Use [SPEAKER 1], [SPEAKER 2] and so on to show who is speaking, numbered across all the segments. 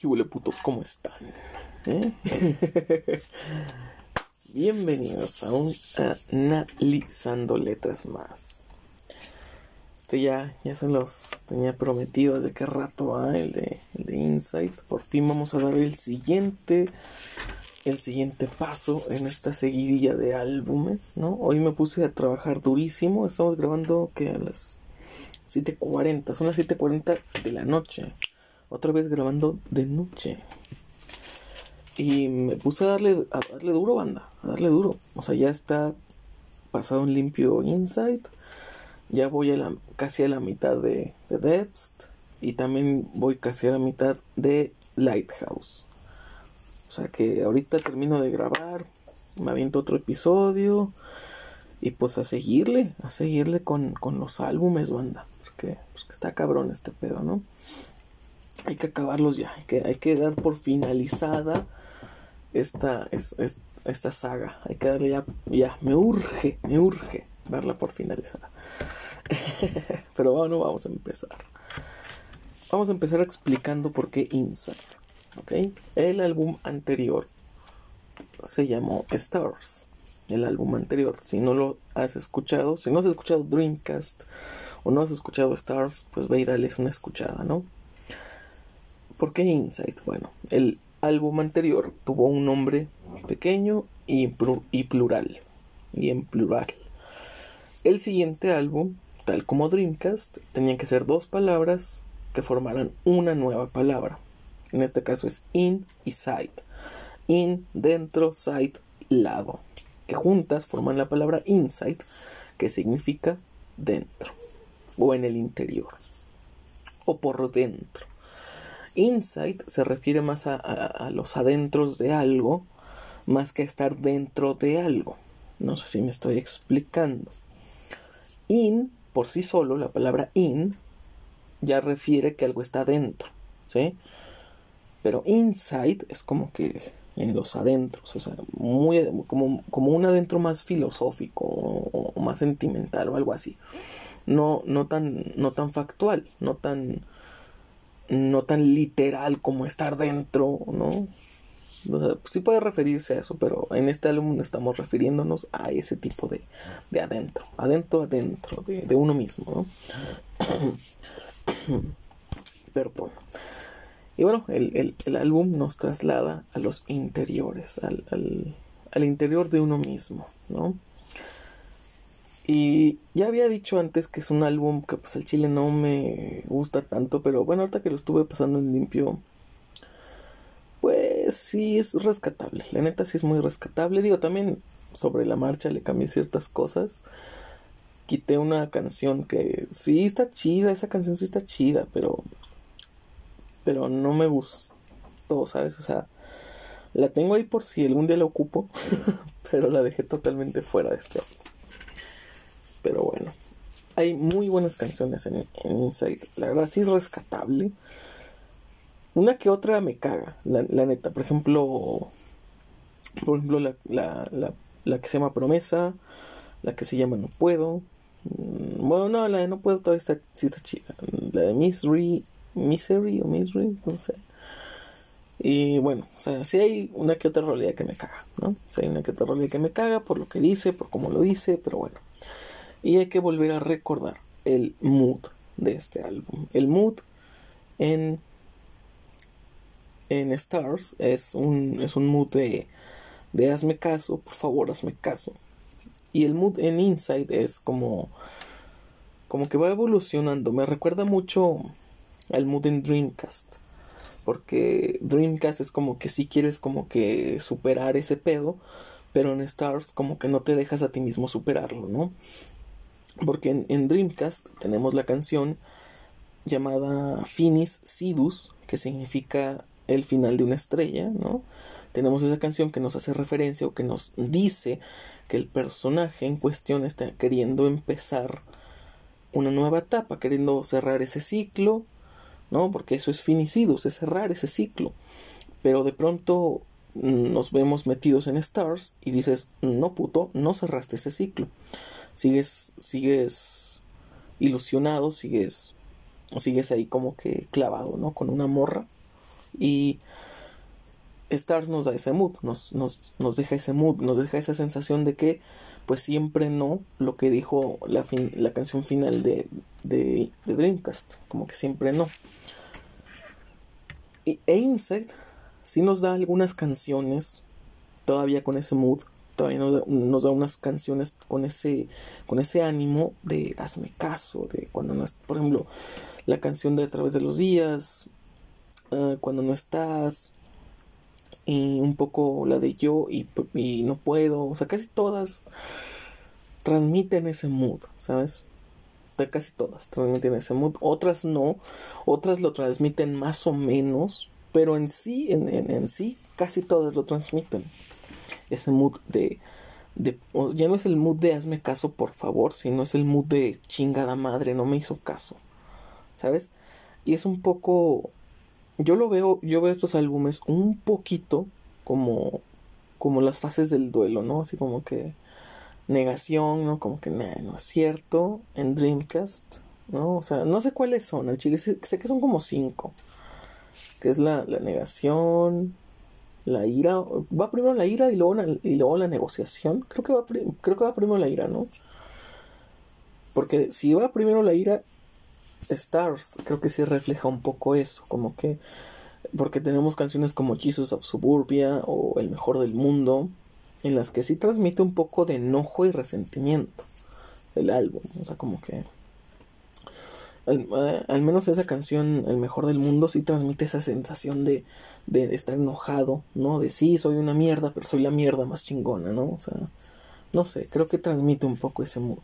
[SPEAKER 1] ¿Qué huele putos? ¿Cómo están? ¿Eh? Bienvenidos a un Analizando Letras más. Este ya, ya se los tenía prometido de qué rato va el de, el de Insight. Por fin vamos a dar el siguiente, el siguiente paso en esta seguidilla de álbumes, ¿no? Hoy me puse a trabajar durísimo. Estamos grabando que a las 7.40, son las 7.40 de la noche otra vez grabando de noche. Y me puse a darle, a darle duro, banda, a darle duro. O sea, ya está pasado un limpio Insight. Ya voy a la, casi a la mitad de, de Depth. Y también voy casi a la mitad de Lighthouse. O sea que ahorita termino de grabar. Me aviento otro episodio. Y pues a seguirle, a seguirle con, con los álbumes, banda. Porque, porque está cabrón este pedo, ¿no? Hay que acabarlos ya, hay que, dar por finalizada esta, esta saga, hay que darle ya, ya, me urge, me urge darla por finalizada. Pero bueno, vamos a empezar. Vamos a empezar explicando por qué Inside, ¿ok? El álbum anterior se llamó Stars. El álbum anterior, si no lo has escuchado, si no has escuchado Dreamcast o no has escuchado Stars, pues ve y dale una escuchada, ¿no? ¿Por qué Insight? Bueno, el álbum anterior tuvo un nombre pequeño y, y plural. Y en plural. El siguiente álbum, tal como Dreamcast, tenían que ser dos palabras que formaran una nueva palabra. En este caso es in y side. In, dentro, side, lado. Que juntas forman la palabra inside, que significa dentro. O en el interior. O por dentro. Insight se refiere más a, los adentros de algo, más que estar dentro de algo. No sé si me estoy explicando. In, por sí solo, la palabra in, ya refiere que algo está dentro, ¿sí? Pero inside es como que en los adentros, o sea, muy, como, como un adentro más filosófico o, o, más sentimental o algo así. No, no, tan, no tan factual, no tan no tan literal como estar dentro, ¿no? O sea, sí puede referirse a eso, pero en este álbum estamos refiriéndonos a ese tipo de, de adentro, adentro, adentro, de, de uno mismo, ¿no? Perdón. Y bueno, el, el, el, álbum nos traslada a los interiores, al, al, al interior de uno mismo, ¿no? Y ya había dicho antes que es un álbum que pues el chile no me gusta tanto, pero bueno, ahorita que lo estuve pasando en limpio, pues sí es rescatable. La neta sí es muy rescatable. Digo, también sobre la marcha le cambié ciertas cosas. Quité una canción que sí está chida, esa canción sí está chida, pero pero no me gustó, ¿sabes? O sea, la tengo ahí por si algún día la ocupo, pero la dejé totalmente fuera de este álbum. Pero bueno, hay muy buenas canciones en, Inside. La verdad sí es rescatable. Una que otra me caga, la, neta. Por ejemplo, por ejemplo la, la, la, que se llama Promesa, la que se llama No Puedo. Mm, bueno, no, la de No Puedo todavía está, sí está chida. La de Misery, Misery o Misery, no sé. Y bueno, o sea, sí hay una que otra realidad que me caga, ¿no? Sí hay una que otra realidad que me caga por lo que dice, por cómo lo dice, pero bueno. Y hay que volver a recordar el mood de este álbum. El mood en, en Stars es un, es un mood de, de hazme caso, por favor hazme caso. Y el mood en Inside es como, como que va evolucionando. Me recuerda mucho al mood en Dreamcast. Porque Dreamcast es como que si quieres como que superar ese pedo. Pero en Stars como que no te dejas a ti mismo superarlo, ¿no? Porque en, Dreamcast tenemos la canción llamada Finis Sidus, que significa el final de una estrella, ¿no? Tenemos esa canción que nos hace referencia o que nos dice que el personaje en cuestión está queriendo empezar una nueva etapa, queriendo cerrar ese ciclo, ¿no? Porque eso es finicidus, es cerrar ese ciclo. Pero de pronto nos vemos metidos en Stars y dices, no puto, no cerraste ese ciclo sigues, sigues ilusionado, sigues, sigues ahí como que clavado, ¿no? Con una morra Y Stars nos da ese mood, nos, nos, nos, deja ese mood, nos deja esa sensación de que, pues siempre no, lo que dijo la, la canción final de, de, Dreamcast, como que siempre no. Y, e Insect sí nos da algunas canciones todavía con ese mood, todavía nos da, unas canciones con ese, con ese ánimo de hazme caso, de cuando no, por ejemplo, la canción de A través de los días, ah, cuando no estás, y un poco la de yo y, no puedo, o sea, casi todas transmiten ese mood, ¿sabes? casi todas transmiten ese mood, otras no, otras lo transmiten más o menos, pero en sí, en, en, sí, casi todas lo transmiten. Ese mood de, de, ya no es el mood de hazme caso por favor, sino es el mood de chingada madre, no me hizo caso, ¿sabes? Y es un poco yo lo veo, yo veo estos álbumes un poquito como, como las fases del duelo, ¿no? Así como que negación, ¿no? Como que no es cierto, en Dreamcast, ¿no? O sea, no sé cuáles son, el chile sé, que son como cinco, que es la, la, negación, la ira, va primero la ira y luego, la, y luego la negociación, creo que, va, creo que va primero la ira, ¿no? Porque si va primero la ira, Stars creo que sí refleja un poco eso, como que porque tenemos canciones como Jesus of Suburbia o El mejor del mundo en las que sí transmite un poco de enojo y resentimiento el álbum, o sea, como que al, eh, menos esa canción El mejor del mundo sí transmite esa sensación de, de estar enojado, ¿no? De sí, soy una mierda, pero soy la mierda más chingona, ¿no? O sea, no sé, creo que transmite un poco ese mood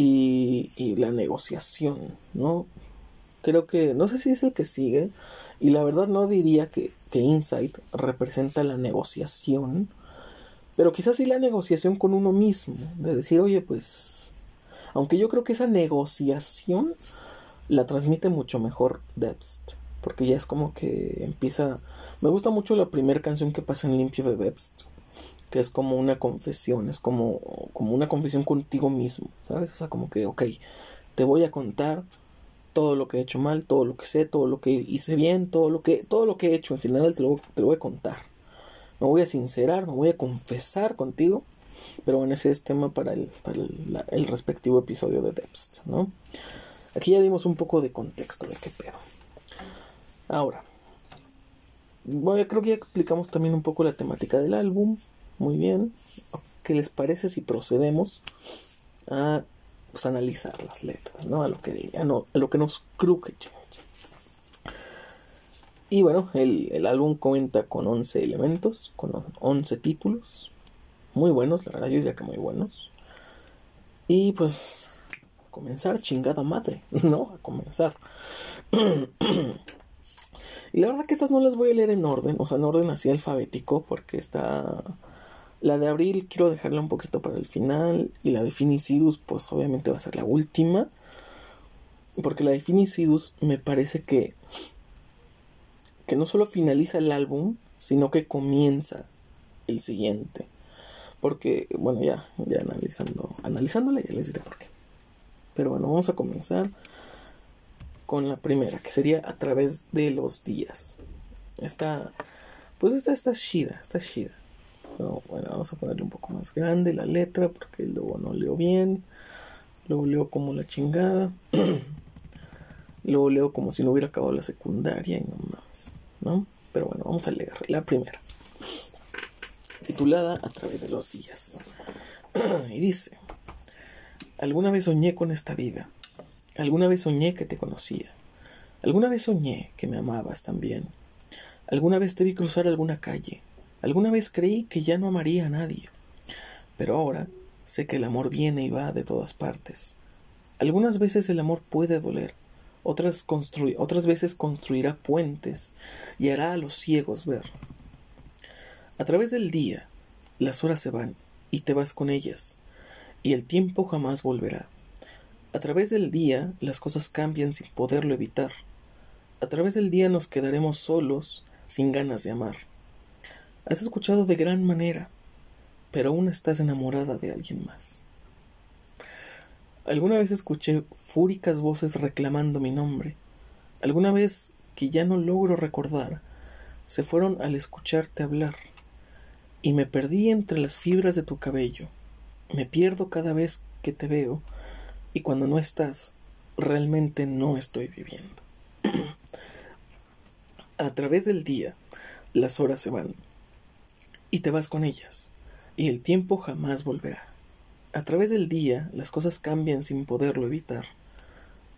[SPEAKER 1] y, la negociación, ¿no? Creo que, no sé si es el que sigue, y la verdad no diría que, que Insight representa la negociación, pero quizás sí la negociación con uno mismo, de decir, oye, pues, aunque yo creo que esa negociación la transmite mucho mejor Debst, porque ya es como que empieza, me gusta mucho la primera canción que pasa en limpio de Debst, que es como una confesión, es como, como una confesión contigo mismo, ¿sabes? O sea, como que, ok, te voy a contar todo lo que he hecho mal, todo lo que sé, todo lo que hice bien, todo lo que, todo lo que he hecho en general te lo, te lo voy a contar. Me voy a sincerar, me voy a confesar contigo, pero bueno, ese es tema para el, el, respectivo episodio de Depth, ¿no? Aquí ya dimos un poco de contexto de qué pedo. Ahora, bueno, creo que ya explicamos también un poco la temática del álbum. Muy bien. ¿Qué les parece si procedemos a pues, analizar las letras, ¿no? A lo que, no, a lo que nos cruque. Y bueno, el, el, álbum cuenta con 11 elementos, con 11 títulos. Muy buenos, la verdad, yo diría que muy buenos. Y pues, a comenzar, chingada madre, ¿no? A comenzar. y la verdad que estas no las voy a leer en orden, o sea, en orden así alfabético, porque está la de abril quiero dejarla un poquito para el final. Y la de Finicidus, pues obviamente va a ser la última. Porque la de Finicidus me parece que. que no solo finaliza el álbum, sino que comienza el siguiente. Porque, bueno, ya, ya analizando, analizándola ya les diré por qué. Pero bueno, vamos a comenzar con la primera, que sería a través de los días. Esta, pues esta está shida, está shida bueno, vamos a ponerle un poco más grande la letra porque luego no leo bien. Luego leo como la chingada. luego leo como si no hubiera acabado la secundaria y no más, ¿no? Pero bueno, vamos a leer la primera. Titulada A través de los días. y dice, alguna vez soñé con esta vida. Alguna vez soñé que te conocía. Alguna vez soñé que me amabas también. Alguna vez te vi cruzar alguna calle Alguna vez creí que ya no amaría a nadie, pero ahora sé que el amor viene y va de todas partes. Algunas veces el amor puede doler, otras, otras veces construirá puentes y hará a los ciegos ver. A través del día, las horas se van y te vas con ellas, y el tiempo jamás volverá. A través del día, las cosas cambian sin poderlo evitar. A través del día nos quedaremos solos, sin ganas de amar. Has escuchado de gran manera, pero aún estás enamorada de alguien más. Alguna vez escuché fúricas voces reclamando mi nombre. Alguna vez que ya no logro recordar se fueron al escucharte hablar, y me perdí entre las fibras de tu cabello. Me pierdo cada vez que te veo, y cuando no estás, realmente no estoy viviendo. A través del día, las horas se van, y te vas con ellas, y el tiempo jamás volverá. A través del día, las cosas cambian sin poderlo evitar.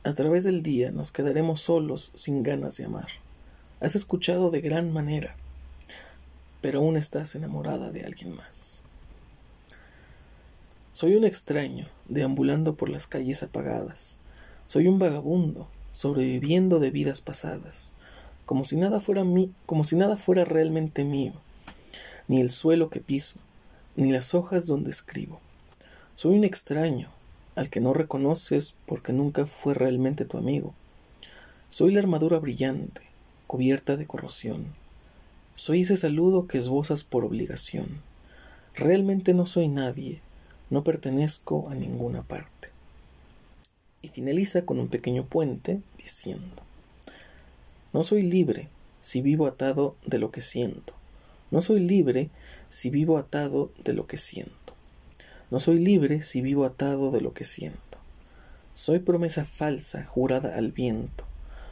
[SPEAKER 1] A través del día nos quedaremos solos sin ganas de amar. Has escuchado de gran manera, pero aún estás enamorada de alguien más. Soy un extraño, deambulando por las calles apagadas. Soy un vagabundo, sobreviviendo de vidas pasadas, como si nada fuera como si nada fuera realmente mío, ni el suelo que piso, ni las hojas donde escribo. Soy un extraño, al que no reconoces porque nunca fue realmente tu amigo. Soy la armadura brillante, cubierta de corrosión. Soy ese saludo que esbozas por obligación. Realmente no soy nadie, no pertenezco a ninguna parte. Y finaliza con un pequeño puente diciendo, No soy libre si vivo atado de lo que siento. No soy libre si vivo atado de lo que siento. No soy libre si vivo atado de lo que siento. Soy promesa falsa jurada al viento.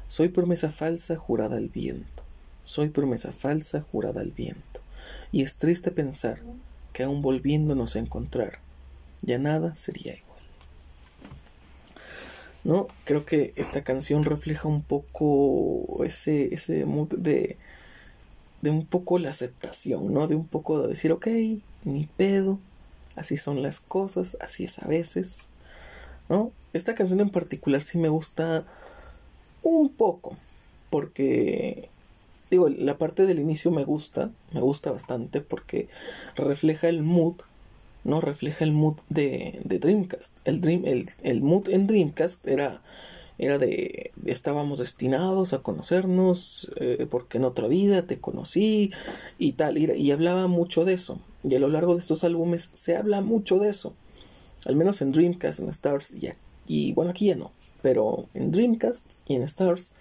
[SPEAKER 1] Soy promesa falsa jurada al viento. Soy promesa falsa jurada al viento. Y es triste pensar que aun volviéndonos a encontrar, ya nada sería igual. ¿No? Creo que esta canción refleja un poco ese, ese mood de, de un poco la aceptación, ¿no? De un poco de decir, ok, ni pedo, así son las cosas, así es a veces, ¿no? Esta canción en particular sí me gusta un poco, porque, digo, la parte del inicio me gusta, me gusta bastante porque refleja el mood, ¿no? Refleja el mood de, de Dreamcast. El, dream, el, el mood en Dreamcast era era de estábamos destinados a conocernos eh, porque en otra vida te conocí y tal y, y, hablaba mucho de eso y a lo largo de estos álbumes se habla mucho de eso al menos en Dreamcast en Stars y, y bueno aquí ya no pero en Dreamcast y en Stars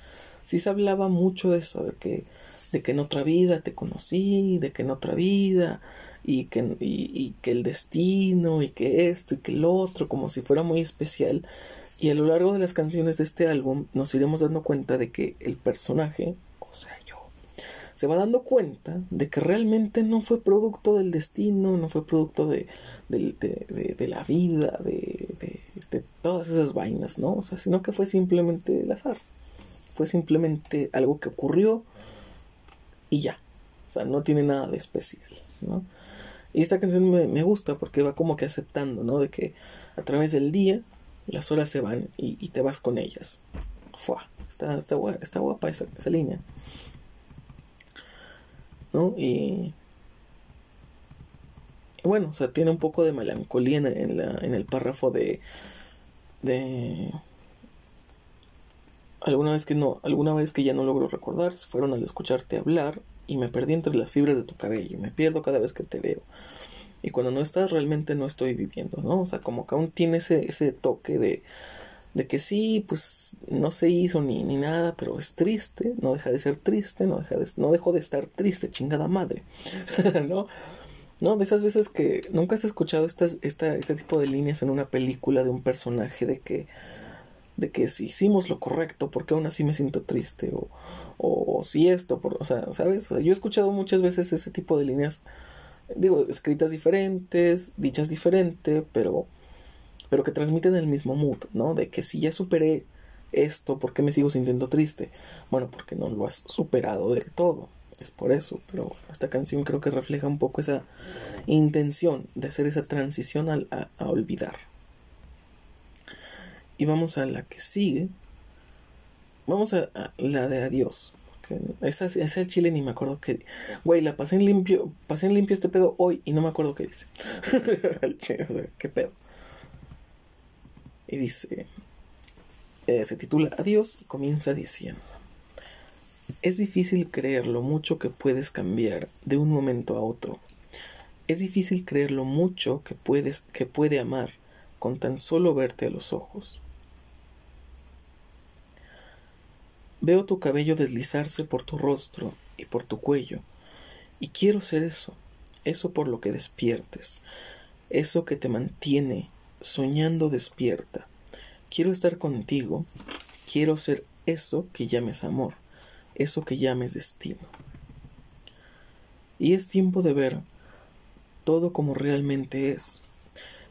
[SPEAKER 1] sí se hablaba mucho de eso de que de que en otra vida te conocí de que en otra vida y que, y, que el destino y que esto y que el otro como si fuera muy especial y a lo largo de las canciones de este álbum nos iremos dando cuenta de que el personaje, o sea yo, se va dando cuenta de que realmente no fue producto del destino, no fue producto de, de, la vida, de, de, todas esas vainas, ¿no? O sea, sino que fue simplemente el azar. Fue simplemente algo que ocurrió y ya. O sea, no tiene nada de especial, ¿no? Y esta canción me, me gusta porque va como que aceptando, ¿no? De que a través del día las horas se van y, te vas con ellas. Fua, está, está, está guapa esa, esa línea. ¿No? Y, y, bueno, o sea, tiene un poco de melancolía en, la, en el párrafo de, de alguna vez que no, alguna vez que ya no logro recordar, fueron al escucharte hablar y me perdí entre las fibras de tu cabello, me pierdo cada vez que te veo y cuando no estás realmente no estoy viviendo, ¿no? O sea, como que aún tiene ese, ese toque de, de que sí, pues no se hizo ni, ni nada, pero es triste, no deja de ser triste, no, deja de, no dejó de estar triste, chingada madre, ¿no? No, de esas veces que nunca has escuchado estas, esta, este tipo de líneas en una película de un personaje de que, de que si hicimos lo correcto, porque aún así me siento triste, o, o, si esto, por, o sea, ¿sabes? yo he escuchado muchas veces ese tipo de líneas digo, escritas diferentes, dichas diferente, pero, pero que transmiten el mismo mood, ¿no? De que si ya superé esto, ¿por qué me sigo sintiendo triste? Bueno, porque no lo has superado del todo. Es por eso, pero esta canción creo que refleja un poco esa intención de hacer esa transición a, a olvidar. Y vamos a la que sigue. Vamos a, la de adiós. Esa, es el chile ni me acuerdo qué. Güey, la pasé en limpio. Pasé en limpio este pedo hoy y no me acuerdo qué dice. o sea, qué pedo. Y dice. Eh, se titula Adiós y comienza diciendo. Es difícil creer lo mucho que puedes cambiar de un momento a otro. Es difícil creer lo mucho que puedes que puede amar con tan solo verte a los ojos. Veo tu cabello deslizarse por tu rostro y por tu cuello, y quiero ser eso, eso por lo que despiertes, eso que te mantiene soñando despierta. Quiero estar contigo, quiero ser eso que llames amor, eso que llames destino. Y es tiempo de ver todo como realmente es,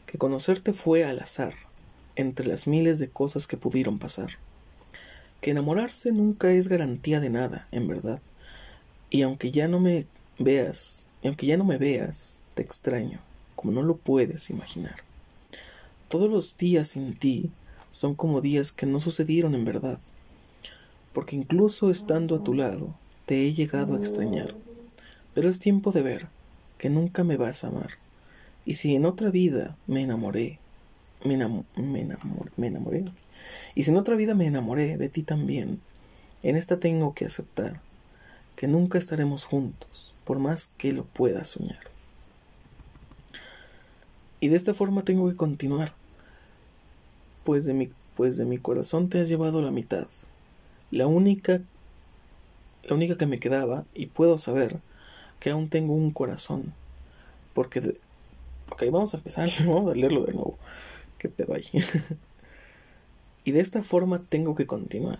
[SPEAKER 1] que conocerte fue al azar, entre las miles de cosas que pudieron pasar, que enamorarse nunca es garantía de nada, en verdad, y aunque ya no me veas, y aunque ya no me veas, te extraño, como no lo puedes imaginar. Todos los días sin ti son como días que no sucedieron en verdad, porque incluso estando a tu lado, te he llegado a extrañar. Pero es tiempo de ver que nunca me vas a amar. Y si en otra vida me enamoré, me, me enamoré, y si en otra vida me enamoré de ti también, en esta tengo que aceptar que nunca estaremos juntos, por más que lo pueda soñar. Y de esta forma tengo que continuar, pues de mi, pues de mi corazón te has llevado la mitad, la única, la única que me quedaba, y puedo saber que aún tengo un corazón, porque, ok, vamos a empezar, vamos a leerlo de nuevo, qué pedo ahí. y de esta forma tengo que continuar,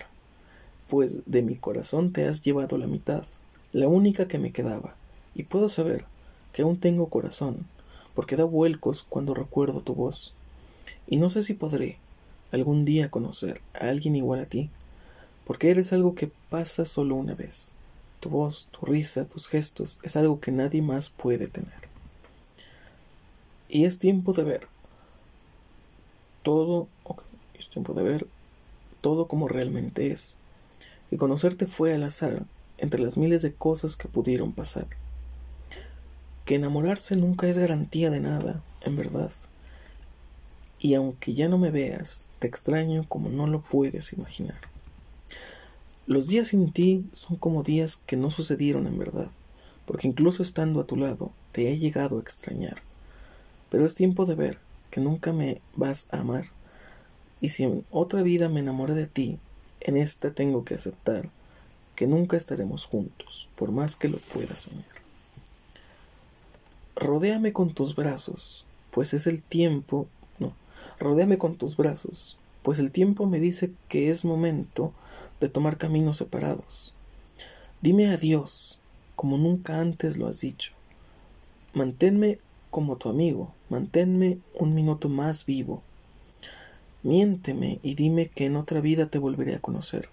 [SPEAKER 1] pues de mi corazón te has llevado la mitad, la única que me quedaba, y puedo saber que aún tengo corazón, porque da vuelcos cuando recuerdo tu voz. Y no sé si podré algún día conocer a alguien igual a ti, porque eres algo que pasa solo una vez. Tu voz, tu risa, tus gestos es algo que nadie más puede tener. Y es tiempo de ver todo, es tiempo de ver todo como realmente es. Y conocerte fue al azar entre las miles de cosas que pudieron pasar que enamorarse nunca es garantía de nada, en verdad. Y aunque ya no me veas, te extraño como no lo puedes imaginar. Los días sin ti son como días que no sucedieron en verdad, porque incluso estando a tu lado te he llegado a extrañar. Pero es tiempo de ver que nunca me vas a amar, y si en otra vida me enamoré de ti, en esta tengo que aceptar que nunca estaremos juntos, por más que lo pueda soñar. Rodéame con tus brazos, pues es el tiempo, no, rodéame con tus brazos, pues el tiempo me dice que es momento de tomar caminos separados. Dime adiós, como nunca antes lo has dicho. Manténme como tu amigo, manténme un minuto más vivo. Miénteme y dime que en otra vida te volveré a conocer,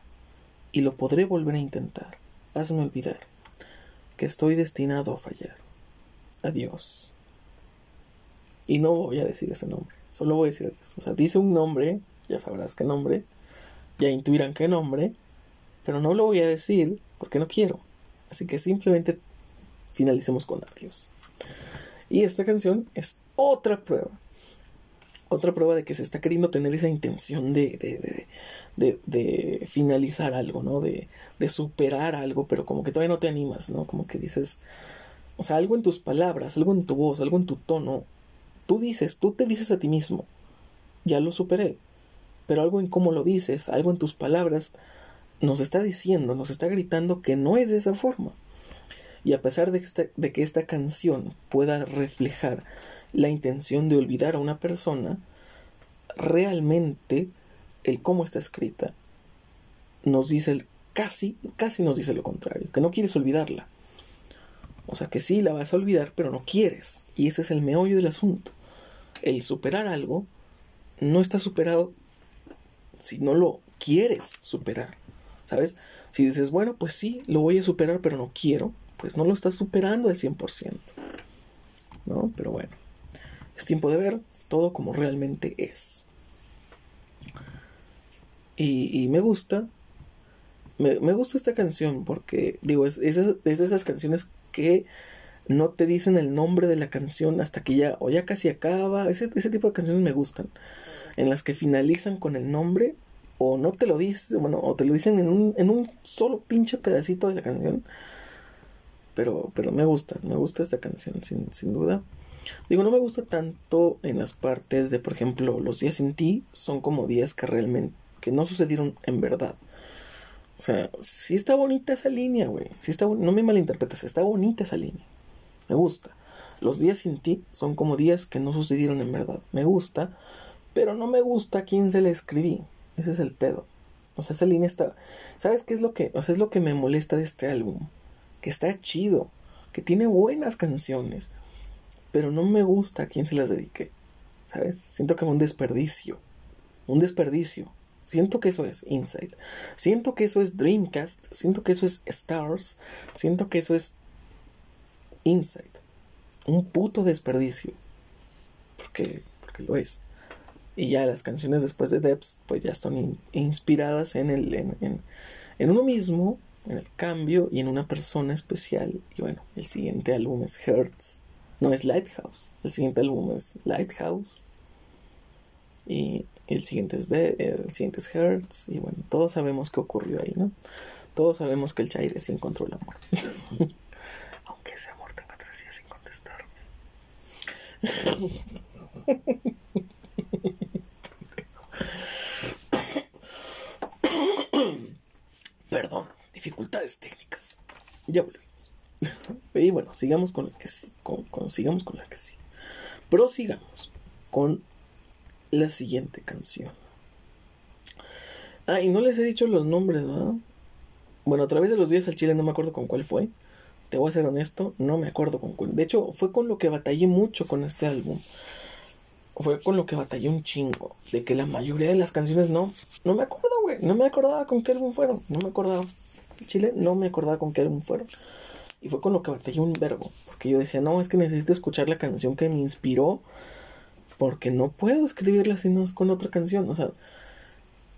[SPEAKER 1] y lo podré volver a intentar. Hazme olvidar que estoy destinado a fallar adiós. Y no voy a decir ese nombre, solo voy a decir adiós. O sea, dice un nombre, ya sabrás qué nombre, ya intuirán qué nombre, pero no lo voy a decir porque no quiero. Así que simplemente finalicemos con adiós. Y esta canción es otra prueba. Otra prueba de que se está queriendo tener esa intención de, de, de, finalizar algo, ¿no? De, superar algo, pero como que todavía no te animas, ¿no? Como que dices, o sea, algo en tus palabras, algo en tu voz, algo en tu tono. Tú dices, tú te dices a ti mismo, ya lo superé. Pero algo en cómo lo dices, algo en tus palabras, nos está diciendo, nos está gritando que no es de esa forma. Y a pesar de que esta canción pueda reflejar la intención de olvidar a una persona, realmente el cómo está escrita nos dice el, casi, casi nos dice lo contrario, que no quieres olvidarla, o sea que sí la vas a olvidar, pero no quieres. Y ese es el meollo del asunto. El superar algo no está superado si no lo quieres superar. ¿Sabes? Si dices, bueno, pues sí, lo voy a superar, pero no quiero, pues no lo estás superando al 100%. ¿No? Pero bueno, es tiempo de ver todo como realmente es. Y, me gusta, me, gusta esta canción porque, digo, es, es, es de esas canciones que no te dicen el nombre de la canción hasta que ya o ya casi acaba. Ese, ese tipo de canciones me gustan. En las que finalizan con el nombre o no te lo dicen, bueno, o te lo dicen en un, en un solo pinche pedacito de la canción. Pero, pero me gusta, me gusta esta canción, sin, sin duda. Digo, no me gusta tanto en las partes de, por ejemplo, los días sin ti son como días que realmente, que no sucedieron en verdad. O sea, sí está bonita esa línea, güey. Sí está, no me malinterpretes, está bonita esa línea. Me gusta. Los días sin ti son como días que no sucedieron en verdad. Me gusta, pero no me gusta a quién se le escribí. Ese es el pedo. O sea, esa línea está. ¿Sabes qué es lo que.? O sea, es lo que me molesta de este álbum. Que está chido. Que tiene buenas canciones. Pero no me gusta a quién se las dediqué. ¿Sabes? Siento que fue un desperdicio. Un desperdicio. Siento que eso es Inside. Siento que eso es Dreamcast. Siento que eso es Stars. Siento que eso es Inside. Un puto desperdicio. Porque, porque lo es. Y ya las canciones después de Depths, pues ya están inspiradas en, el, en, en, uno mismo, en el cambio y en una persona especial. Y bueno, el siguiente álbum es Hertz. No es Lighthouse. El siguiente álbum es Lighthouse. Y el siguiente es de, el siguiente es Hertz. Y bueno, todos sabemos qué ocurrió ahí, ¿no? Todos sabemos que el Chaire se encontró el amor. Aunque ese amor tenga tres días sin contestarme. Perdón, dificultades técnicas. Ya volvemos. y bueno, sigamos con la que con, sigamos con la que sí. Prosigamos con la siguiente canción. Ah, y no les he dicho los nombres, ¿verdad? Bueno, a través de los días al Chile no me acuerdo con cuál fue. Te voy a ser honesto, no me acuerdo con cuál. De hecho, fue con lo que batallé mucho con este álbum. Fue con lo que batallé un chingo. De que la mayoría de las canciones no. No me acuerdo no me acordaba con qué álbum fueron, no me acordaba. Chile, no me acordaba con qué álbum fueron. Y fue con lo que batallé un verbo, porque yo decía, no, es que necesito escuchar la canción que me inspiró, porque no puedo escribirla si no es con otra canción, o sea,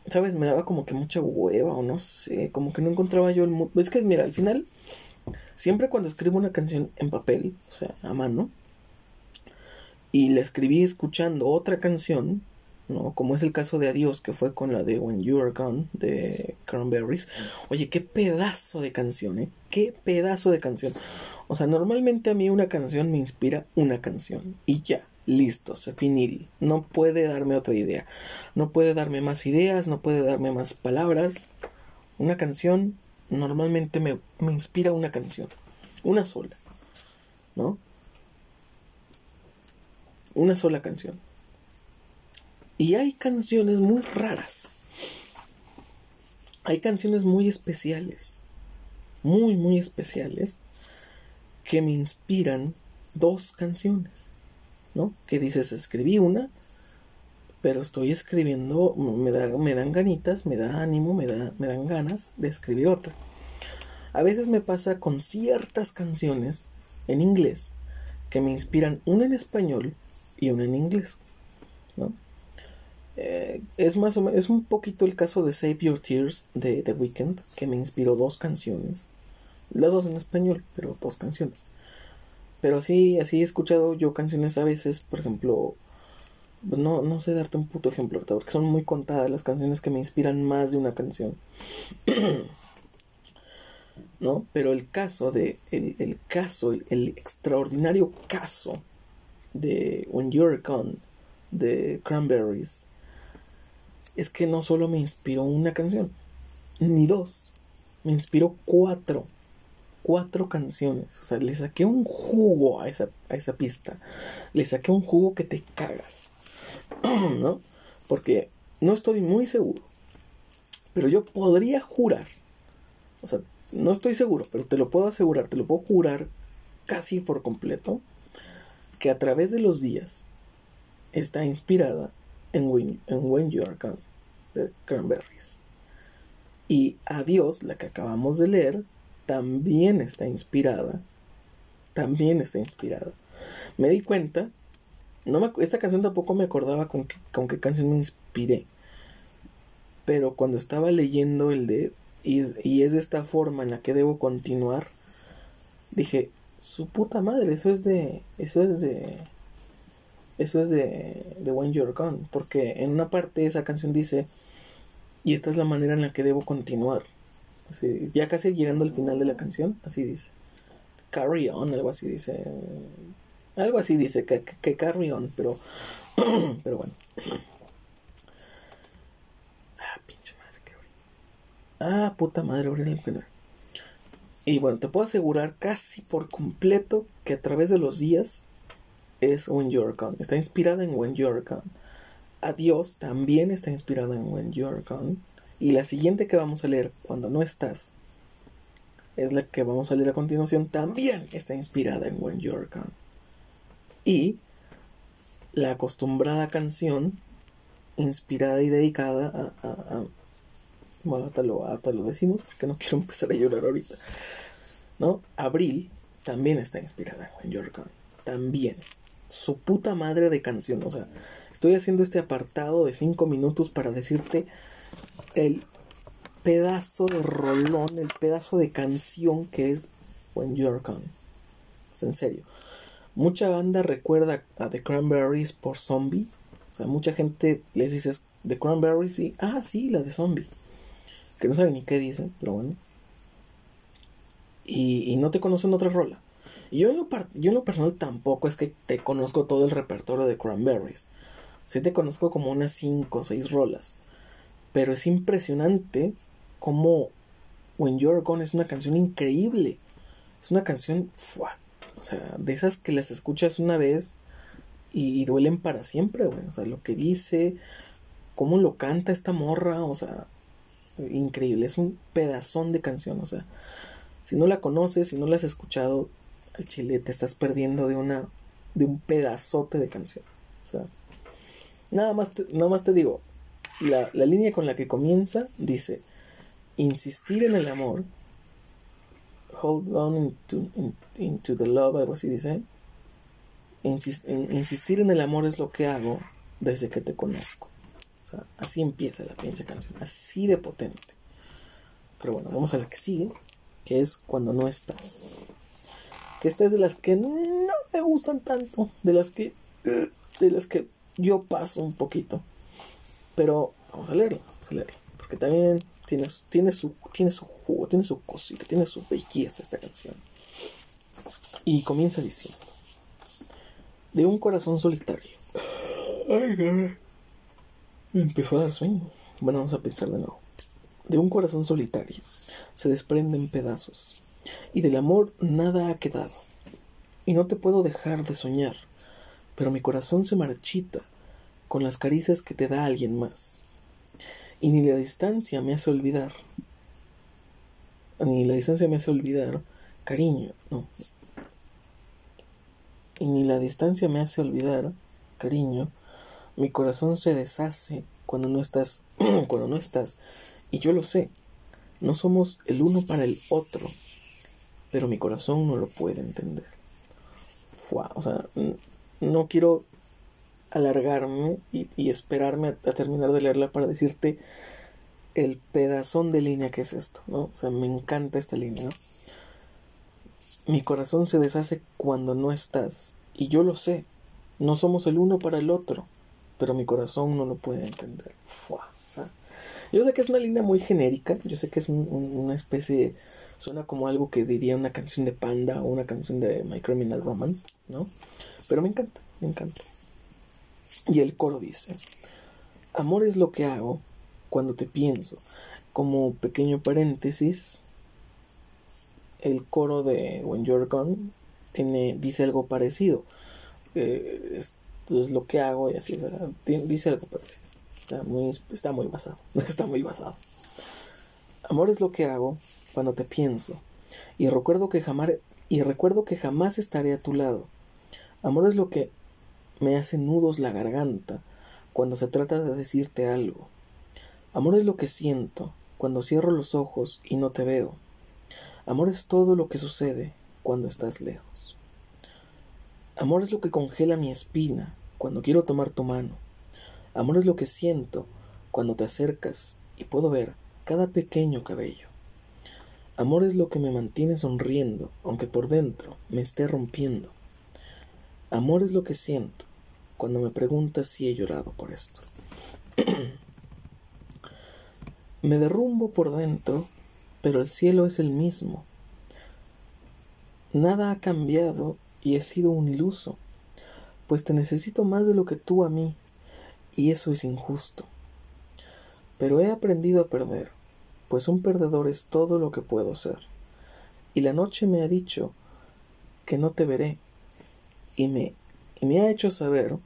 [SPEAKER 1] ¿sabes? Me daba como que mucha hueva, o no sé, como que no encontraba yo el... Es que, mira, al final, siempre cuando escribo una canción en papel, o sea, a mano, y la escribí escuchando otra canción, ¿no? Como es el caso de Adiós, que fue con la de When You Are Gone, de Cranberries. Oye, qué pedazo de canción, ¿eh? Qué pedazo de canción. O sea, normalmente a mí una canción me inspira una canción. Y ya, listo, se finil. No puede darme otra idea. No puede darme más ideas, no puede darme más palabras. Una canción normalmente me, me inspira una canción. Una sola. ¿No? Una sola canción. Y hay canciones muy raras. Hay canciones muy especiales. Muy, muy especiales. Que me inspiran dos canciones. ¿No? Que dices, escribí una. Pero estoy escribiendo. Me, da, me dan ganitas, me da ánimo, me, da, me dan ganas de escribir otra. A veces me pasa con ciertas canciones en inglés que me inspiran una en español y una en inglés. Eh, es más o es un poquito el caso de Save Your Tears de The Weeknd, que me inspiró dos canciones. Las dos en español, pero dos canciones. Pero sí, así he escuchado yo canciones a veces, por ejemplo, no, no sé darte un puto ejemplo, porque son muy contadas las canciones que me inspiran más de una canción. ¿No? Pero el caso de, el, el caso, el, el, extraordinario caso de When You're Gone, de Cranberries, es que no solo me inspiró una canción, ni dos, me inspiró cuatro, cuatro canciones. O sea, le saqué un jugo a esa, a esa pista, le saqué un jugo que te cagas, ¿no? Porque no estoy muy seguro, pero yo podría jurar, o sea, no estoy seguro, pero te lo puedo asegurar, te lo puedo jurar casi por completo, que a través de los días está inspirada en When, en When You Are Gone de Cranberries. Y Adiós, la que acabamos de leer, también está inspirada. También está inspirada. Me di cuenta. Esta canción tampoco me acordaba con, qué canción me inspiré. Pero cuando estaba leyendo el de. Y es de esta forma en la que debo continuar. Dije, su puta madre, eso es de. Eso es de eso es de, de When You're Gone, porque en una parte esa canción dice, y esta es la manera en la que debo continuar. ya casi llegando al final de la canción, así dice. Carry on, algo así dice. Algo así dice, que, que carry on, pero, pero bueno. Ah, pinche madre, qué Ah, puta madre. Y bueno, te puedo asegurar casi por completo que a través de los días es When You're Gone. Está inspirada en When You're Gone. Adiós también está inspirada en When You're Gone. Y la siguiente que vamos a leer, Cuando no estás, es la que vamos a leer a continuación, también está inspirada en When You're Gone. Y la acostumbrada canción, inspirada y dedicada a... bueno, hasta lo, lo decimos porque no quiero empezar a llorar ahorita. ¿No? Abril también está inspirada en When You're Gone. También. Su puta madre de canción. O sea, estoy haciendo este apartado de 5 minutos para decirte el pedazo de rolón, el pedazo de canción que es When You're Gone. O sea, en serio. Mucha banda recuerda a The Cranberries por Zombie. O sea, mucha gente les dice The Cranberries y, ah, sí, la de Zombie. Que no saben ni qué dicen, pero bueno. Y, no te conocen otra rola. Y yo en, lo yo en lo personal tampoco es que te conozco todo el repertorio de Cranberries. Sí te conozco como unas 5 o 6 rolas. Pero es impresionante como When You're Gone es una canción increíble. Es una canción, o sea, de esas que las escuchas una vez y, duelen para siempre, güey. O sea, lo que dice, cómo lo canta esta morra, o sea, increíble. Es un pedazón de canción, o sea, si no la conoces, si no la has escuchado, chile, te estás perdiendo de una, de un pedazote de canción. O sea, nada más nada más te digo, la, la línea con la que comienza dice, insistir en el amor, hold on into, into the love, algo así dice, insistir en el amor es lo que hago desde que te conozco. O sea, así empieza la pinche canción, así de potente. Pero bueno, vamos a la que sigue, que es cuando no estás. Que esta es de las que no me gustan tanto, de las que de las que yo paso un poquito. Pero vamos a leerla, vamos a leerla, porque también tiene, tiene, su, tiene su jugo, tiene su cosita, tiene su belleza esta canción. Y comienza diciendo: De un corazón solitario. Ay, Empezó a dar sueño. Bueno, vamos a pensar de nuevo. De un corazón solitario se desprenden pedazos, y del amor nada ha quedado. Y no te puedo dejar de soñar, pero mi corazón se marchita con las caricias que te da alguien más y ni la distancia me hace olvidar. Ni la distancia me hace olvidar, cariño, no. Y ni la distancia me hace olvidar, cariño, mi corazón se deshace cuando no estás, cuando no estás. Y yo lo sé, no somos el uno para el otro, pero mi corazón no lo puede entender. o sea, no quiero alargarme y, esperarme a, terminar de leerla para decirte el pedazón de línea que es esto, ¿no? O sea, me encanta esta línea, Mi corazón se deshace cuando no estás, y yo lo sé, no somos el uno para el otro, pero mi corazón no lo puede entender. yo sé que es una línea muy genérica, yo sé que es una especie, suena como algo que diría una canción de Panda o una canción de My Criminal Romance, ¿no? Pero me encanta, me encanta. Y el coro dice, amor es lo que hago cuando te pienso. Como pequeño paréntesis, el coro de When You're Gone tiene, dice algo parecido. Eh, esto es lo que hago y así, dice algo parecido. Está muy, está muy basado, está muy basado. Amor es lo que hago cuando te pienso y recuerdo que jamás y recuerdo que jamás estaré a tu lado. Amor es lo que me hace nudos la garganta cuando se trata de decirte algo. Amor es lo que siento cuando cierro los ojos y no te veo. Amor es todo lo que sucede cuando estás lejos. Amor es lo que congela mi espina cuando quiero tomar tu mano. Amor es lo que siento cuando te acercas y puedo ver cada pequeño cabello. Amor es lo que me mantiene sonriendo aunque por dentro me esté rompiendo. Amor es lo que siento cuando me preguntas si he llorado por esto. me derrumbo por dentro, pero el cielo es el mismo. Nada ha cambiado y he sido un iluso, pues te necesito más de lo que tú a mí, y eso es injusto. Pero he aprendido a perder, pues un perdedor es todo lo que puedo ser. Y la noche me ha dicho que no te veré, y me, y me ha hecho saber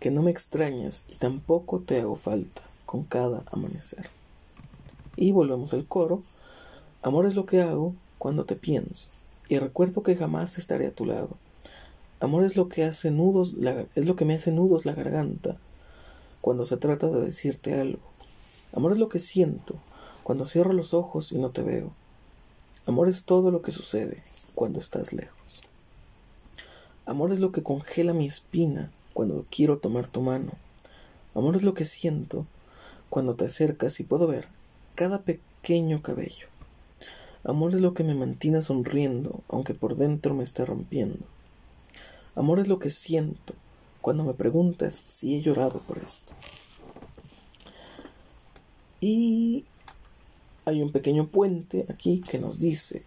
[SPEAKER 1] que no me extrañas y tampoco te hago falta con cada amanecer. Y volvemos al coro. Amor es lo que hago cuando te pienso, y recuerdo que jamás estaré a tu lado. Amor es lo que hace nudos, es lo que me hace nudos la garganta cuando se trata de decirte algo. Amor es lo que siento cuando cierro los ojos y no te veo. Amor es todo lo que sucede cuando estás lejos. Amor es lo que congela mi espina cuando quiero tomar tu mano. Amor es lo que siento cuando te acercas y puedo ver cada pequeño cabello. Amor es lo que me mantiene sonriendo aunque por dentro me esté rompiendo. Amor es lo que siento cuando me preguntas si he llorado por esto. Y hay un pequeño puente aquí que nos dice,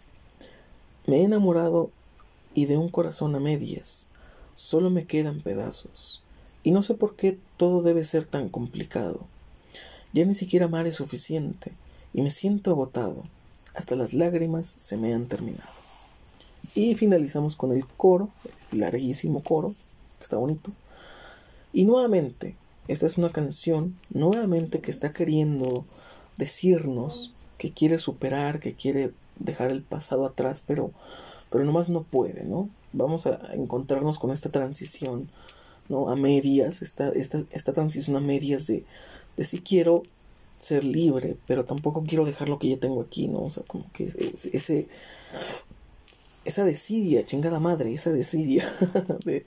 [SPEAKER 1] me he enamorado y de un corazón a medias, solo me quedan pedazos. Y no sé por qué todo debe ser tan complicado. Ya ni siquiera amar es suficiente y me siento agotado. Hasta las lágrimas se me han terminado. Y finalizamos con el coro, el larguísimo coro, que está bonito. Y nuevamente, esta es una canción, nuevamente que está queriendo decirnos que quiere superar, que quiere dejar el pasado atrás, pero, pero nomás no puede, ¿no? Vamos a encontrarnos con esta transición, ¿no? A medias, esta, esta, esta transición a medias de, de si quiero ser libre, pero tampoco quiero dejar lo que ya tengo aquí, ¿no? O sea, como que ese, esa desidia, chingada madre, esa desidia de,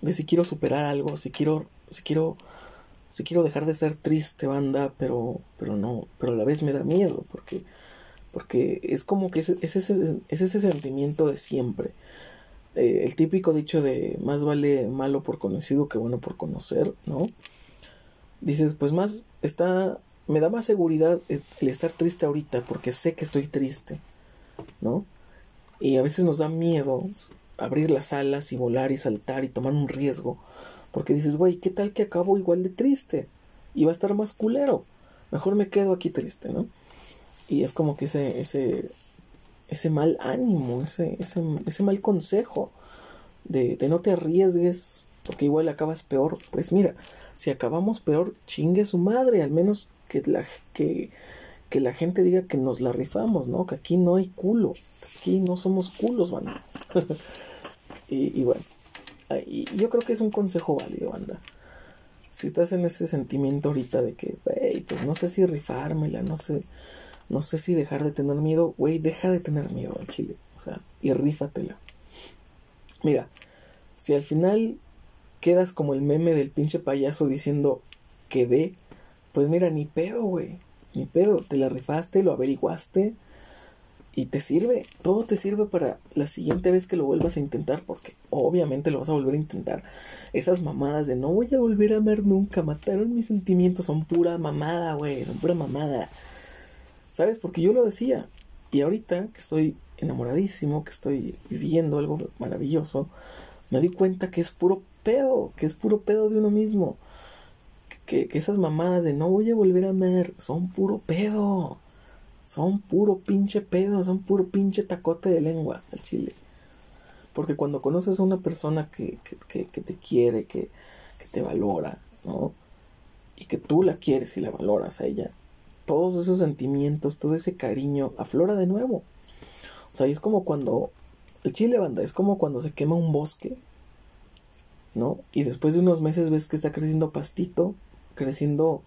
[SPEAKER 1] de si quiero superar algo, si quiero, si quiero, si quiero dejar de ser triste, banda, pero, pero no, pero a la vez me da miedo, porque, porque es como que es, ese, es ese sentimiento de siempre. Eh, el típico dicho de más vale malo por conocido que bueno por conocer, ¿no? Dices, pues más está, me da más seguridad el estar triste ahorita porque sé que estoy triste, ¿no? Y a veces nos da miedo abrir las alas y volar y saltar y tomar un riesgo. Porque dices, güey, ¿qué tal que acabo igual de triste? Y va a estar más culero. Mejor me quedo aquí triste, ¿no? Y es como que ese, ese, ese mal ánimo, ese, ese, ese mal consejo de, no te arriesgues porque igual acabas peor. Pues mira, si acabamos peor, chingue su madre, al menos que la, que, que la gente diga que nos la rifamos, ¿no? Que aquí no hay culo, aquí no somos culos, banda. y, bueno, y yo creo que es un consejo válido, banda. Si estás en ese sentimiento ahorita de que, güey, pues no sé si rifármela, no sé, no sé si dejar de tener miedo, güey, deja de tener miedo al chile, o sea, y rífatela. Mira, si al final quedas como el meme del pinche payaso diciendo quedé, pues mira, ni pedo, güey ni pedo, te la rifaste, lo averiguaste y te sirve, todo te sirve para la siguiente vez que lo vuelvas a intentar, porque obviamente lo vas a volver a intentar. Esas mamadas de no voy a volver a amar nunca, mataron mis sentimientos, son pura mamada, güey, son pura mamada. ¿Sabes? Porque yo lo decía, y ahorita que estoy enamoradísimo, que estoy viviendo algo maravilloso, me di cuenta que es puro pedo, que es puro pedo de uno mismo que, esas mamadas de no voy a volver a amar son puro pedo. Son puro pinche pedo, son puro pinche tacote de lengua al chile. Porque cuando conoces a una persona que, que, que te quiere, que, que te valora, ¿no? Y que tú la quieres y la valoras a ella, todos esos sentimientos, todo ese cariño aflora de nuevo. O sea, es como cuando el chile banda, es como cuando se quema un bosque, ¿no? Y después de unos meses ves que está creciendo pastito creciendo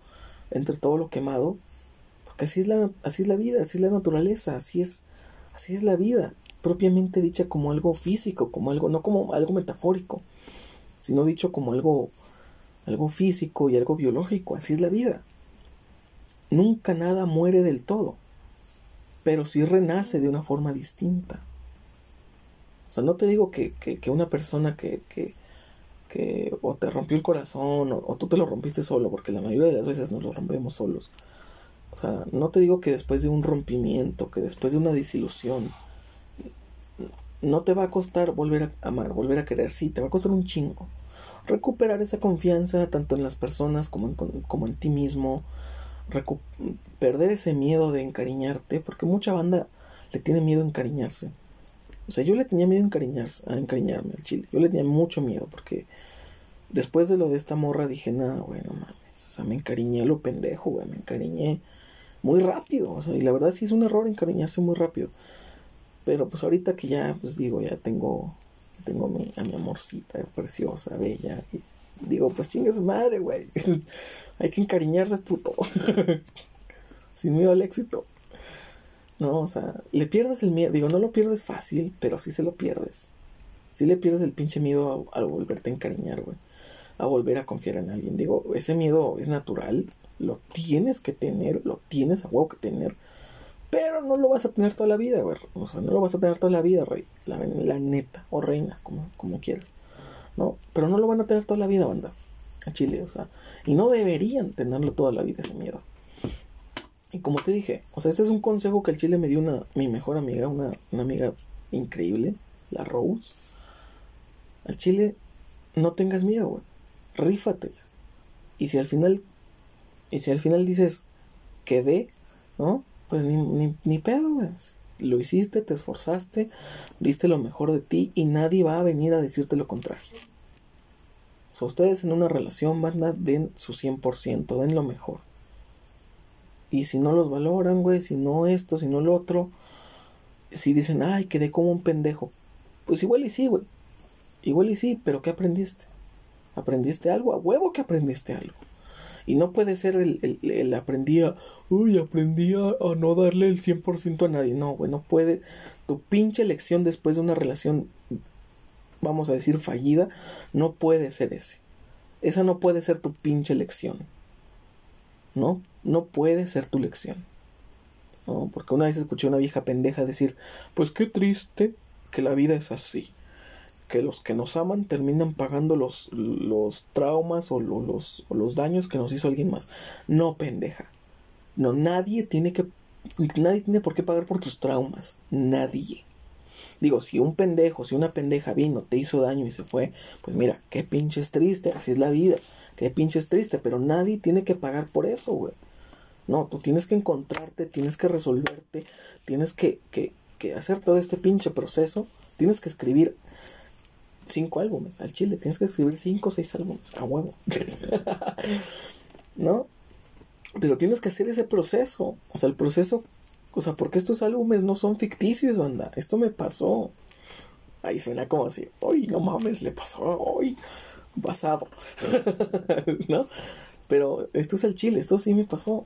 [SPEAKER 1] entre todo lo quemado, así es la, así es la vida, así es la naturaleza, así es, así es la vida, propiamente dicha como algo físico, como algo, no como algo metafórico, sino dicho como algo, algo físico y algo biológico, así es la vida. Nunca nada muere del todo, pero sí renace de una forma distinta. O sea, no te digo que, que, una persona que, que, que o te rompió el corazón o, tú te lo rompiste solo, porque la mayoría de las veces nos lo rompemos solos. O sea, no te digo que después de un rompimiento, que después de una desilusión, no te va a costar volver a amar, volver a querer, sí, te va a costar un chingo. Recuperar esa confianza tanto en las personas como en, como en ti mismo, perder ese miedo de encariñarte, porque mucha banda le tiene miedo a encariñarse. O sea, yo le tenía miedo a, encariñarse, a encariñarme al chile. Yo le tenía mucho miedo porque después de lo de esta morra dije, nada, güey, no mames. O sea, me encariñé lo pendejo, güey, me encariñé muy rápido. O sea, y la verdad sí es un error encariñarse muy rápido. Pero pues ahorita que ya, pues digo, ya tengo, tengo a mi, a mi amorcita preciosa, bella. Y digo, pues chingue su madre, güey. Hay que encariñarse, puto. Sin miedo al éxito. No, o sea, le pierdes el miedo. Digo, no lo pierdes fácil, pero sí se lo pierdes. Sí le pierdes el pinche miedo a, volverte a encariñar, güey. A volver a confiar en alguien. Digo, ese miedo es natural. Lo tienes que tener. Lo tienes a huevo que tener. Pero no lo vas a tener toda la vida, güey. O sea, no lo vas a tener toda la vida, rey. La, la neta. O reina, como, como quieras. ¿No? Pero no lo van a tener toda la vida, banda. A Chile, o sea. Y no deberían tenerlo toda la vida ese miedo. Y como te dije, o sea, este es un consejo que el Chile me dio una, mi mejor amiga, una, una amiga increíble, la Rose. Al Chile, no tengas miedo, güey. Rífatela. Y si al final, y si al final dices, quedé, ¿no? Pues ni, ni, ni pedo, güey. Lo hiciste, te esforzaste, diste lo mejor de ti y nadie va a venir a decirte lo contrario. O sea, ustedes en una relación van a den su 100%, den lo mejor. Y si no los valoran, güey, si no esto, si no lo otro, si dicen, ay, quedé como un pendejo, pues igual y sí, güey. Igual y sí, pero ¿qué aprendiste? ¿Aprendiste algo? A huevo que aprendiste algo. Y no puede ser el, el, el aprendí a, uy, aprendí a, no darle el 100% a nadie. No, güey, no puede. Tu pinche lección después de una relación, vamos a decir, fallida, no puede ser ese. Esa no puede ser tu pinche lección. ¿No? no puede ser tu lección. ¿no? Porque una vez escuché a una vieja pendeja decir, pues qué triste que la vida es así. Que los que nos aman terminan pagando los, los traumas o los, los daños que nos hizo alguien más. No, pendeja. No, nadie tiene que. Nadie tiene por qué pagar por tus traumas. Nadie. Digo, si un pendejo, si una pendeja vino, te hizo daño y se fue, pues mira, qué pinches triste, así es la vida. Qué pinches triste, pero nadie tiene que pagar por eso, güey. No, tú tienes que encontrarte, tienes que resolverte, tienes que, que, que hacer todo este pinche proceso, tienes que escribir cinco álbumes al chile, tienes que escribir cinco o seis álbumes, a huevo. ¿No? Pero tienes que hacer ese proceso, o sea, el proceso, o sea, porque estos álbumes no son ficticios, banda, esto me pasó. Ahí suena como así, uy, no mames, le pasó hoy, pasado. ¿No? Pero esto es el chile, esto sí me pasó.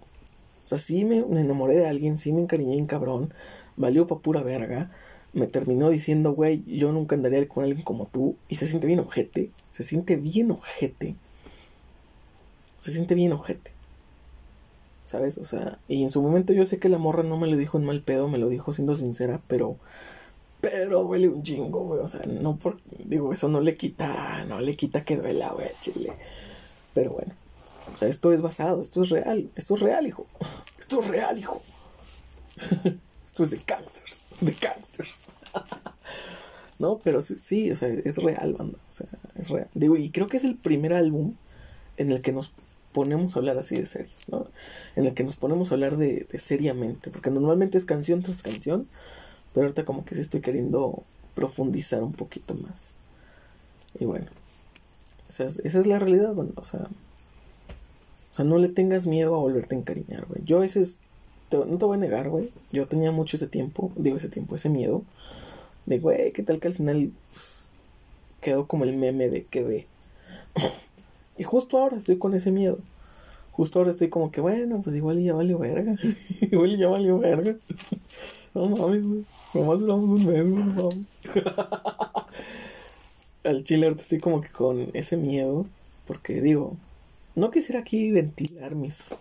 [SPEAKER 1] O sea, sí me, enamoré de alguien, sí me encariñé en cabrón, valió pa' pura verga. Me terminó diciendo, güey, yo nunca andaría con alguien como tú. Y se siente bien ojete. Se siente bien ojete. Se siente bien ojete. ¿Sabes? O sea, y en su momento yo sé que la morra no me lo dijo en mal pedo, me lo dijo siendo sincera, pero. Pero duele un chingo, güey. O sea, no por. Digo, eso no le quita. No le quita que duela, güey, chile. Pero bueno. O sea, esto es basado, esto es real, esto es real, hijo. Esto es real, hijo. esto es de gangsters, de gangsters. no, pero sí, sí, o sea, es real, banda. O sea, es real. Digo, y creo que es el primer álbum en el que nos ponemos a hablar así de serios, ¿no? En el que nos ponemos a hablar de, seriamente, porque normalmente es canción tras canción, pero ahorita como que sí estoy queriendo profundizar un poquito más. Y bueno, esa es, esa es la realidad, banda. O sea, sea, no le tengas miedo a volverte a encariñar, güey. Yo a veces, no te voy a negar, güey. Yo tenía mucho ese tiempo, digo ese tiempo, ese miedo. De, güey, ¿qué tal que al final pues, quedó como el meme de que ve? y justo ahora estoy con ese miedo. Justo ahora estoy como que, bueno, pues igual ya valió verga. igual ya valió verga. no mames, güey. Nomás duramos un mes, no. Al chile ahorita estoy como que con ese miedo. Porque digo, no quisiera aquí ventilar mis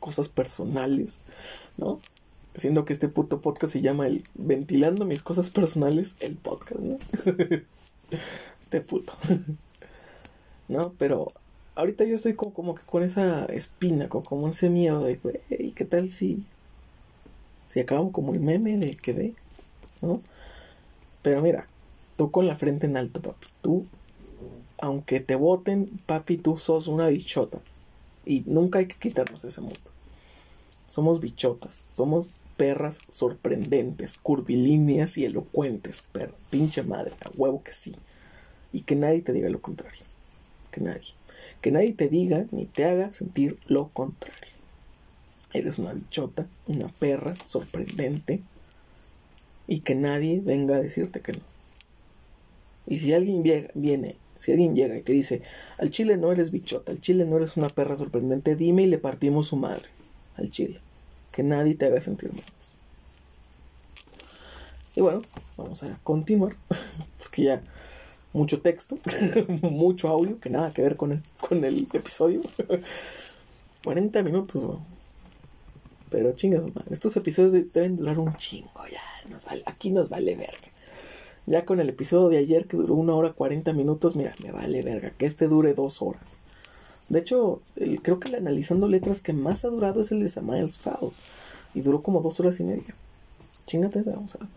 [SPEAKER 1] cosas personales, ¿no? Siendo que este puto podcast se llama el Ventilando mis cosas personales, el podcast, ¿no? este puto. ¿No? Pero ahorita yo estoy como, como que con esa espina, como, ese miedo de, güey, ¿qué tal si, si acabamos como el meme de quedé? ¿No? Pero mira, tú con la frente en alto, papi. Tú aunque te voten, papi, tú sos una bichota. Y nunca hay que quitarnos ese mundo. somos bichotas, somos perras sorprendentes, curvilíneas y elocuentes, pero pinche madre, a huevo que sí. Y que nadie te diga lo contrario. Que nadie. Que nadie te diga ni te haga sentir lo contrario. Eres una bichota, una perra sorprendente. Y que nadie venga a decirte que no. Y si alguien viene, si alguien llega y te dice, al chile no eres bichota, al chile no eres una perra sorprendente, dime y le partimos su madre. Al chile. Que nadie te haga sentir menos. Y bueno, vamos a continuar. Porque ya mucho texto, mucho audio, que nada que ver con el, con el episodio. 40 minutos, Pero chingas, estos episodios deben durar un chingo, ya. Aquí nos vale verga. Ya con el episodio de ayer que duró una hora 40 minutos, mira, me vale verga. Que este dure dos horas. De hecho, creo que el analizando letras que más ha durado es el de Samael's Foul. Y duró como dos horas y media. Chingate esa, vamos a.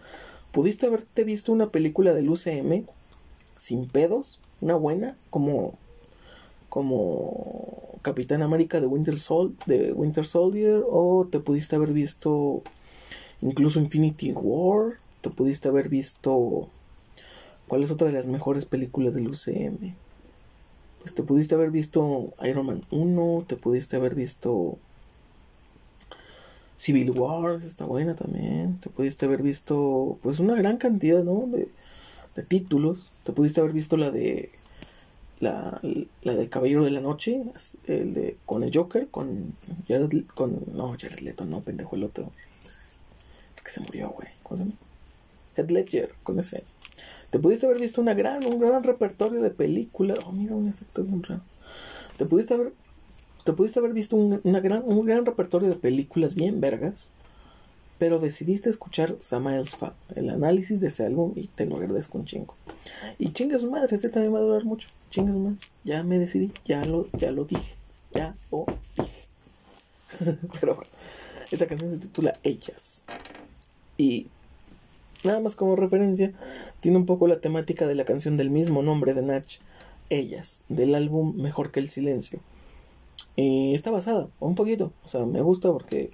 [SPEAKER 1] ¿Pudiste haberte visto una película del UCM sin pedos? Una buena, como. como. Capitán América de Winter, Sol, de Winter Soldier. O te pudiste haber visto. incluso Infinity War. Te pudiste haber visto. ¿Cuál es otra de las mejores películas del UCM? Te pudiste haber visto Iron Man 1, te pudiste haber visto Civil War, está buena también, te pudiste haber visto pues una gran cantidad, ¿no? De, títulos, te pudiste haber visto la de la, la del Caballero de la Noche, el de con el Joker, con Jared, con no Jared Leto, no pendejo el otro, que se murió, güey. Head Ledger, con ese. Te pudiste haber visto una gran, un gran repertorio de películas. Oh, mira, un efecto bien raro. Te pudiste haber, te pudiste haber visto un, una gran, un gran repertorio de películas bien vergas. Pero decidiste escuchar Samael's Fat, el análisis de ese álbum, y te lo agradezco un chingo. Y chinga su madre, este también va a durar mucho. Chinga su madre. Ya me decidí, ya lo, ya lo dije. Ya lo dije. pero bueno, esta canción se titula Ellas. Y Nada más como referencia, tiene un poco la temática de la canción del mismo nombre de Natch, Ellas, del álbum Mejor que el Silencio. Y está basada, un poquito, o sea, me gusta porque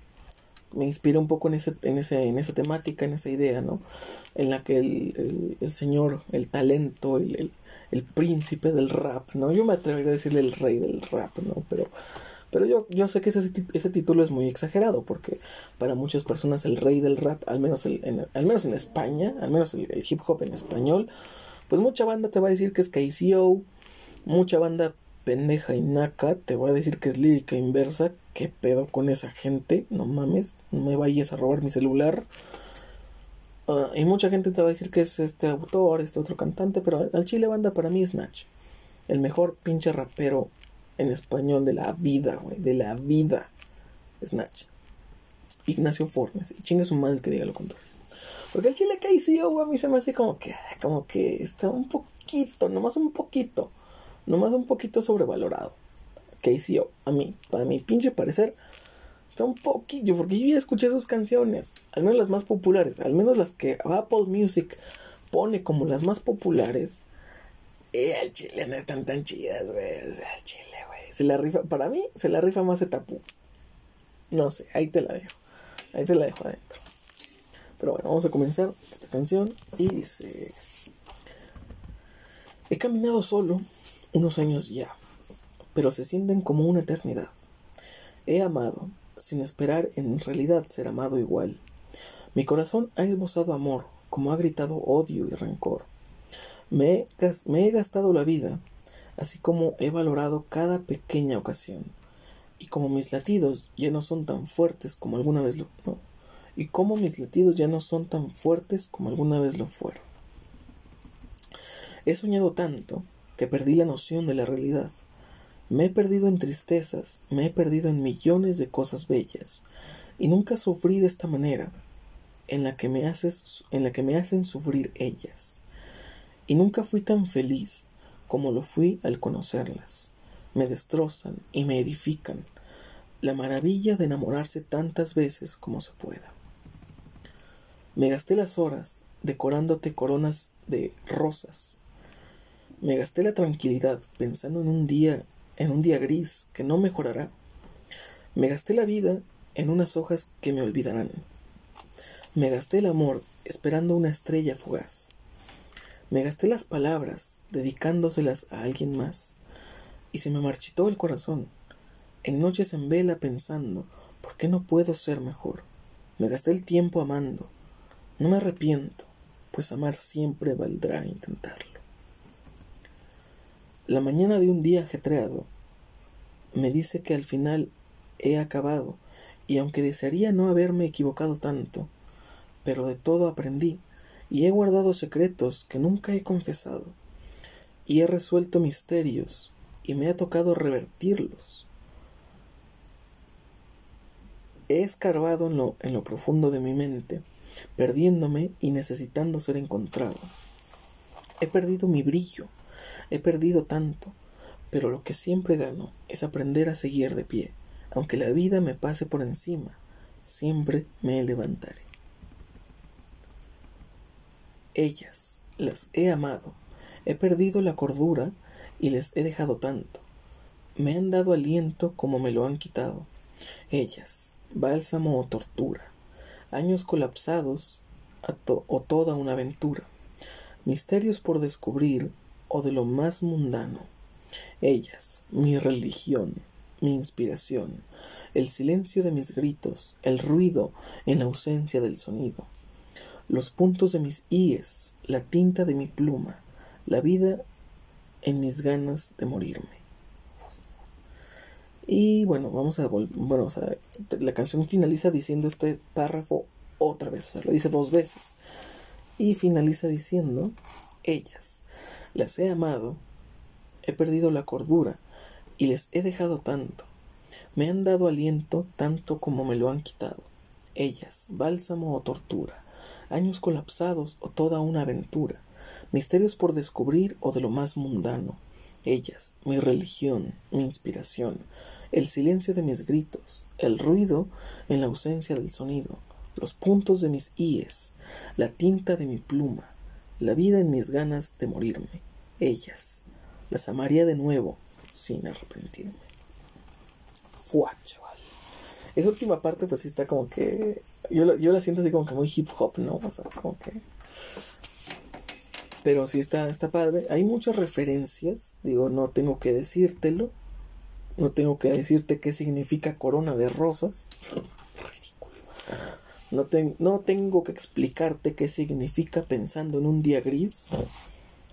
[SPEAKER 1] me inspira un poco en, ese, en, ese, en esa temática, en esa idea, ¿no? En la que el, el, señor, el talento, el, el, príncipe del rap, ¿no? Yo me atrevería a decirle el rey del rap, ¿no? Pero pero yo, yo sé que ese, ese título es muy exagerado, porque para muchas personas el rey del rap, al menos, en, al menos en España, al menos el, hip hop en español, pues mucha banda te va a decir que es KCO, mucha banda pendeja y naca te va a decir que es lírica inversa, qué pedo con esa gente, no mames, no me vayas a robar mi celular. Ah, y mucha gente te va a decir que es este autor, este otro cantante, pero al chile banda para mí es Nach, el mejor pinche rapero en español de la vida, güey, de la vida. Snatch. Ignacio Fornes. Y chinga su madre que diga lo contrario. Porque el chile KCO, güey, a mí se me hace como que, como que está un poquito, nomás un poquito, nomás un poquito sobrevalorado. KCO, a mí, para mi pinche parecer, está un poquillo, porque yo ya escuché sus canciones, al menos las más populares, al menos las que Apple Music pone como las más populares. Y chile no están tan chidas, güey. O chile se la rifa, para mí, se la rifa más Etapú. No sé, ahí te la dejo. Ahí te la dejo adentro. Pero bueno, vamos a comenzar esta canción. Y dice... He caminado solo unos años ya, pero se sienten como una eternidad. He amado, sin esperar en realidad ser amado igual. Mi corazón ha esbozado amor, como ha gritado odio y rencor. Me me he gastado la vida así como he valorado cada pequeña ocasión. Y como mis latidos ya no son tan fuertes como alguna vez lo no, y como mis latidos ya no son tan fuertes como alguna vez lo fueron. He soñado tanto que perdí la noción de la realidad. Me he perdido en tristezas, me he perdido en millones de cosas bellas, y nunca sufrí de esta manera, en la que me haces, en la que me hacen sufrir ellas. Y nunca fui tan feliz como lo fui al conocerlas. Me destrozan y me edifican. La maravilla de enamorarse tantas veces como se pueda. Me gasté las horas decorándote coronas de rosas. Me gasté la tranquilidad pensando en un día, en un día gris que no mejorará. Me gasté la vida en unas hojas que me olvidarán. Me gasté el amor esperando una estrella fugaz. Me gasté las palabras dedicándoselas a alguien más y se me marchitó el corazón. En noches en vela pensando, ¿por qué no puedo ser mejor? Me gasté el tiempo amando. No me arrepiento, pues amar siempre valdrá intentarlo. La mañana de un día ajetreado me dice que al final he acabado, y aunque desearía no haberme equivocado tanto, pero de todo aprendí, y he guardado secretos que nunca he confesado, y he resuelto misterios, y me ha tocado revertirlos. He escarbado en lo, en lo profundo de mi mente, perdiéndome y necesitando ser encontrado. He perdido mi brillo, he perdido tanto, pero lo que siempre gano es aprender a seguir de pie, aunque la vida me pase por encima, siempre me levantaré. Ellas, las he amado, he perdido la cordura y les he dejado tanto. Me han dado aliento como me lo han quitado. Ellas, bálsamo o tortura, años colapsados o toda una aventura, misterios por descubrir o de lo más mundano. Ellas, mi religión, mi inspiración, el silencio de mis gritos, el ruido en la ausencia del sonido, los puntos de mis íes, la tinta de mi pluma, la vida en mis ganas de morirme. Y bueno, vamos a bueno, o sea, la canción finaliza diciendo este párrafo otra vez, o sea, lo dice dos veces. Y finaliza diciendo, ellas, las he amado, he perdido la cordura y les he dejado tanto. Me han dado aliento tanto como me lo han quitado. Ellas, bálsamo o tortura, años colapsados o toda una aventura, misterios por descubrir o de lo más mundano, ellas, mi religión, mi inspiración, el silencio de mis gritos, el ruido en la ausencia del sonido, los puntos de mis íes, la tinta de mi pluma, la vida en mis ganas de morirme, ellas, las amaría de nuevo sin arrepentirme. Fua, chaval. Esa última parte, pues sí está como que. Yo, yo la siento así como que muy hip hop, ¿no? O sea, como que. Pero sí está, está padre. Hay muchas referencias. Digo, no tengo que decírtelo. No tengo que decirte qué significa corona de rosas. No, no tengo que explicarte qué significa pensando en un día gris.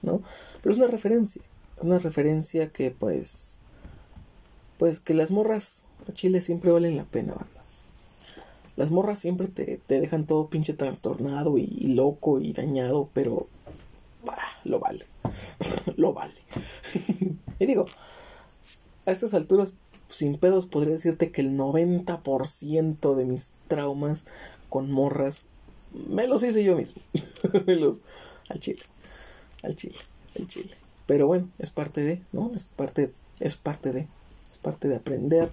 [SPEAKER 1] ¿No? Pero es una referencia. Una referencia que pues. Pues que las morras Chile siempre valen la pena, banda. Las morras siempre te, te dejan todo pinche trastornado y loco y dañado, pero lo vale. lo vale. y digo, a estas alturas, sin pedos, podría decirte que el 90% de mis traumas con morras me los hice yo mismo. los, al chile. Al chile. Al chile. Pero bueno, es parte de, ¿no? Es parte, es parte de. Es parte de aprender,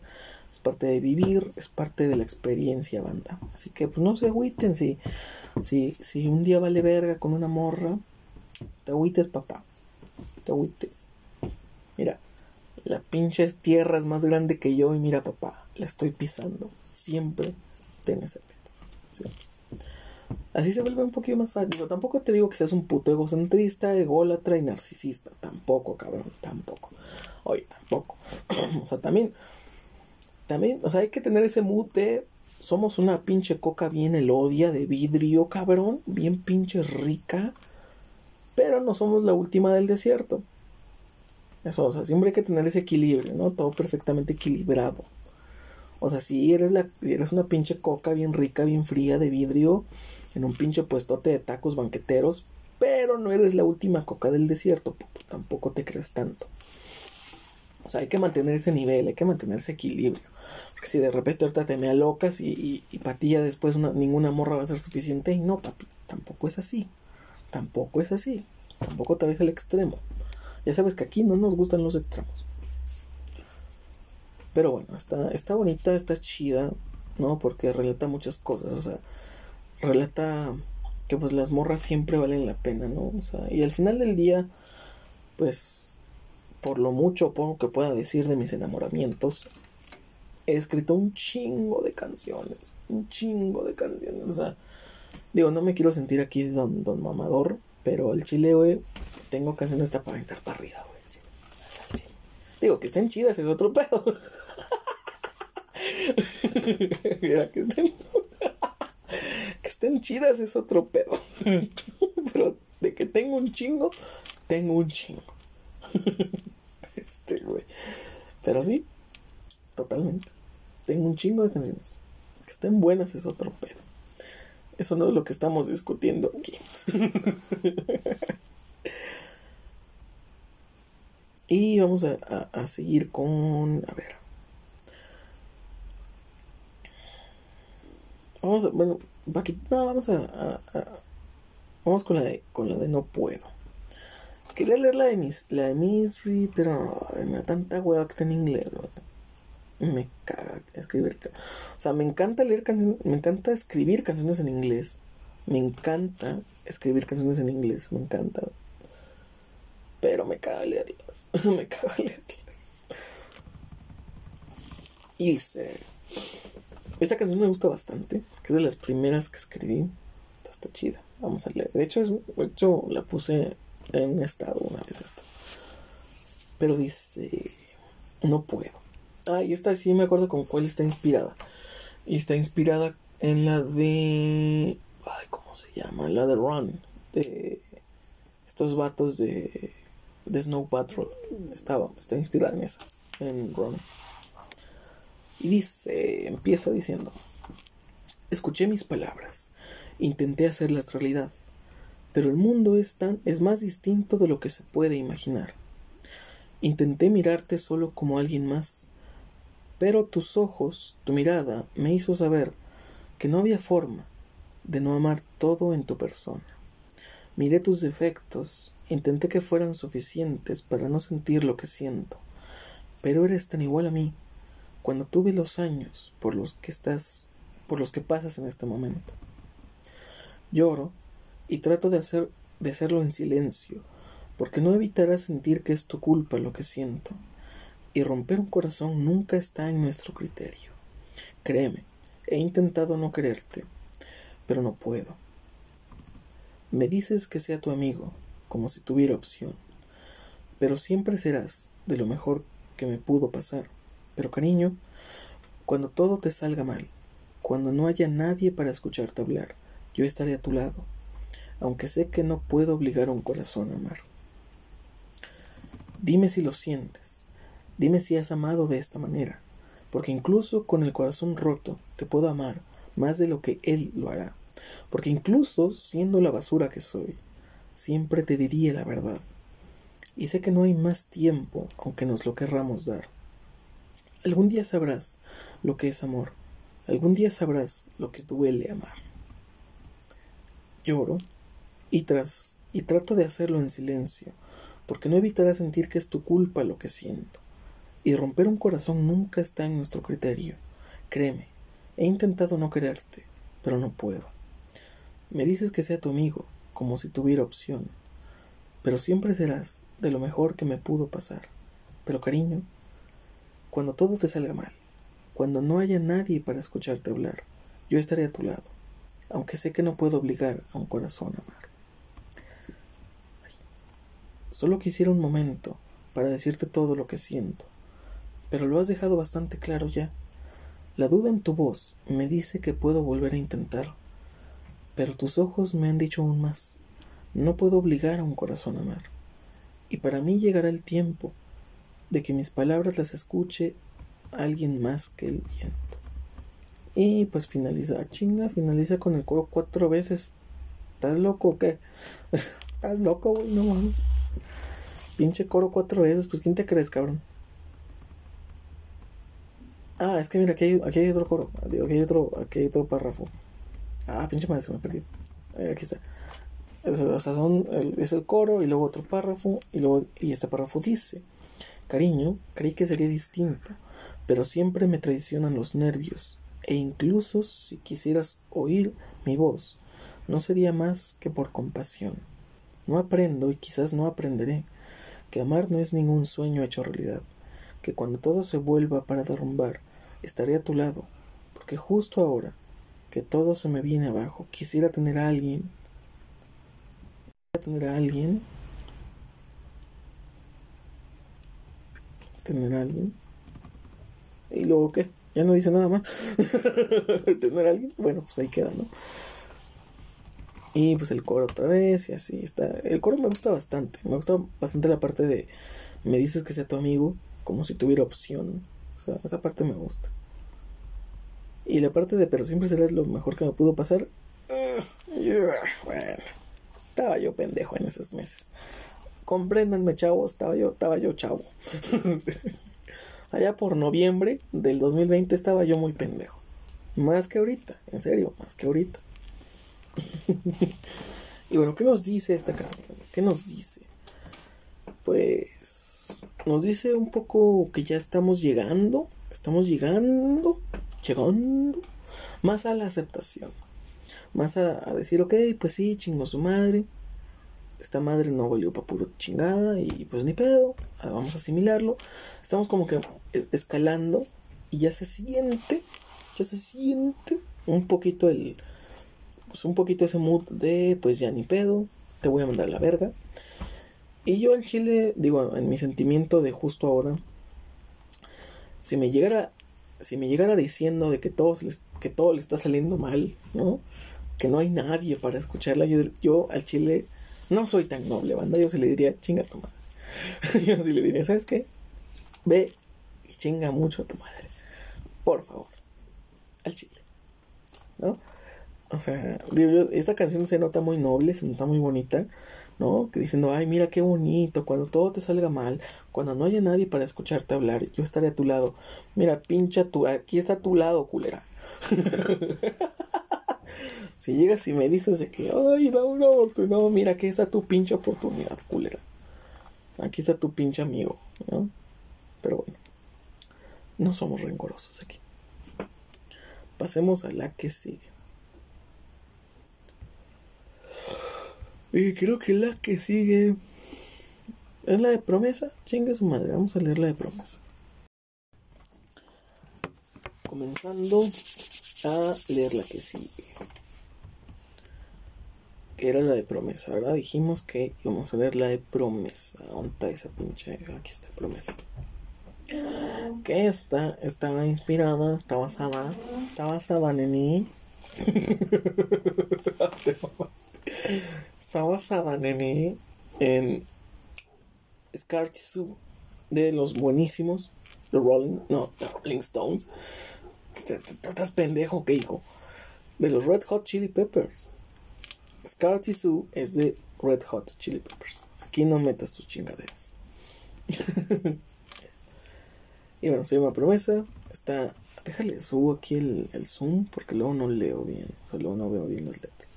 [SPEAKER 1] es parte de vivir, es parte de la experiencia, banda. Así que pues no se agüiten si, si, si un día vale verga con una morra, te agüites, papá. Te agüites. Mira, la pinche tierra es más grande que yo y mira, papá, la estoy pisando. Siempre ten certeza. Así se vuelve un poquito más fácil. Tampoco te digo que seas un puto egocentrista, ególatra y narcisista. Tampoco, cabrón, tampoco. Oye, tampoco. o sea, también, también, o sea, hay que tener ese de somos una pinche coca bien elodia de vidrio, cabrón, bien pinche rica pero no somos la última del desierto. Eso, o sea, siempre hay que tener ese equilibrio, ¿no? Todo perfectamente equilibrado. O sea, si eres, la, eres una pinche coca bien rica, bien fría de vidrio, en un pinche puestote de tacos banqueteros, pero no eres la última coca del desierto, tampoco te crees tanto. O sea, hay que mantener ese nivel, hay que mantener ese equilibrio. Porque si de repente ahorita te me alocas y, y, y después ninguna morra va a ser suficiente, y no, papi, tampoco es así tampoco es así. Tampoco te ves al extremo. Ya sabes que aquí no nos gustan los extremos. Pero bueno, está, está bonita, está chida, ¿no? Porque relata muchas cosas. O sea, relata que pues las morras siempre valen la pena, ¿no? O sea, y al final del día, pues, por lo mucho poco que pueda decir de mis enamoramientos, he escrito un chingo de canciones, un chingo de canciones, o sea, digo, no me quiero sentir aquí don, don mamador, pero el chile, güey, tengo canciones hasta para entrar para arriba, güey. Digo, que estén chidas es otro pedo. Mira, que estén, que estén chidas es otro pedo. pero de que tengo un chingo, tengo un chingo. Este, güey. Pero sí, totalmente. Tengo un chingo de canciones. Que estén buenas es otro pedo. Eso no es lo que estamos discutiendo aquí. y vamos a, a, seguir con. A ver. Vamos a. Bueno, no, vamos a, Vamos con la de, con la de no puedo. Quería leer la de, mis, la de Mystery, pero me da tanta hueva que está en inglés me caga escribir. O sea, me encanta leer canciones, me encanta escribir canciones en inglés. Me encanta escribir canciones en inglés, me encanta. Pero me caga leerlas. me caga leerlas. Y dice, esta canción me gusta bastante, que es de las primeras que escribí. Está chida. Vamos a leer. De hecho, de hecho la puse en estado una vez esto. Pero dice, no puedo. Ah, y esta sí me acuerdo con cuál está inspirada. Y está inspirada en la de. Ay, ¿cómo se llama? La de Run. De estos vatos de. De Snow Patrol. Estaba, está inspirada en esa. En Run. Y dice. Empieza diciendo. Escuché mis palabras. Intenté hacerlas realidad. Pero el mundo es tan. es más distinto de lo que se puede imaginar. Intenté mirarte solo como alguien más pero tus ojos, tu mirada, me hizo saber que no había forma de no amar todo en tu persona. Miré tus defectos, intenté que fueran suficientes para no sentir lo que siento, pero eres tan igual a mí cuando tuve los años por los que estás, por los que pasas en este momento. Lloro y trato de hacer de hacerlo en silencio, porque no evitarás sentir que es tu culpa lo que siento y romper un corazón nunca está en nuestro criterio. Créeme, he intentado no quererte, pero no puedo. Me dices que sea tu amigo, como si tuviera opción, pero siempre serás de lo mejor que me pudo pasar. Pero cariño, cuando todo te salga mal, cuando no haya nadie para escucharte hablar, yo estaré a tu lado, aunque sé que no puedo obligar a un corazón a amar. Dime si lo sientes, Dime si has amado de esta manera, porque incluso con el corazón roto te puedo amar más de lo que Él lo hará, porque incluso siendo la basura que soy, siempre te diría la verdad. Y sé que no hay más tiempo, aunque nos lo querramos dar. Algún día sabrás lo que es amor, algún día sabrás lo que duele amar. Lloro y tras y trato de hacerlo en silencio, porque no evitará sentir que es tu culpa lo que siento. Y romper un corazón nunca está en nuestro criterio. Créeme, he intentado no quererte, pero no puedo. Me dices que sea tu amigo, como si tuviera opción, pero siempre serás de lo mejor que me pudo pasar. Pero cariño, cuando todo te salga mal, cuando no haya nadie para escucharte hablar, yo estaré a tu lado, aunque sé que no puedo obligar a un corazón a amar. Solo quisiera un momento para decirte todo lo que siento, pero lo has dejado bastante claro ya. La duda en tu voz me dice que puedo volver a intentar, pero tus ojos me han dicho aún más. No puedo obligar a un corazón a amar. Y para mí llegará el tiempo de que mis palabras las escuche alguien más que el viento. Y pues finaliza, ah, chinga, finaliza con el coro cuatro veces. ¿Estás loco o qué? ¿Estás loco, güey? No mames. Pinche coro cuatro veces, pues ¿quién te crees, cabrón? Ah, es que mira, aquí hay, aquí hay otro coro. Aquí hay otro, aquí hay otro párrafo. Ah, pinche madre, se me perdí. aquí está. Es, o sea, son, es el coro y luego otro párrafo y luego y este párrafo dice, cariño, creí que sería distinto, pero siempre me traicionan los nervios e incluso si quisieras oír mi voz, no sería más que por compasión. No aprendo y quizás no aprenderé que amar no es ningún sueño hecho realidad, que cuando todo se vuelva para derrumbar, estaré a tu lado, porque justo ahora que todo se me viene abajo, quisiera tener a alguien, tener a alguien, tener a alguien, y luego qué, ya no dice nada más, tener a alguien, bueno, pues ahí queda, ¿no? Y pues el coro otra vez y así está. El coro me gusta bastante. Me gusta bastante la parte de me dices que sea tu amigo como si tuviera opción. O sea, esa parte me gusta. Y la parte de pero siempre serás lo mejor que me pudo pasar. bueno, estaba yo pendejo en esos meses. Compréndanme, chavos, estaba yo, estaba yo chavo. Allá por noviembre del 2020 estaba yo muy pendejo. Más que ahorita, en serio, más que ahorita. y bueno, ¿qué nos dice esta canción? ¿Qué nos dice? Pues nos dice un poco que ya estamos llegando, estamos llegando, llegando más a la aceptación, más a, decir, ok, pues sí, chingo su madre, esta madre no valió para puro chingada y pues ni pedo, ah, vamos a asimilarlo, estamos como que escalando y ya se siente, ya se siente un poquito el pues un poquito ese mood de pues ya ni pedo, te voy a mandar la verga. Y yo al chile, digo, en mi sentimiento de justo ahora, si me llegara, si me llegara diciendo de que todo, que todo le está saliendo mal, ¿no? Que no hay nadie para escucharla, yo, yo al chile no soy tan noble, banda, yo se le diría, chinga a tu madre. yo sí le diría, ¿sabes qué? Ve y chinga mucho a tu madre. Por favor. Al chile. ¿No? O sea, esta canción se nota muy noble, se nota muy bonita, ¿no? Que diciendo, ay, mira qué bonito, cuando todo te salga mal, cuando no haya nadie para escucharte hablar, yo estaré a tu lado. Mira, pincha tu, aquí está a tu lado, culera. si llegas y me dices de que, ay, no, no, no, mira, aquí está tu pinche oportunidad, culera. Aquí está tu pinche amigo, ¿no? Pero bueno, no somos rencorosos aquí. Pasemos a la que sigue. Y creo que la que sigue es la de promesa. Chinga su madre, vamos a leer la de promesa. Comenzando a leer la que sigue. Que era la de promesa, ¿verdad? Dijimos que íbamos a leer la de promesa. ¿Dónde está esa pinche? Aquí está promesa. Que esta está inspirada, está basada, está basada, neni. Está basada, nene, en Scar Tissue de los buenísimos, The Rolling, no, Rolling Stones. Tú estás pendejo, hijo. De los Red Hot Chili Peppers. Scar Tissue es de Red Hot Chili Peppers. Aquí no metas tus chingaderas. y bueno, se llama Promesa. Está. Déjale, subo aquí el, el zoom porque luego no leo bien. O sea, luego no veo bien las letras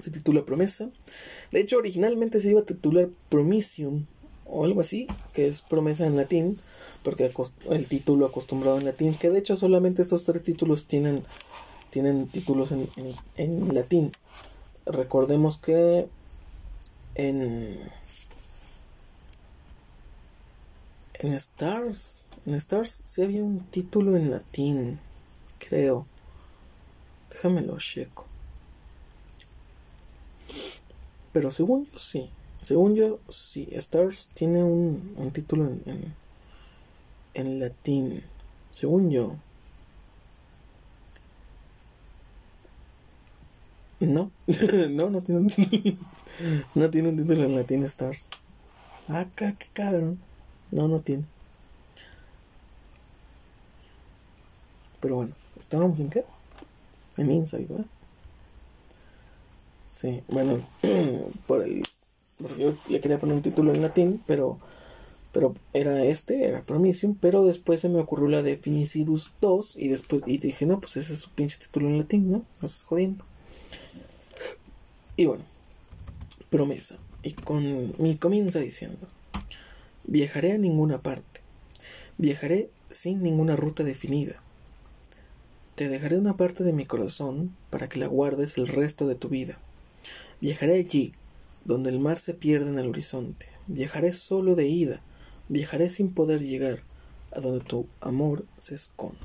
[SPEAKER 1] se titula Promesa. De hecho, originalmente se iba a titular Promisium o algo así, que es promesa en latín, porque el título acostumbrado en latín, que de hecho solamente estos tres títulos tienen, tienen títulos en, en latín. Recordemos que en, en Stars, en Stars sí había un título en latín, creo. Déjamelo checo. Pero según yo sí. Según yo sí. Stars tiene un, un título en, en, latín. Según yo. No, no, no tiene un título. no tiene un título en latín Stars. Acá, ah, qué cabrón. No, no tiene. Pero bueno, ¿estábamos en qué? En Inside, ¿verdad? Sí, bueno, por el, yo le quería poner un título en latín, pero, pero era este, era Promisium, pero después se me ocurrió la de Finicidus 2 y después y dije, no, pues ese es su pinche título en latín, ¿no? No estás jodiendo. Y bueno, promesa. Y con mi comienza diciendo, viajaré a ninguna parte, viajaré sin ninguna ruta definida. Te dejaré una parte de mi corazón para que la guardes el resto de tu vida. Viajaré allí, donde el mar se pierde en el horizonte. Viajaré solo de ida. Viajaré sin poder llegar. a donde tu amor se esconde.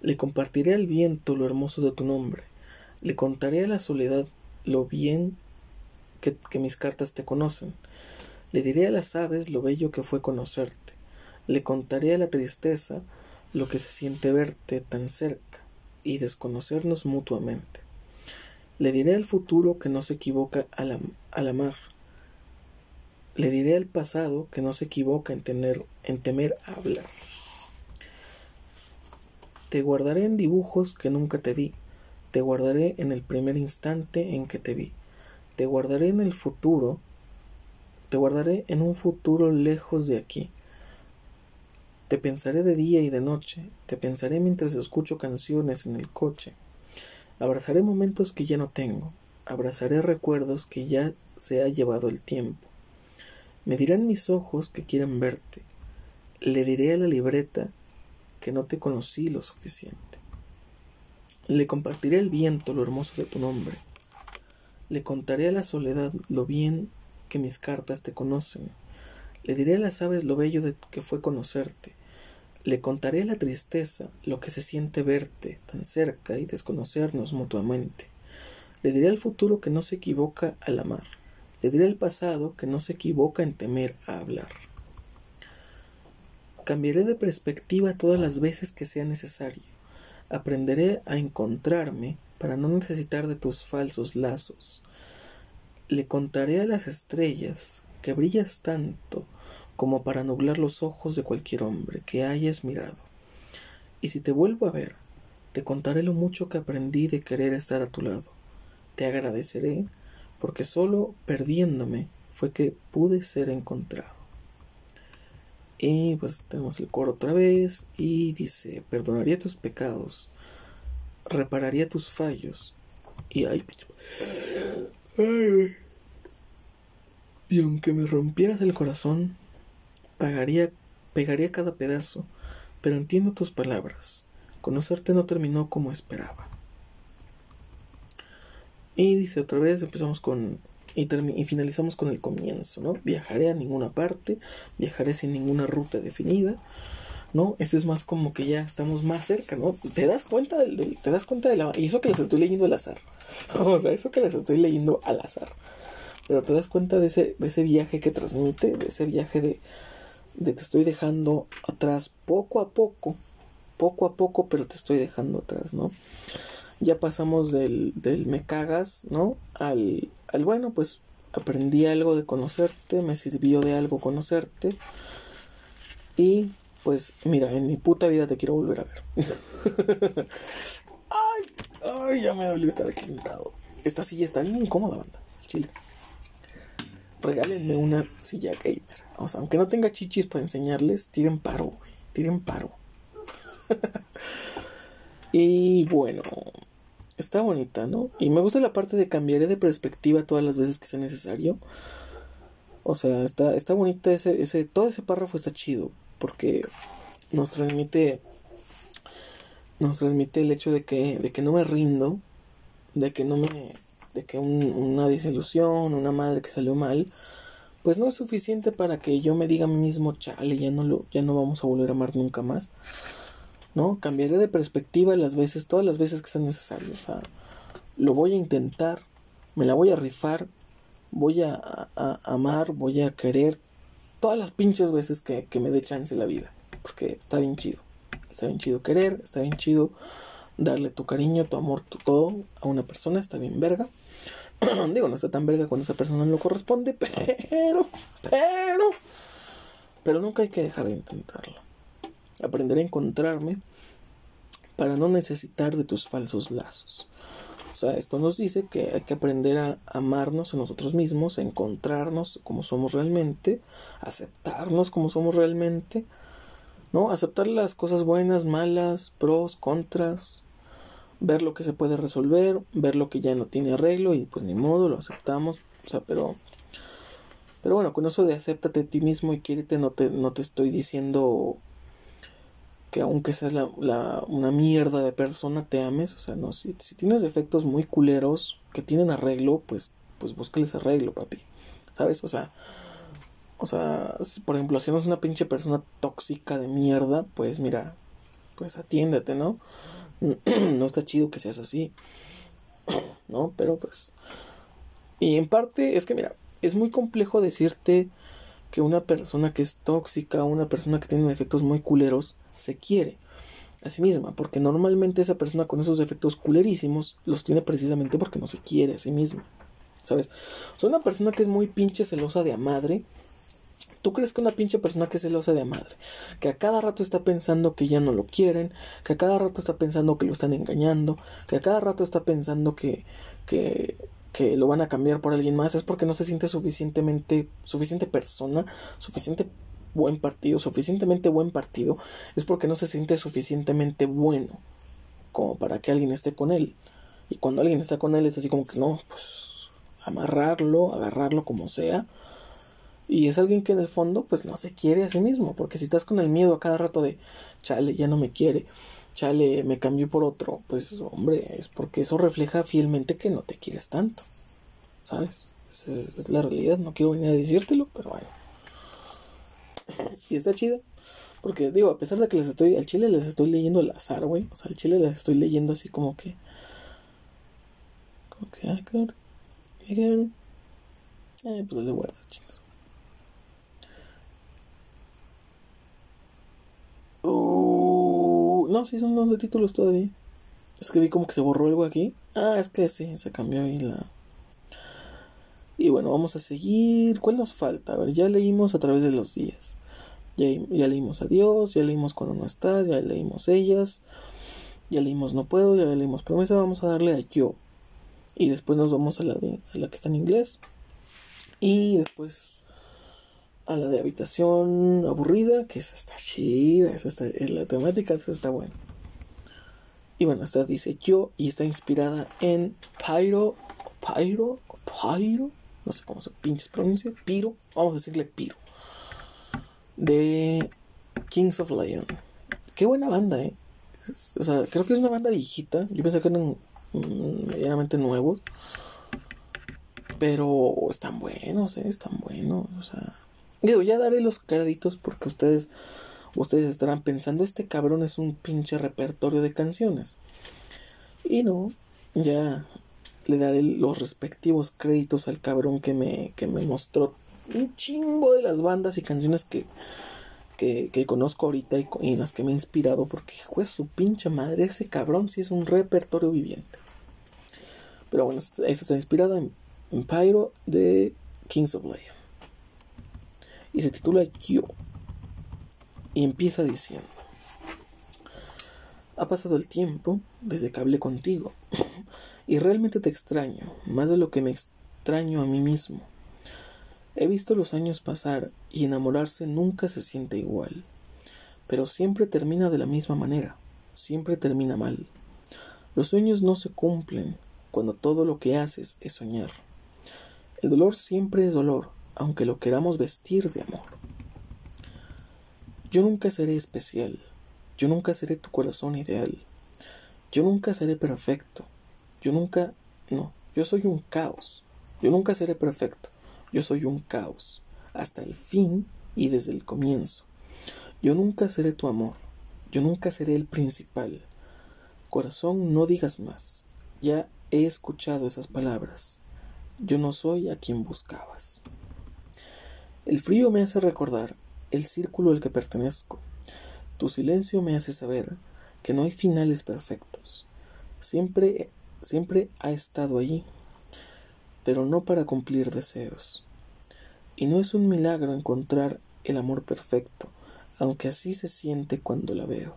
[SPEAKER 1] Le compartiré al viento lo hermoso de tu nombre, le contaré a la soledad lo bien que, que mis cartas te conocen, le diré a las aves lo bello que fue conocerte, le contaré a la tristeza lo que se siente verte tan cerca y desconocernos mutuamente. Le diré al futuro que no se equivoca al, al amar, le diré al pasado que no se equivoca en, tener, en temer hablar. Te guardaré en dibujos que nunca te di, te guardaré en el primer instante en que te vi, te guardaré en el futuro, te guardaré en un futuro lejos de aquí. Te pensaré de día y de noche, te pensaré mientras escucho canciones en el coche. Abrazaré momentos que ya no tengo, abrazaré recuerdos que ya se ha llevado el tiempo. Me dirán mis ojos que quieren verte. Le diré a la libreta que no te conocí lo suficiente. Le compartiré el viento lo hermoso de tu nombre. Le contaré a la soledad lo bien que mis cartas te conocen. Le diré a las aves lo bello de que fue conocerte. Le contaré la tristeza lo que se siente verte tan cerca y desconocernos mutuamente. Le diré al futuro que no se equivoca al amar. Le diré al pasado que no se equivoca en temer a hablar. Cambiaré de perspectiva todas las veces que sea necesario. Aprenderé a encontrarme para no necesitar de tus falsos lazos. Le contaré a las estrellas que brillas tanto como para nublar los ojos de cualquier hombre que hayas mirado. Y si te vuelvo a ver, te contaré lo mucho que aprendí de querer estar a tu lado. Te agradeceré porque solo perdiéndome fue que pude ser encontrado. Y pues tenemos el coro otra vez y dice, perdonaría tus pecados, repararía tus fallos y ay, ay, y aunque me rompieras el corazón, pagaría, pegaría cada pedazo, pero entiendo tus palabras. Conocerte no terminó como esperaba. Y dice otra vez, empezamos con... Y, finalizamos con el comienzo, ¿no? Viajaré a ninguna parte, viajaré sin ninguna ruta definida, ¿no? Este es más como que ya estamos más cerca, ¿no? Te das cuenta del, te das cuenta de la... Y eso que les estoy leyendo al azar. o sea, eso que les estoy leyendo al azar. Pero te das cuenta de ese, de ese viaje que transmite, de ese viaje de, de que estoy dejando atrás poco a poco, poco a poco, pero te estoy dejando atrás, ¿no? ya pasamos del, del me cagas, ¿no? Al, al bueno, pues aprendí algo de conocerte, me sirvió de algo conocerte. Y pues mira, en mi puta vida te quiero volver a ver. ay, ay, ya me dolió estar aquí sentado. Esta silla está bien incómoda, banda. Chile. Regálenme una silla gamer. O sea, aunque no tenga chichis para enseñarles, tiren paro, güey. Tiren paro. y bueno, está bonita, ¿no? Y me gusta la parte de cambiaré de perspectiva todas las veces que sea necesario. O sea, está, está bonita ese, ese, todo ese párrafo está chido, porque nos transmite, nos transmite el hecho de que, de que no me rindo, de que no me, de que una desilusión, una madre que salió mal, pues no es suficiente para que yo me diga a mí mismo, chale, ya no lo, ya no vamos a volver a amar nunca más. ¿no? Cambiaré de perspectiva las veces, todas las veces que sea, lo voy a intentar, me la voy a rifar, voy a, amar, voy a querer todas las pinches veces que, me dé chance la vida. Porque está bien chido. Está bien chido querer, está bien chido darle tu cariño, tu amor, tu todo a una persona, está bien verga. Digo, no está tan verga cuando esa persona no lo corresponde, pero, pero, pero nunca hay que dejar de intentarlo. Aprenderé a encontrarme para no necesitar de tus falsos lazos. O sea, esto nos dice que hay que aprender a amarnos a nosotros mismos, a encontrarnos como somos realmente, aceptarnos como somos realmente, ¿no? Aceptar las cosas buenas, malas, pros, contras, ver lo que se puede resolver, ver lo que ya no tiene arreglo y pues ni modo, lo aceptamos, o sea, pero pero bueno, con eso de acéptate a ti mismo y quiérete no te no te estoy diciendo que aunque seas la, una mierda de persona, te ames. O sea, no, si, si, tienes defectos muy culeros que tienen arreglo, pues, pues búscales arreglo, papi. ¿Sabes? O sea, O sea, por ejemplo, si eres una pinche persona tóxica de mierda, pues mira, pues atiéndete, ¿no? no está chido que seas así. ¿No? Pero pues... Y en parte es que, mira, es muy complejo decirte que una persona que es tóxica, una persona que tiene efectos muy culeros, se quiere a sí misma, porque normalmente esa persona con esos efectos culerísimos los tiene precisamente porque no se quiere a sí misma. ¿Sabes? O una persona que es muy pinche celosa de a madre, ¿Tú crees que una pinche persona que es celosa de madre, que a cada rato está pensando que ya no lo quieren, que a cada rato está pensando que lo están engañando, que a cada rato está pensando que, que, que lo van a cambiar por alguien más, es porque no se siente suficientemente, suficiente persona, suficiente buen partido, suficientemente buen partido, es porque no se siente suficientemente bueno como para que alguien esté con él. Y cuando alguien está con él es así como que no, pues amarrarlo, agarrarlo como sea y es alguien que en el fondo pues no se quiere a sí mismo, porque si estás con el miedo a cada rato de, chale, ya no me quiere, chale, me cambió por otro, pues hombre, es porque eso refleja fielmente que no te quieres tanto, ¿sabes? Esa es, la realidad, no quiero venir a decírtelo, pero bueno. Y está chido. Porque digo, a pesar de que les estoy, al chile les estoy leyendo al azar, güey. O sea, al chile les estoy leyendo así como que... Como que... Ah, eh, pues le guarda, chicos. Uh, no, sí, son los de títulos todavía. Es que vi como que se borró algo aquí. Ah, es que sí, se cambió ahí la. Y bueno, vamos a seguir. ¿Cuál nos falta? A ver, ya leímos a través de los días. Ya, ya leímos adiós, ya leímos cuando no estás, ya leímos ellas, ya leímos no puedo, ya leímos promesa. Vamos a darle a yo. Y después nos vamos a la, de, a la que está en inglés. Y después a la de habitación aburrida, que esa está chida, esa está, la temática esa está buena. Y bueno, esta dice yo y está inspirada en Pyro, Pyro, Pyro, no sé cómo se pinches pronuncia, Piro, vamos a decirle Piro, de Kings of Lion. Qué buena banda, eh. o sea, creo que es una banda viejita. Yo pensé que eran mm, medianamente nuevos. Pero están buenos, eh, están buenos. O sea, Digo, ya daré los créditos porque ustedes, ustedes estarán pensando, este cabrón es un pinche repertorio de canciones. Y no, ya le daré los respectivos créditos al cabrón que me, que me mostró un chingo de las bandas y canciones que, que, que conozco ahorita y, en las que me he inspirado. Porque, juez, su pinche madre, ese cabrón sí es un repertorio viviente. Pero bueno, esta está inspirada en, en Pyro de Kings of Leon y se titula Yo. Y empieza diciendo, ha pasado el tiempo desde que hablé contigo y realmente te extraño, más de lo que me extraño a mí mismo. He visto los años pasar y enamorarse nunca se siente igual, pero siempre termina de la misma manera, siempre termina mal. Los sueños no se cumplen cuando todo lo que haces es soñar. El dolor siempre es dolor, aunque lo queramos vestir de amor. Yo nunca seré especial, yo nunca seré tu corazón ideal, yo nunca seré perfecto, yo nunca, no, yo soy un caos, yo nunca seré perfecto, yo soy un caos, hasta el fin y desde el comienzo. Yo nunca seré tu amor, yo nunca seré el principal. Corazón, no digas más, ya he escuchado esas palabras. Yo no soy a quien buscabas. El frío me hace recordar el círculo al que pertenezco. Tu silencio me hace saber que no hay finales perfectos. Siempre, siempre ha estado allí, pero no para cumplir deseos. Y no es un milagro encontrar el amor perfecto, aunque así se siente cuando la veo.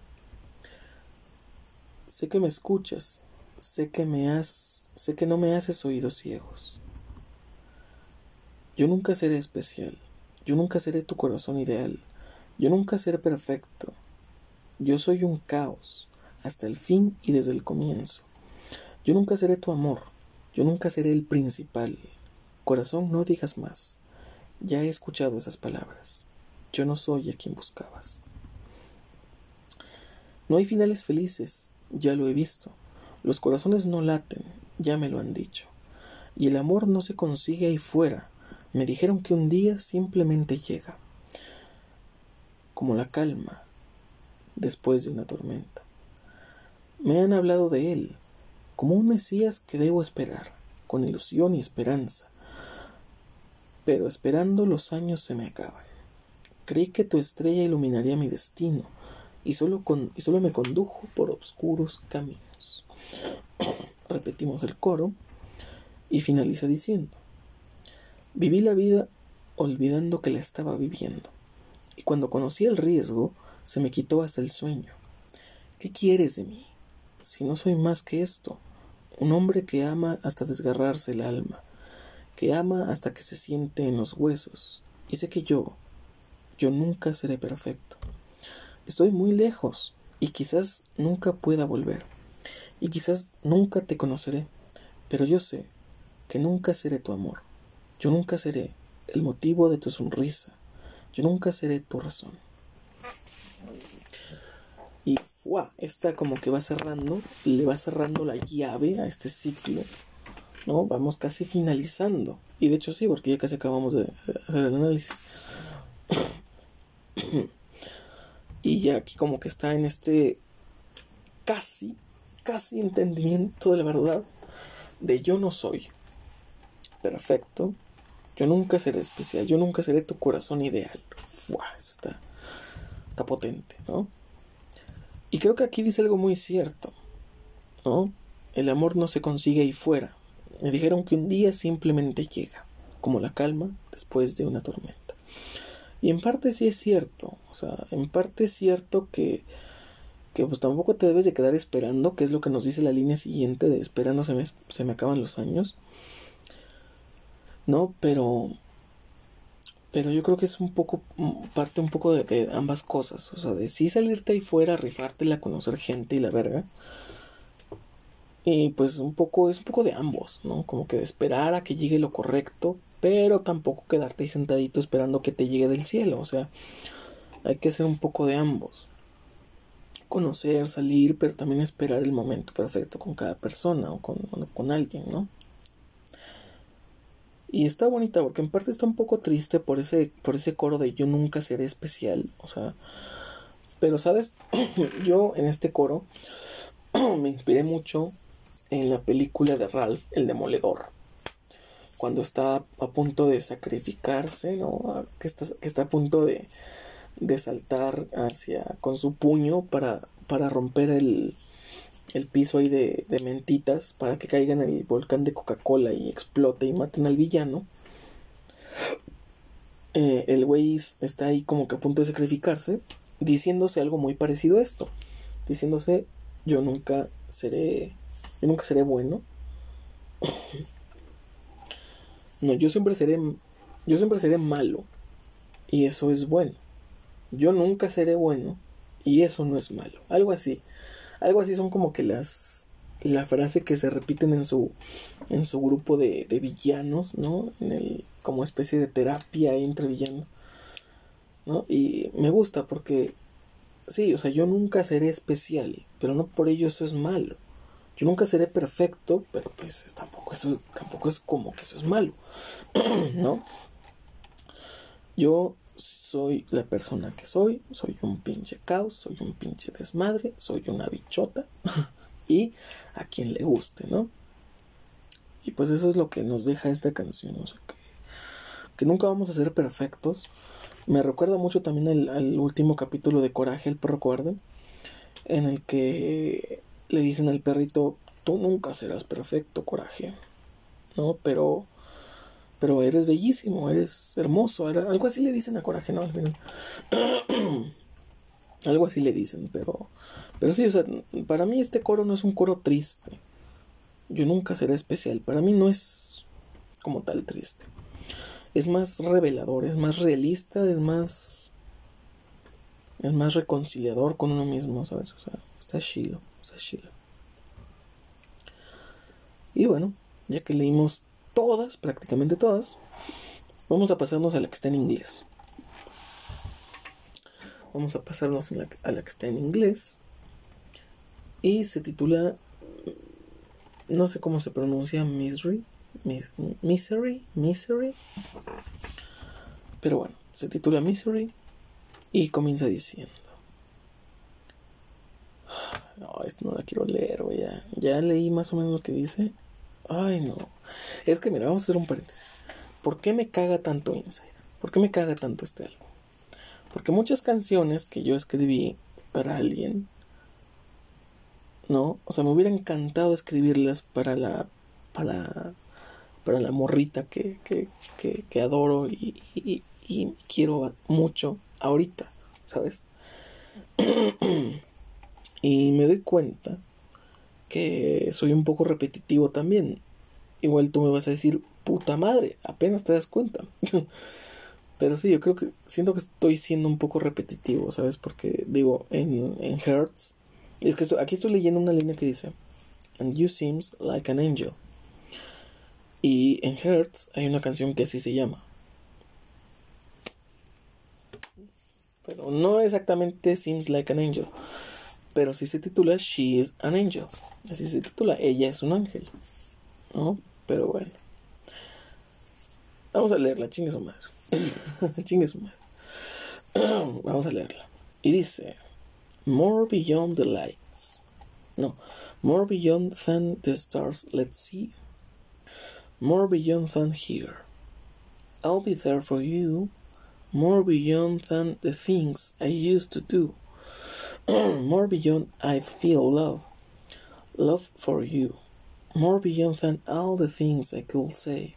[SPEAKER 1] Sé que me escuchas, sé que me has, sé que no me haces oídos ciegos. Yo nunca seré especial, yo nunca seré tu corazón ideal. Yo nunca seré perfecto. Yo soy un caos, hasta el fin y desde el comienzo. Yo nunca seré tu amor. Yo nunca seré el principal. Corazón, no digas más. Ya he escuchado esas palabras. Yo no soy a quien buscabas. No hay finales felices, ya lo he visto. Los corazones no laten, ya me lo han dicho. Y el amor no se consigue ahí fuera, Me dijeron que un día simplemente llega, como la calma después de una tormenta. Me han hablado de él, como un Mesías que debo esperar, con ilusión y esperanza. Pero esperando los años se me acaban. Creí que tu estrella iluminaría mi destino y solo, con, y solo me condujo por oscuros caminos. Repetimos el coro y finaliza diciendo, viví la vida olvidando que la estaba viviendo y cuando conocí el riesgo se me quitó hasta el sueño. ¿Qué quieres de mí? Si no soy más que esto, un hombre que ama hasta desgarrarse el alma, que ama hasta que se siente en los huesos, y sé que yo, yo nunca seré perfecto. Estoy muy lejos y quizás nunca pueda volver, y quizás nunca te conoceré, pero yo sé que nunca seré tu amor, yo nunca seré el motivo de tu sonrisa, yo nunca seré tu razón. Y ¡fua! esta como que va cerrando, le va cerrando la llave a este ciclo, ¿no? Vamos casi finalizando. Y de hecho sí, porque ya casi acabamos de hacer el análisis. y ya aquí como que está en este casi, casi entendimiento de la verdad de yo no soy perfecto, yo nunca seré especial, yo nunca seré tu corazón ideal. Eso está, está potente, ¿no? Y creo que aquí dice algo muy cierto, ¿no? El amor no se consigue ahí fuera. Me dijeron que un día simplemente llega, como la calma después de una tormenta. Y en parte sí es cierto, o sea, en parte es cierto que, que pues tampoco te debes de quedar esperando, que es lo que nos dice la línea siguiente de esperando se me, se me acaban los años. ¿No? Pero, pero yo creo que es un poco, mm, parte un poco de, ambas cosas, o sea, de sí salirte ahí fuera, rifártela, conocer gente y la verga. Y pues un poco, es un poco de ambos, ¿no? Como que de esperar a que llegue lo correcto, pero tampoco quedarte ahí sentadito esperando que te llegue del cielo, o sea, hay que hacer un poco de ambos. Conocer, salir, pero también esperar el momento perfecto con cada persona o con, con alguien, ¿no? Y está bonita porque en parte está un poco triste por ese, por ese coro de yo nunca seré especial. O sea, pero sabes, yo en este coro me inspiré mucho en la película de Ralph, el demoledor. Cuando está a punto de sacrificarse, ¿no? Que está, que está a punto de, de saltar hacia con su puño para, para romper el, el piso ahí de, de mentitas para que caigan en el volcán de Coca-Cola y explote y maten al villano. Eh, el güey está ahí como que a punto de sacrificarse, diciéndose algo muy parecido a esto. Diciéndose, yo nunca seré, yo nunca seré bueno. no, yo siempre seré, yo siempre seré malo. Y eso es bueno. Yo nunca seré bueno. Y eso no es malo. Algo así. Algo así son como que las la frase que se repiten en su en su grupo de, de villanos, ¿no? En el como especie de terapia entre villanos. ¿No? Y me gusta porque sí, o sea, yo nunca seré especial, pero no por ello eso es malo. Yo nunca seré perfecto, pero pues tampoco eso tampoco es como que eso es malo. ¿No? Yo soy la persona que soy, soy un pinche caos, soy un pinche desmadre, soy una bichota y a quien le guste, ¿no? Y pues eso es lo que nos deja esta canción, o sea, que, que nunca vamos a ser perfectos. Me recuerda mucho también al último capítulo de Coraje, el perro cobarde, en el que le dicen al perrito, tú nunca serás perfecto, Coraje, ¿no? Pero pero eres bellísimo, eres hermoso, algo así le dicen a Coraje, ¿no? algo así le dicen, pero, pero sí, o sea, para mí este coro no es un coro triste. Yo nunca seré especial, para mí no es como tal triste. Es más revelador, es más realista, es más es más reconciliador con uno mismo, ¿sabes? O sea, está chido, está chido. Y bueno, ya que leímos todas, prácticamente todas, vamos a pasarnos a la que está en inglés. Vamos a pasarnos a la, que está en inglés. Y se titula, no sé cómo se pronuncia, Misery, Misery, Misery. Pero bueno, se titula Misery y comienza diciendo. No, esto no la quiero leer. Ya, ya leí más o menos lo que dice. Ay, no. Es que mira, vamos a hacer un paréntesis. ¿Por qué me caga tanto Inside? ¿Por qué me caga tanto este álbum? Porque muchas canciones que yo escribí para alguien, ¿no? O sea, me hubiera encantado escribirlas para la, para, para la morrita que, que, que, adoro y, y, y quiero mucho ahorita, ¿sabes? y me doy cuenta soy un poco repetitivo también. Igual tú me vas a decir, puta madre, apenas te das cuenta. Pero sí, yo creo que siento que estoy siendo un poco repetitivo, ¿sabes? Porque digo, en, en Hertz, es que aquí estoy leyendo una línea que dice, And you seems like an angel. Y en Hertz hay una canción que así se llama. Pero no exactamente seems like an angel. Pero sí se titula She is an angel. Así se titula, ella es un ángel. ¿No? Pero bueno. Vamos a leerla, chingue su madre. chingue su madre. Vamos a leerla. Y dice, More beyond the lights. No, more beyond than the stars let's see. More beyond than here. I'll be there for you. More beyond than the things I used to do. more beyond I feel love, love for you, more beyond than all the things I could say,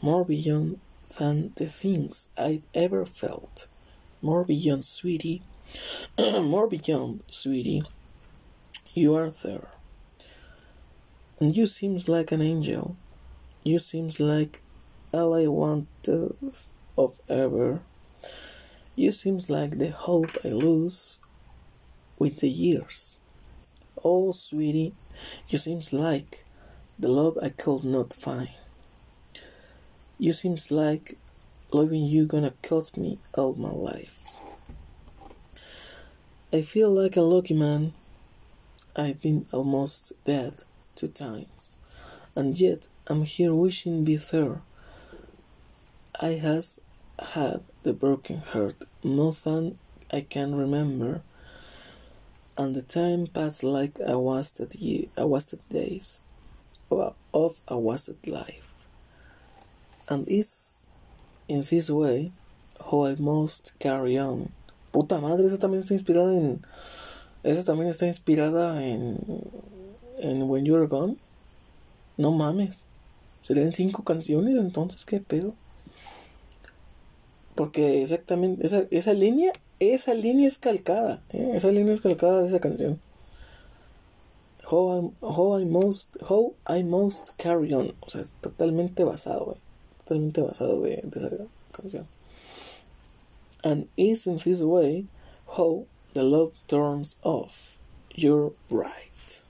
[SPEAKER 1] more beyond than the things I've ever felt, more beyond, sweetie, more beyond, sweetie, you are there. And you seems like an angel, you seems like all I wanted of ever. You seems like the hope I lose with the years. Oh, sweetie, you seems like the love I could not find. You seems like loving you gonna cost me all my life. I feel like a lucky man. I've been almost dead two times, and yet I'm here wishing be there. I has had the broken heart more than I can remember and the time passed like a wasted year, a wasted days of a wasted life. And is in this way how I must carry on. Puta madre, esa también está inspirada en. Esa también está inspirada en. En When You're Gone. No mames. Serían cinco canciones, entonces, ¿qué pedo? Porque exactamente esa, esa línea esa línea es calcada, ¿eh? esa línea es calcada de esa canción. How, I, most, how I most carry on, o sea, totalmente basado, totalmente basado de, esa canción. And is in this way how the love turns off. You're right.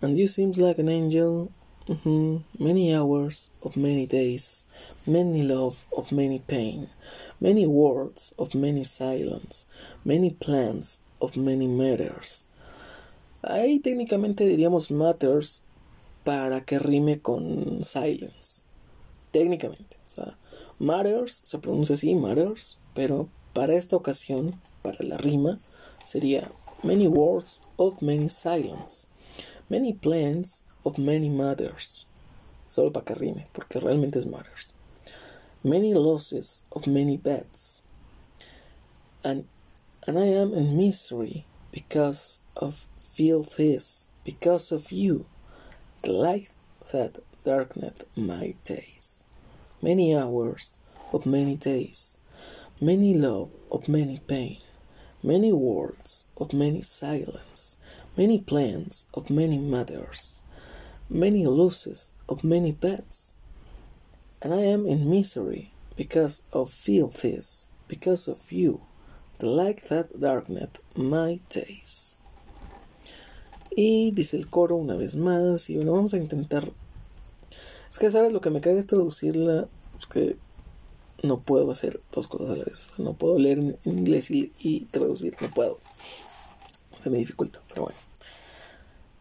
[SPEAKER 1] And you seems like an angel Mm-hmm. Many hours of many days, many love of many pain, many words of many silence, many plans of many matters. Ahí técnicamente diríamos matters para que rime con silence. Técnicamente, o sea, matters se pronuncia así, matters, pero para esta ocasión, para la rima, sería many words of many silence, many plans of many matters. Solo para que rime, porque realmente es matters. Many losses of many bets. And, and I am in misery because of feel this, because of you, the light that darkened my days. Many hours of many days, many love of many pain, many words of many silence, many plans of many matters many losses of many bets, and I am in misery because of feel this, because of you, the light that darkened my days. Y dice el coro una vez más, y bueno, vamos a intentar. Es que, ¿sabes? Lo que me caga es traducirla, es que no puedo hacer dos cosas a la vez. no puedo leer en inglés y, y traducir, no puedo. Se me dificulta, pero bueno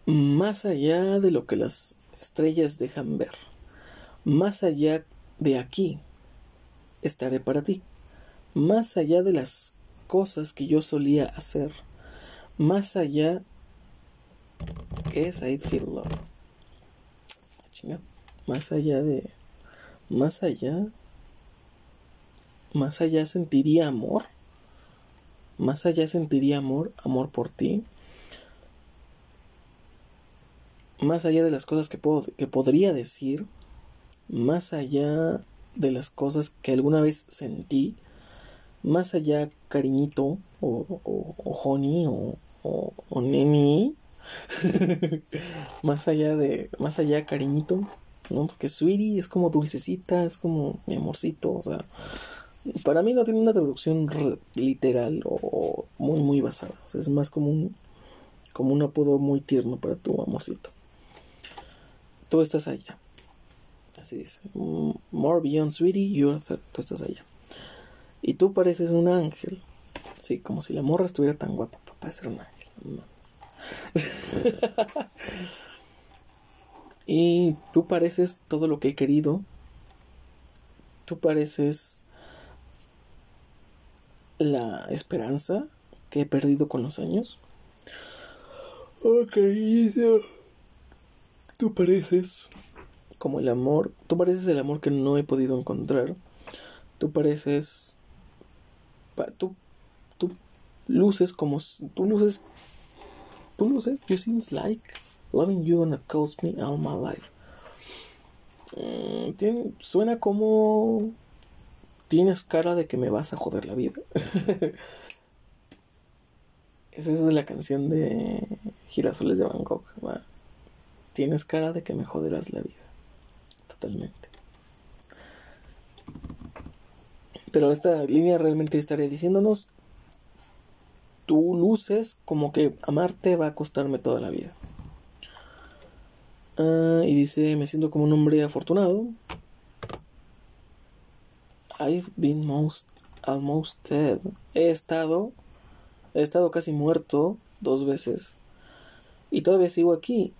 [SPEAKER 1] más allá de lo que las estrellas dejan ver. Más allá de aquí estaré para ti. Más allá de las cosas que yo solía hacer. Más allá ¿Qué es I Feel Love? Más allá de. Más allá. Más allá sentiría amor. Más allá sentiría amor, amor por ti. Más allá de las cosas que, puedo, que podría decir. Más allá de las cosas que alguna vez sentí. Más allá, cariñito, o, o, o honey, o, o, más allá de, más allá cariñito, ¿no? Porque sweetie es como dulcecita, es como mi amorcito, o sea, para mí no tiene una traducción literal o muy, muy basada, o sea, es más como un, como un apodo muy tierno para tu amorcito. Tú estás allá. Así dice. More beyond sweetie, you're tú estás allá. Y tú pareces un ángel. Sí, como si la morra estuviera tan guapa para parecer un ángel. y tú pareces todo lo que he querido. Tú pareces la esperanza que he perdido con los años. Tú pareces como el amor, tú pareces el amor que no he podido encontrar. Tú pareces, tú, tú luces como, tú luces Tú sé, you seems like loving you gonna cost me all my life. Mm, suena como tienes cara de que me vas a joder la vida. Esa es la canción de Girasoles de Bangkok. Tienes cara de que me joderás la vida. Totalmente. Pero esta línea realmente estaría diciéndonos tú luces como que amarte va a costarme toda la vida. Ah, y dice, me siento como un hombre afortunado. I've been most, almost dead. He estado, he estado casi muerto dos veces. Y todavía sigo aquí,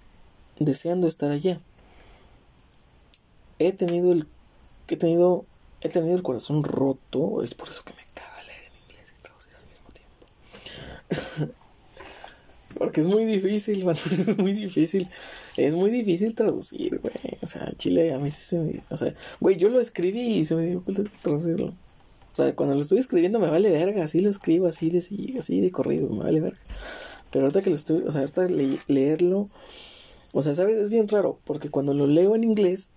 [SPEAKER 1] deseando estar allá. He tenido el, he tenido, he tenido el corazón roto. Es por eso que me caga Porque es muy difícil, es muy difícil. Es muy difícil traducir, güey. O sea, Chile a mí sí se me... O sea, güey, yo lo escribí y se me dio traducirlo. O sea, cuando lo estoy escribiendo me vale verga, así lo escribo, así de, así de corrido, me vale verga. Pero ahorita que lo estoy, o sea, ahorita leerlo, o sea, ¿sabes? Es bien raro, porque cuando lo leo en inglés,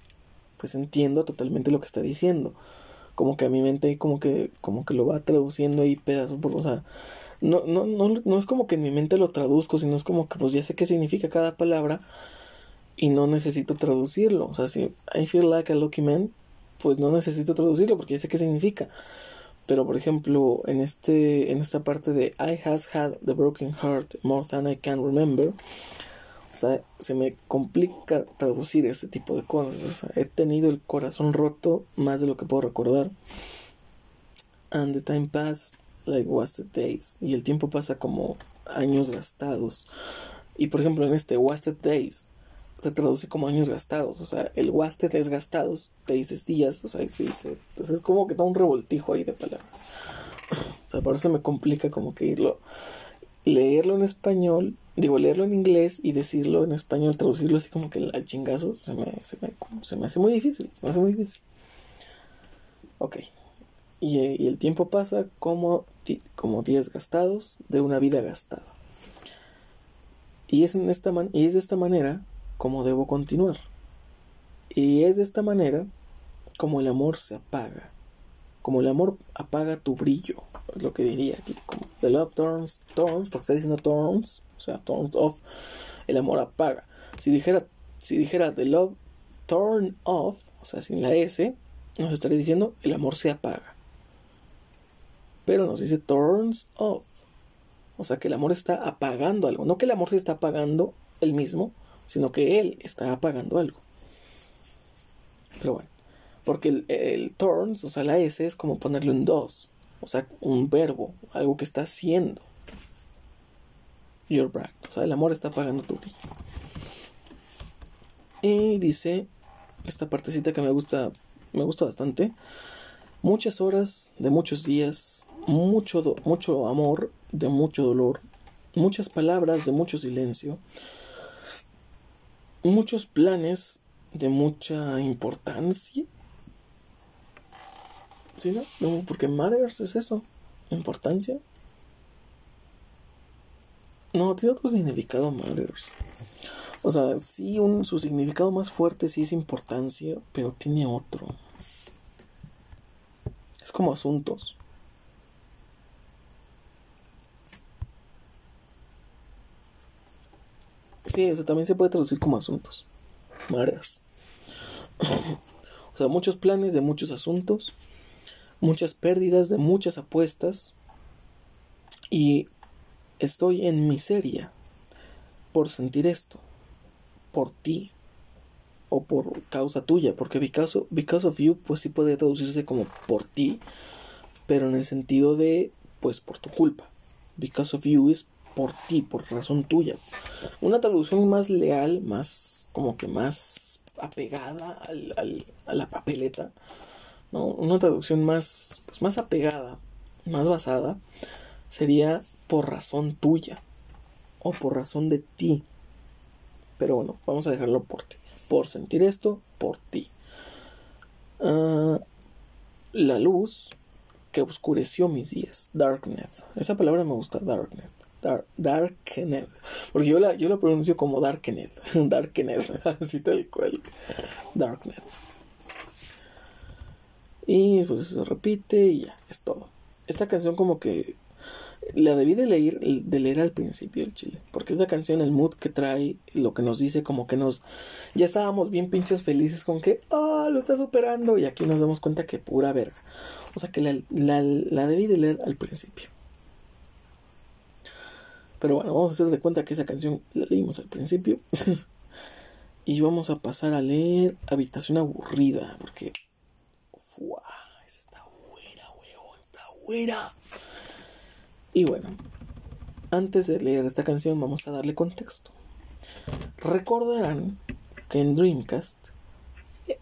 [SPEAKER 1] pues entiendo totalmente lo que está diciendo. Como que a mi mente como que, como que lo va traduciendo ahí pedazo por, o sea, no, no, no, no es como que en mi mente lo traduzco, sino es como que pues ya sé qué significa cada palabra y no necesito traducirlo. O sea, si I feel like a lucky man, pues no necesito traducirlo porque ya sé qué significa. Pero por ejemplo, en este en esta parte de I has had the broken heart more than I can remember, sea, se me complica traducir este tipo de cosas. O sea, he tenido el corazón roto más de lo que puedo recordar. And the time passed like wasted days. Y el tiempo pasa como años gastados. Y por ejemplo, en este wasted days se traduce como años gastados. O sea, el wasted es gastados, days es días. O sea, se dice. Entonces es como que da un revoltijo ahí de palabras. o sea, por eso me complica como que irlo. Leerlo en español, digo, leerlo en inglés y decirlo en español, traducirlo así como que al chingazo, se me, se me, se me hace muy difícil. Se me hace muy difícil. Ok, y, el tiempo pasa como, como días gastados de una vida gastada. Y es, en esta y es de esta manera como debo continuar. Y es de esta manera como el amor se apaga. Como el amor apaga tu brillo. Lo que diría aquí. Como the love turns, turns, porque está diciendo turns, o sea, turns off. El amor apaga. Si dijera, si dijera the love turn off, o sea, sin la S, nos estaría diciendo el amor se apaga pero nos dice turns off. O sea que el amor está apagando algo. No que el amor se está apagando él mismo, sino que él está apagando algo. Pero bueno, porque el, turns, o sea, la S es como ponerle un dos. O sea, un verbo, algo que está haciendo. Your back. O sea, el amor está apagando tu brillo. Y dice esta partecita que me gusta, me gusta bastante. Muchas horas de muchos días, mucho, mucho amor de mucho dolor, muchas palabras de mucho silencio, muchos planes de mucha importancia. ¿Sí, no? porque matters es eso, importancia. No, tiene otro significado matters. O sea, sí, un, su significado más fuerte sí es importancia, pero tiene otro. Es como asuntos. Sí, o sea, también se puede traducir como asuntos. Matters. o sea, muchos planes de muchos asuntos, muchas pérdidas de muchas apuestas. Y estoy en miseria por sentir esto, por ti o por causa tuya, porque because because of you pues sí puede traducirse como por ti, pero en el sentido de pues por tu culpa. Because of you es por ti, por razón tuya. Una traducción más leal, más como que más apegada al, a la papeleta, ¿no? Una traducción más, pues más apegada, más basada, sería por razón tuya o por razón de ti. Pero bueno, vamos a dejarlo por ti. Por sentir esto, por ti. Ah, la luz que oscureció mis días. Darknet. Esa palabra me gusta, darknet. Dark, Darknet. Porque yo la, yo la pronuncio como Darknet. Darknet. Así tal cual. Darknet. Y pues se repite y ya, es todo. Esta canción como que la debí de leer, de leer al principio el chile. Porque esta canción, el mood que trae, lo que nos dice, como que nos. Ya estábamos bien pinches felices con que, oh, lo está superando. Y aquí nos damos cuenta que pura verga. O sea que la, la, la debí de leer al principio. Pero bueno, vamos a hacer de cuenta que esa canción la leímos al principio. y vamos a pasar a leer Habitación Aburrida. Porque. ¡Fua! Esa está buena, weón. Está buena. Y bueno, antes de leer esta canción, vamos a darle contexto. Recordarán que en Dreamcast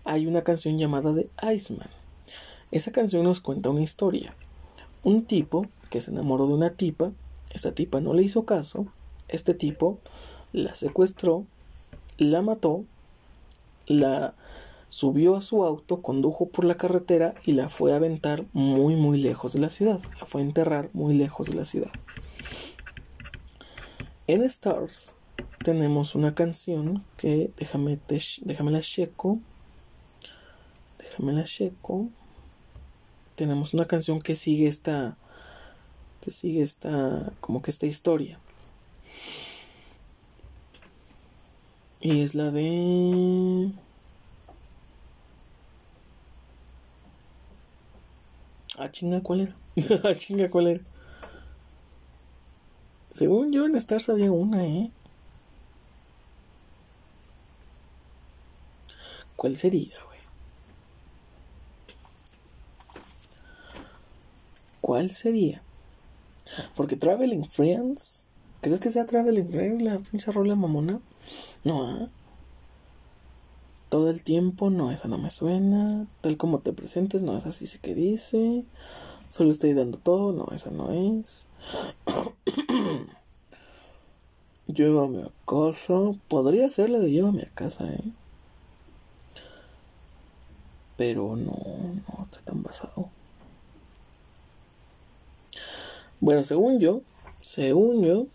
[SPEAKER 1] hay una canción llamada The Iceman. Esa canción nos cuenta una historia. Un tipo que se enamoró de una tipa esta tipa no le hizo caso. Este tipo la secuestró, la mató, la subió a su auto, condujo por la carretera y la fue a aventar muy muy lejos de la ciudad. La fue a enterrar muy lejos de la ciudad. En Stars tenemos una canción que déjame, déjame la checo. Déjame la checo. Tenemos una canción que sigue esta que sigue esta, como que esta historia. Y es la de... Ah, chinga, ¿cuál era? ah, chinga, ¿cuál era? Según yo en Stars había una, ¿eh? ¿Cuál sería, güey? ¿Cuál sería? Porque Traveling Friends. ¿Crees que sea Traveling Friends la pinche rola mamona? No, ¿ah? Todo el tiempo, no, esa no me suena. Tal como te presentes, no, esa sí sé que dice. Solo estoy dando todo, no, esa no es. llévame a casa. Podría ser la de llévame a casa, ¿eh? Pero no, no está tan basado. Bueno, según yo, según yo,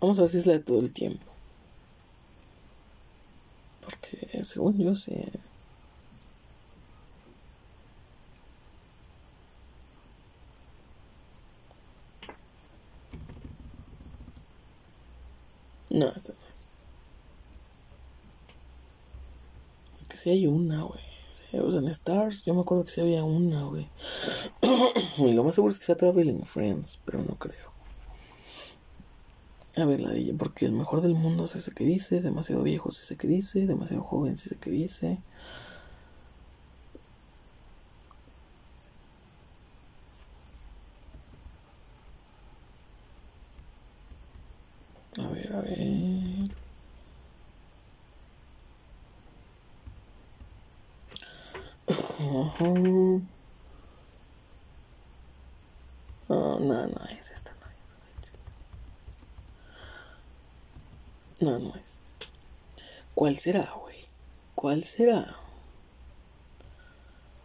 [SPEAKER 1] vamos a ver si es la de todo el tiempo. Porque según yo, sí. No, esta no es. Porque si hay una, güey. O sea, en Stars, yo me acuerdo que sí había una, güey. y lo más seguro es que sea Traveling Friends, pero no creo. A ver, la de ella, porque el mejor del mundo es ese que dice, demasiado viejo es ese que dice, demasiado joven es ese que dice. A ver, a ver. Ajá. No, no, no es esta, no es. No, no es. ¿Cuál será, güey? ¿Cuál será?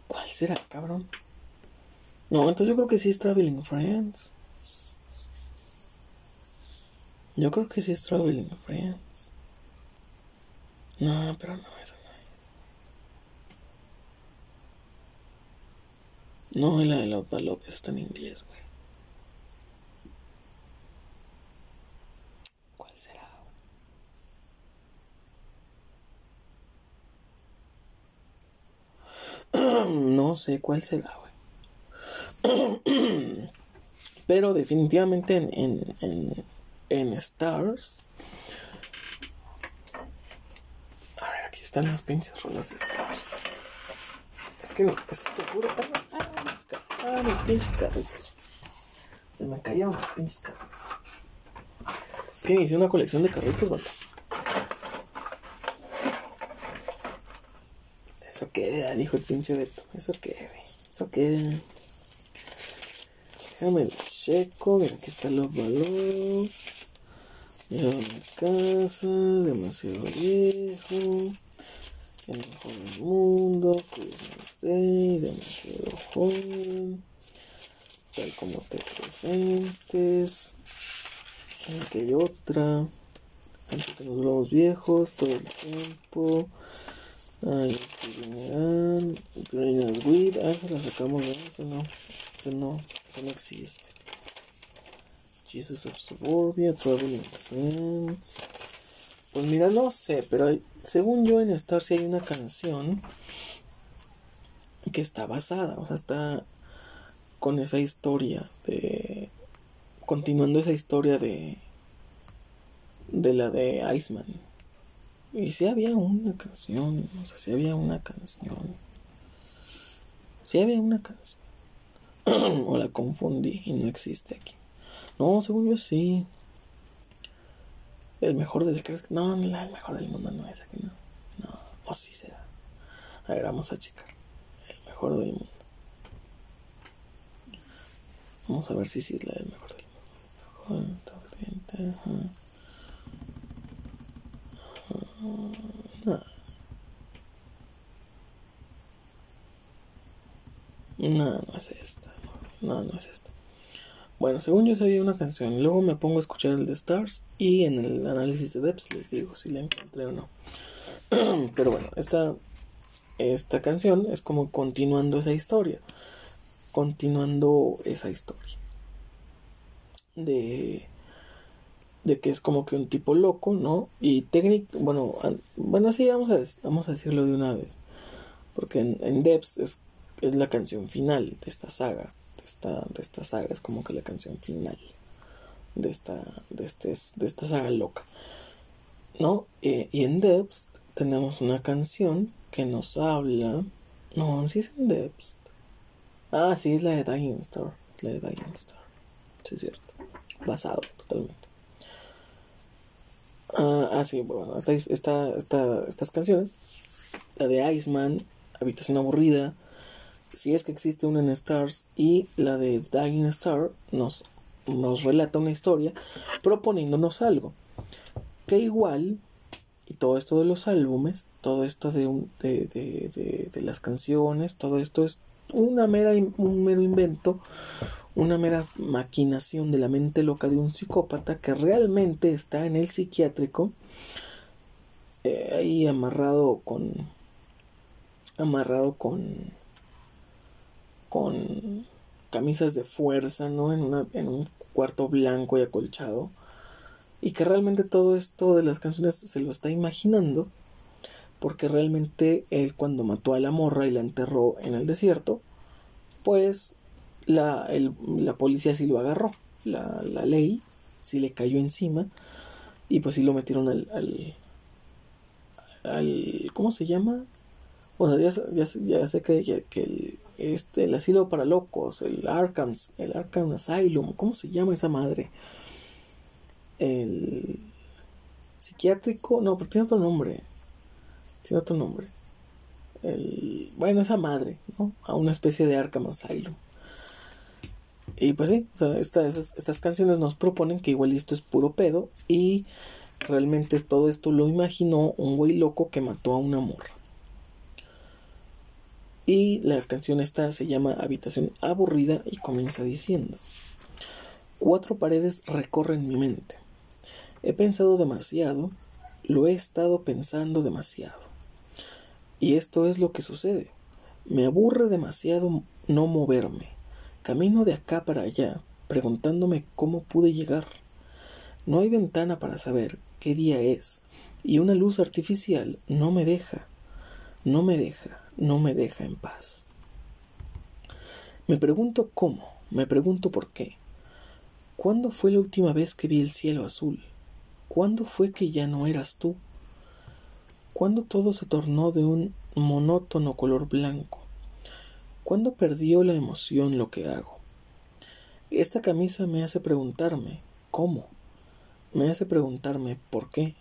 [SPEAKER 1] ¿Cuál será, cabrón? No, entonces yo creo que sí es Traveling Friends. Yo creo que sí es Traveling Friends. No, pero no, esa no es. No, la de Laura López está en inglés, güey. ¿Cuál será? Sé cuál será. Pero definitivamente en, en, en, Stars están las pinches rolas de Stars. Es que no, es que te juro. Ah, ah, pinches carritos. Se me cayeron los pinches carritos. Es que hice una colección de carritos, ¿vale? Eso queda, dijo el pinche Beto. Eso queda, Eso queda. Déjame lo checo. Mira, aquí está los valores. Mi casa, demasiado viejo. El mejor del mundo, Day, demasiado joven, tal como te presentes, hay otra, antes de los globos viejos, todo el tiempo, ay, general, Green as Weed, ah, esa la sacamos de eso, no, eso no, eso no existe. Jesus of Suburbia, Traveling Friends. Pues mira, no sé, pero según yo en Star sí hay una canción que está basada, o sea, está con esa historia de continuando esa historia de de la de Iceman. Y si había una canción, o sea, si había una canción. Si había una canción. o la confundí y no existe aquí. No, según yo sí. El mejor del No, el mejor del mundo no es aquí, no. No, o sí será. A ver, vamos a checar. El mejor del mundo. Vamos a ver si sí es la del mejor del mundo. No. No, no es esta. No, no es esta. Bueno, según yo sabía una canción, luego me pongo a escuchar el de Stars y en el análisis de Depths les digo si la encontré o no. Pero bueno, esta, esta canción es como continuando esa historia. Continuando esa historia. De, de que es como que un tipo loco, ¿no? Y técnico, bueno, bueno, sí, vamos a, vamos a decirlo de una vez. Porque en, en es, es la canción final de esta saga esta, de esta saga, es como que la canción final de esta, de este, de esta saga loca. ¿No? Eh, y en Depth tenemos una canción que nos habla. No, sí es en Depth. Ah, sí, es la de Dying Star. Es la de Dying Star. Sí, es cierto. Basado totalmente. Ah, ah sí, bueno, esta, esta, estas canciones. La de Iceman, Habitación Aburrida, si es que existe una en Stars y la de Dying Star nos, nos relata una historia proponiéndonos algo que igual y todo esto de los álbumes todo esto de, de, de, de, las canciones todo esto es una mera un mero invento una mera maquinación de la mente loca de un psicópata que realmente está en el psiquiátrico eh, ahí amarrado con amarrado con con camisas de fuerza, ¿no? En, una, en un cuarto blanco y acolchado. Y que realmente todo esto de las canciones se lo está imaginando. Porque realmente él cuando mató a la morra y la enterró en el desierto, pues la, la policía sí lo agarró. La, la, ley sí le cayó encima. Y pues sí lo metieron al... al, al ¿Cómo se llama? O sea, ya, ya, ya sé que, que el, este, el asilo para locos, el Arkham, el Arkham Asylum, ¿cómo se llama esa madre? El psiquiátrico, no, pero tiene otro nombre. Tiene otro nombre. el, bueno, esa madre, ¿no? A una especie de Arkham Asylum. Y pues sí, o sea, estas, estas canciones nos proponen que igual esto es puro pedo y realmente todo esto lo imaginó un güey loco que mató a una morra. Y la canción esta se llama Habitación Aburrida y comienza diciendo, Cuatro paredes recorren mi mente. He pensado demasiado, lo he estado pensando demasiado. Y esto es lo que sucede. Me aburre demasiado no moverme. Camino de acá para allá, preguntándome cómo pude llegar. No hay ventana para saber qué día es, y una luz artificial no me deja, no me deja, no me deja en paz. Me pregunto cómo, me pregunto por qué. ¿Cuándo fue la última vez que vi el cielo azul? ¿Cuándo fue que ya no eras tú? ¿Cuándo todo se tornó de un monótono color blanco? ¿Cuándo perdió la emoción lo que hago? Esta camisa me hace preguntarme ¿cómo? Me hace preguntarme ¿por qué?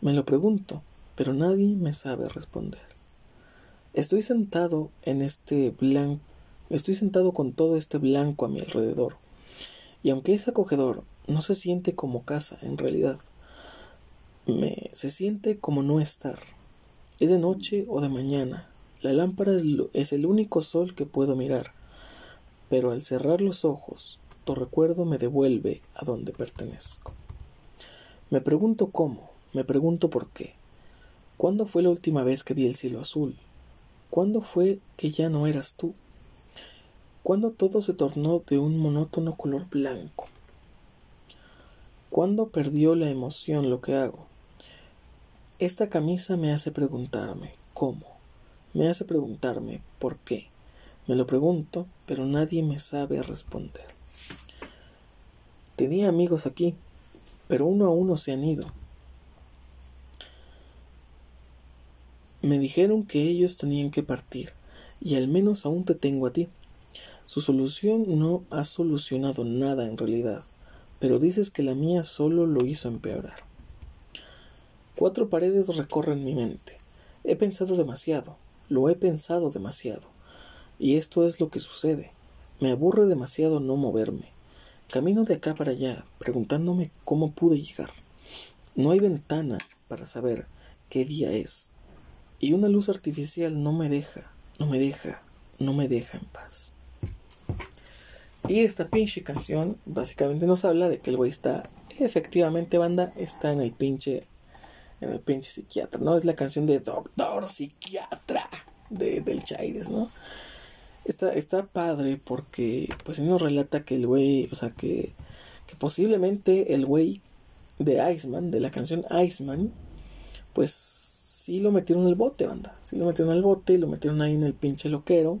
[SPEAKER 1] Me lo pregunto, pero nadie me sabe responder. Estoy sentado en este blanco, estoy sentado con todo este blanco a mi alrededor. Y aunque es acogedor, no se siente como casa en realidad. Se siente como no estar. Es de noche o de mañana, la lámpara es, el único sol que puedo mirar, pero al cerrar los ojos, tu recuerdo me devuelve a donde pertenezco. Me pregunto cómo, me pregunto por qué. ¿Cuándo fue la última vez que vi el cielo azul? ¿Cuándo fue que ya no eras tú? ¿Cuándo todo se tornó de un monótono color blanco? ¿Cuándo perdió la emoción lo que hago? Esta camisa me hace preguntarme cómo me hace preguntarme por qué. Me lo pregunto, pero nadie me sabe responder. Tenía amigos aquí, pero uno a uno se han ido. Me dijeron que ellos tenían que partir, y al menos aún te tengo a ti. Su solución no ha solucionado nada en realidad, pero dices que la mía solo lo hizo empeorar. Cuatro paredes recorren mi mente. He pensado demasiado, lo he pensado demasiado. Y esto es lo que sucede. Me aburre demasiado no moverme. Camino de acá para allá, preguntándome cómo pude llegar. No hay ventana para saber qué día es. Y una luz artificial no me deja, no me deja, no me deja en paz. Y esta pinche canción básicamente nos habla de que el güey está, efectivamente banda, está en el pinche en el pinche psiquiatra, ¿no? Es la canción de Doctor Psiquiatra de, del Chaires, ¿no? Está, está padre porque pues nos relata que el güey, o sea, que, que posiblemente el güey de Iceman, de la canción Iceman, pues sí lo metieron en el bote, banda. Sí lo metieron al bote y lo metieron ahí en el pinche loquero,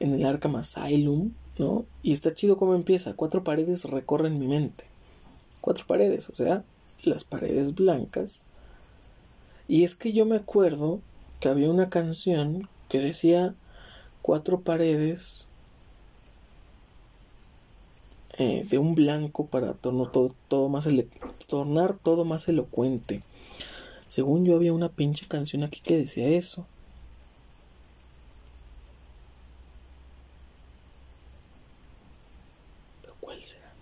[SPEAKER 1] en el Arkham Asylum, ¿no? Y está chido cómo empieza. Cuatro paredes recorren mi mente. Cuatro paredes, o sea, las paredes blancas. Y es que yo me acuerdo que había una canción que decía cuatro paredes eh, de un blanco para todo, tornar todo más elocuente. Según yo había una pinche canción aquí que decía eso. Pero ¿cuál será?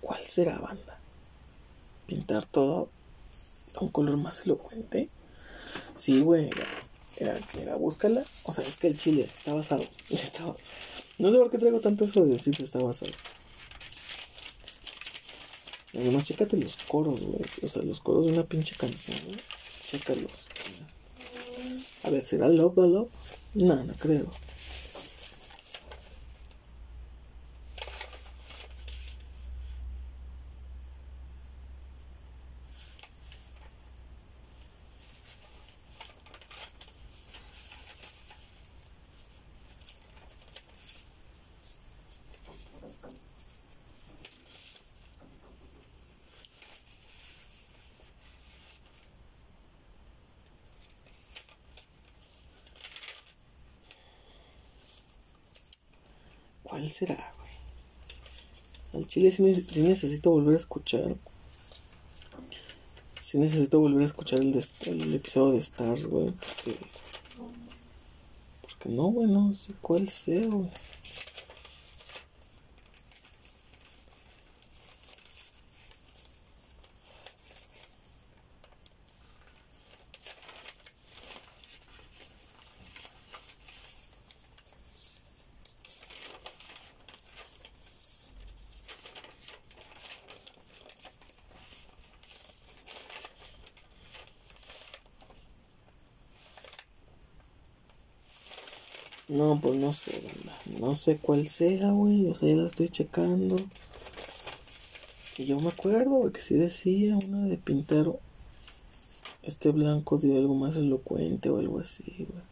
[SPEAKER 1] ¿Cuál será, banda? Pintar todo a un color más elocuente. Sí, güey, era, era, búscala. O sea, es que el chile está basado. no sé por qué traigo tanto eso de decir que está basado. Además, chécate los coros. O sea, los coros de una pinche canción. Chécalos. A ver, ¿será Love, Love? No, no creo. ¿Cuál será, güey? Al chile sí, necesito volver a escuchar. Sí necesito volver a escuchar el, episodio de Stars, güey. Porque, porque no, güey, no sé cuál sea, güey. No, pues no sé, No sé cuál sea, güey. O sea, ya la estoy checando. Y yo me acuerdo, que sí decía una de pintar este blanco de algo más elocuente o algo así, güey.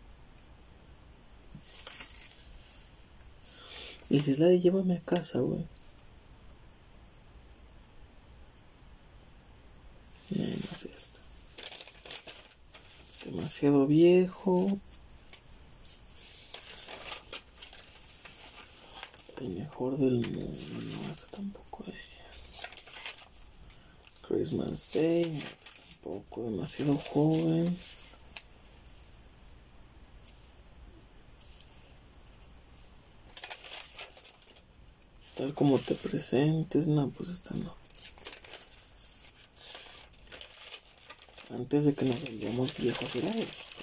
[SPEAKER 1] Y si es la de llévame a casa, güey. No, no es esta. Demasiado viejo. Mejor del mundo. No, esta tampoco es. Christmas Day. Tampoco demasiado joven. Tal como te presentes, no, pues esta no. Antes de que nos volvamos viejos era esta.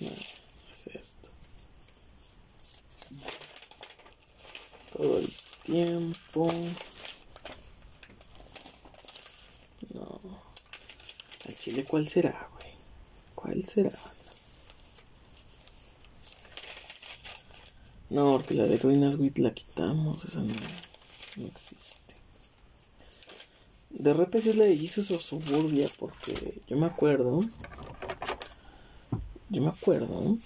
[SPEAKER 1] No, es esto. Todo el tiempo. No. ¿Al chile cuál será, güey? ¿Cuál será? No, porque la de Ruinas Wit la quitamos, esa no, no existe. De repente es la de Jesus o Suburbia, porque yo me acuerdo. Yo me acuerdo.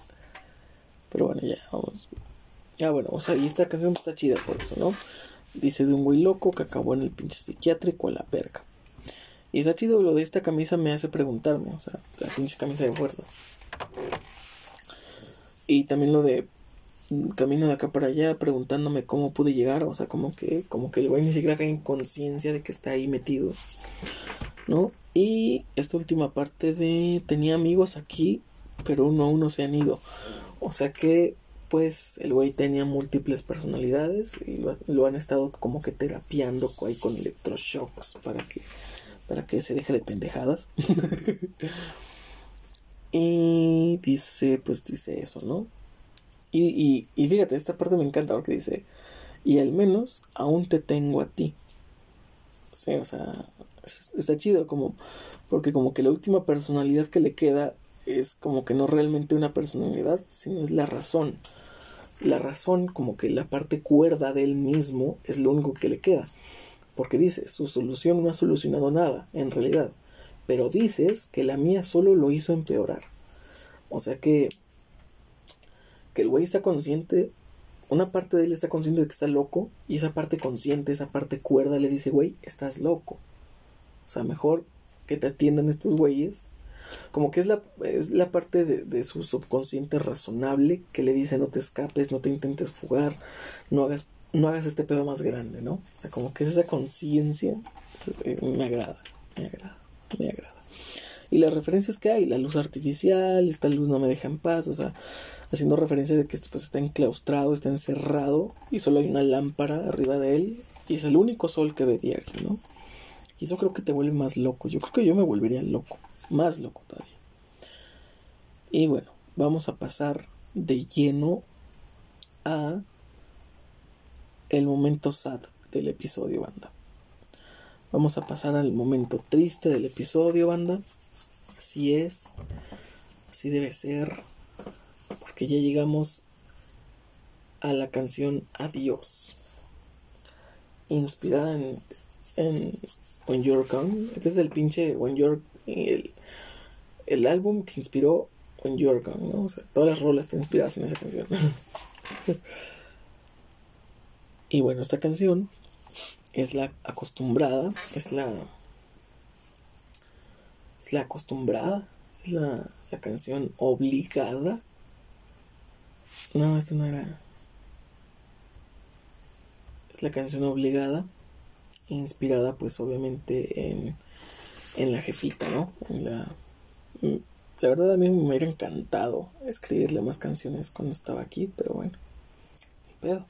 [SPEAKER 1] Pero bueno, ya, vamos. Ya bueno, o sea, y esta canción está chida por eso, ¿no? Dice de un güey loco que acabó en el pinche psiquiátrico a la verga. Y está chido lo de esta camisa me hace preguntarme, o sea, la pinche camisa de fuerza. Y también lo de camino de acá para allá preguntándome cómo pude llegar, o sea, como que como que el güey ni siquiera cae en conciencia de que está ahí metido. ¿No? Y esta última parte de tenía amigos aquí, pero uno a uno se han ido. O sea que pues el güey tenía múltiples personalidades y lo, han estado como que terapiando ahí con electroshocks para que para que se deje de pendejadas. y dice, pues dice eso, ¿no? Y, y, fíjate, esta parte me encanta porque dice, y al menos aún te tengo a ti. Sí, o sea, está chido como, porque como que la última personalidad que le queda es como que no realmente una personalidad, sino es la razón. La razón, como que la parte cuerda de él mismo, es lo único que le queda. Porque dice, su solución no ha solucionado nada, en realidad. Pero dices que la mía solo lo hizo empeorar. O sea que que el güey está consciente, una parte de él está consciente de que está loco, y esa parte consciente, esa parte cuerda le dice, güey, estás loco. O sea, mejor que te atiendan estos güeyes. Como que es la, es la parte de, de, su subconsciente razonable que le dice no te escapes, no te intentes fugar, no hagas, no hagas este pedo más grande, ¿no? O sea, como que es esa conciencia, eh, me agrada, me agrada, me agrada. Y las referencias que hay, la luz artificial, esta luz no me deja en paz, o sea, haciendo referencia de que este pues está enclaustrado, está encerrado y solo hay una lámpara arriba de él y es el único sol que ve diario, ¿no? Y eso creo que te vuelve más loco. Yo creo que yo me volvería loco, más loco todavía. Y bueno, vamos a pasar de lleno a el momento sad del episodio, banda. Vamos a pasar al momento triste del episodio, banda. Así es. Así debe ser porque ya llegamos a la canción Adiós, inspirada en, en When You're Gone. Este es el pinche When You're el, el álbum que inspiró When You're Gone, ¿no? O sea, todas las rolas están inspiradas en esa canción. y bueno, esta canción es la acostumbrada, es la es la acostumbrada, es la, la canción obligada. No, esta no era. Es la canción obligada, inspirada pues obviamente en, en la jefita, ¿no? En la... La verdad a mí me hubiera encantado escribirle más canciones cuando estaba aquí, pero bueno, pedo.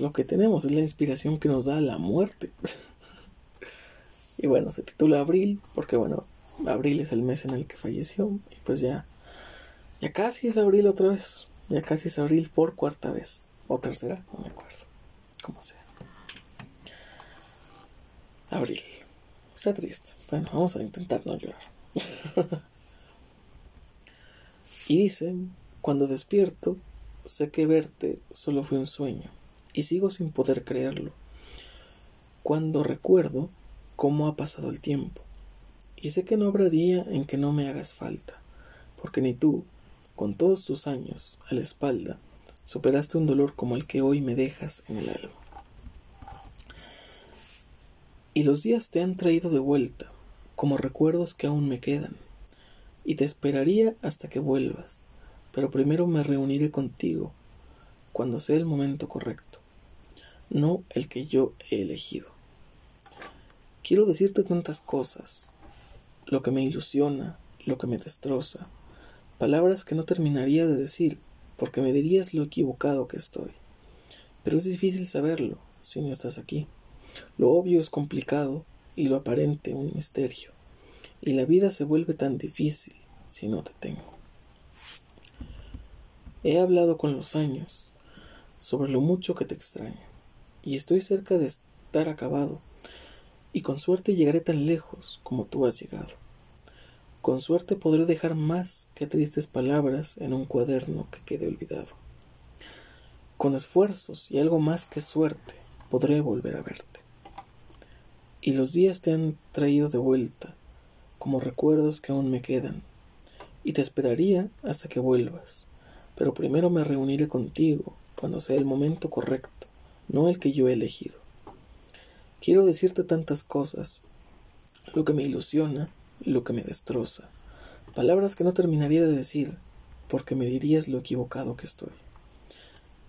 [SPEAKER 1] Lo que tenemos, es la inspiración que nos da la muerte. y bueno, se titula Abril, porque bueno, abril es el mes en el que falleció, y pues ya, ya casi es abril otra vez, ya casi es abril por cuarta vez, o tercera, no me acuerdo, como sea. Abril. Está triste. Bueno, vamos a intentar no llorar. y dice, cuando despierto, sé que verte solo fue un sueño, y sigo sin poder creerlo. Cuando recuerdo cómo ha pasado el tiempo, y sé que no habrá día en que no me hagas falta, porque ni tú, con todos tus años a la espalda, superaste un dolor como el que hoy me dejas en el alma. Y los días te han traído de vuelta, como recuerdos que aún me quedan, y te esperaría hasta que vuelvas, pero primero me reuniré contigo, cuando sea el momento correcto, no el que yo he elegido. Quiero decirte tantas cosas, lo que me ilusiona, lo que me destroza, palabras que no terminaría de decir, porque me dirías lo equivocado que estoy. Pero es difícil saberlo si no estás aquí. Lo obvio es complicado y lo aparente un misterio, y la vida se vuelve tan difícil si no te tengo. He hablado con los años sobre lo mucho que te extraño, y estoy cerca de estar acabado, y con suerte llegaré tan lejos como tú has llegado. Con suerte podré dejar más que tristes palabras en un cuaderno que quede olvidado. Con esfuerzos y algo más que suerte podré volver a verte y los días te han traído de vuelta, como recuerdos que aún me quedan, y te esperaría hasta que vuelvas, pero primero me reuniré contigo cuando sea el momento correcto, no el que yo he elegido. Quiero decirte tantas cosas, lo que me ilusiona, lo que me destroza, palabras que no terminaría de decir, porque me dirías lo equivocado que estoy.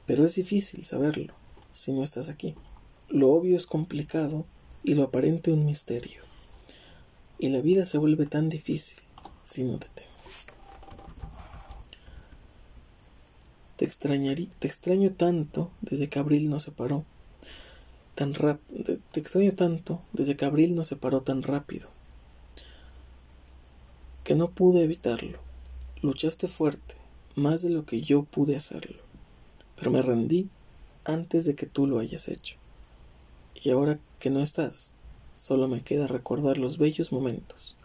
[SPEAKER 1] Pero es difícil saberlo si no estás aquí. Lo obvio es complicado y lo aparente un misterio. Y la vida se vuelve tan difícil si no te tengo. Te, extrañaría, te extraño tanto desde que abril nos separó. Tan rap, te extraño tanto desde que abril nos separó tan rápido. Que no pude evitarlo. Luchaste fuerte, más de lo que yo pude hacerlo. Pero me rendí antes de que tú lo hayas hecho. Y ahora que no estás, solo me queda recordar los bellos momentos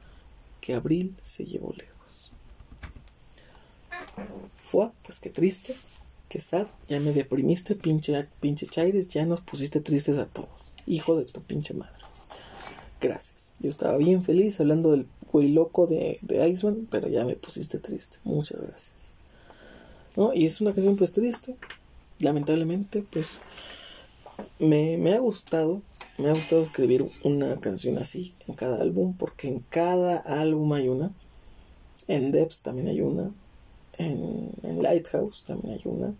[SPEAKER 1] que abril se llevó lejos. Fue, pues qué triste, qué sad, ya me deprimiste, pinche, pinche Chaires, ya nos pusiste tristes a todos. Hijo de tu pinche madre. Gracias. Yo estaba bien feliz hablando del güey loco de, de Iceman, pero ya me pusiste triste. Muchas gracias. ¿No? Y es una canción pues triste. Lamentablemente, pues me, ha gustado, me ha gustado escribir una canción así en cada álbum, porque en cada álbum hay una. En Depths también hay una. En, en Lighthouse también hay una.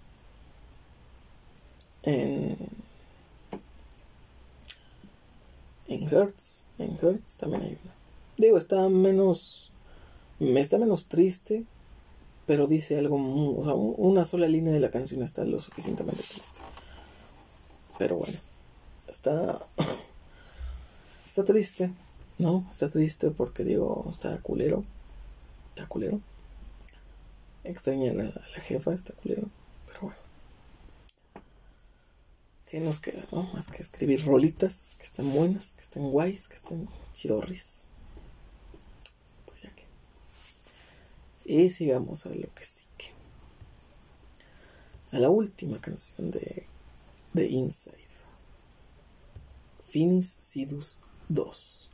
[SPEAKER 1] En, en Hertz, en Hertz también hay una. Digo, está menos, está menos triste, pero dice algo, o sea, una sola línea de la canción está lo suficientemente triste. Pero bueno, está. Está triste, ¿no? Está triste porque digo, está culero. Está culero. Extraña a la, jefa, está culero. Pero bueno. ¿Qué nos queda, no? Más que escribir rolitas que estén buenas, que estén guays, que estén chidorris. Pues ya que. Y sigamos a lo que sigue. A la última canción de The Inside. Finis Sidus 2.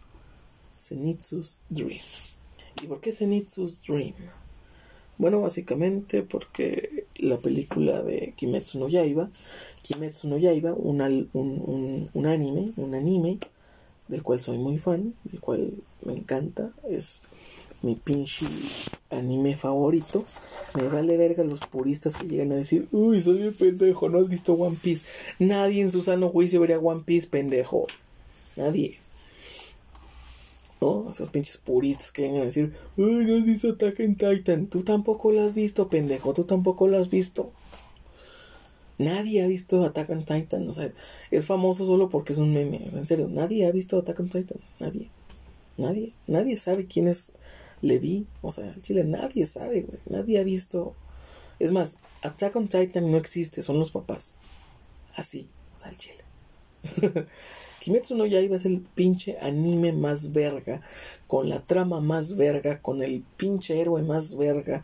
[SPEAKER 1] Zenitsu's Dream. ¿Y por qué Zenitsu's Dream? Bueno, básicamente porque la película de Kimetsu no Yaiba, Kimetsu no Yaiba, un, un, un, anime, un anime del cual soy muy fan, del cual me encanta, es mi pinche anime favorito. Me vale verga los puristas que llegan a decir, uy, soy bien pendejo, no has visto One Piece. Nadie en su sano juicio vería One Piece, pendejo. Nadie. ¿No? Esos pinches puristas que llegan a decir, uy, no has visto Attack on Titan. Tú tampoco lo has visto, pendejo. Tú tampoco lo has visto. Nadie ha visto Attack on Titan. O sea, es famoso solo porque es un meme. O sea, en serio, nadie ha visto Attack on Titan. Nadie. Nadie. Nadie sabe quién es Levi. O sea, en Chile nadie sabe, güey. Nadie ha visto. Es más, Attack on Titan no existe, son los papás. Así. O sea, el Chile. Kimetsu no Yaiba es el pinche anime más verga, con la trama más verga, con el pinche héroe más verga,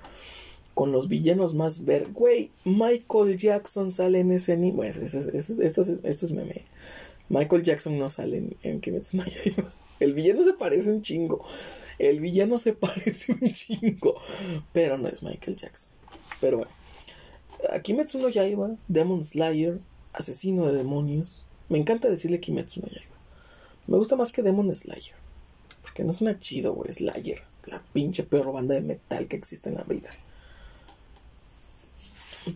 [SPEAKER 1] con los villanos más ver. Güey, Michael Jackson sale en ese anime. Bueno, esto, es, esto, es, meme. Michael Jackson no sale en, en Kimetsu no Yaiba. El villano se parece un chingo. El villano se parece un chingo. Pero no es Michael Jackson. Pero bueno. Kimetsu no Yaiba, Demon Slayer, asesino de demonios. Me encanta decirle Kimetsu no Yaiba. Me gusta más que Demon Slayer. Porque no suena chido, güey. Slayer. La pinche peor banda de metal que existe en la vida.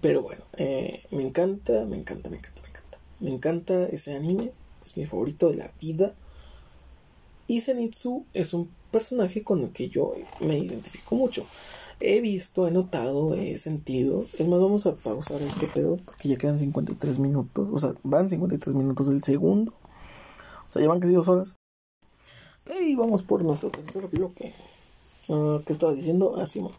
[SPEAKER 1] Pero bueno, eh, me encanta, me encanta, me encanta, me encanta. Me encanta ese anime, es mi favorito de la vida. Y Zenitsu es un personaje con el que yo me identifico mucho. He visto, he notado, he sentido. Es más, vamos a pausar este pedo porque ya quedan 53 minutos. O sea, van 53 minutos del segundo. O sea, llevan casi dos horas. Y vamos por nuestro tercer bloque. Uh, ¿Qué estaba diciendo? Ah, Simón.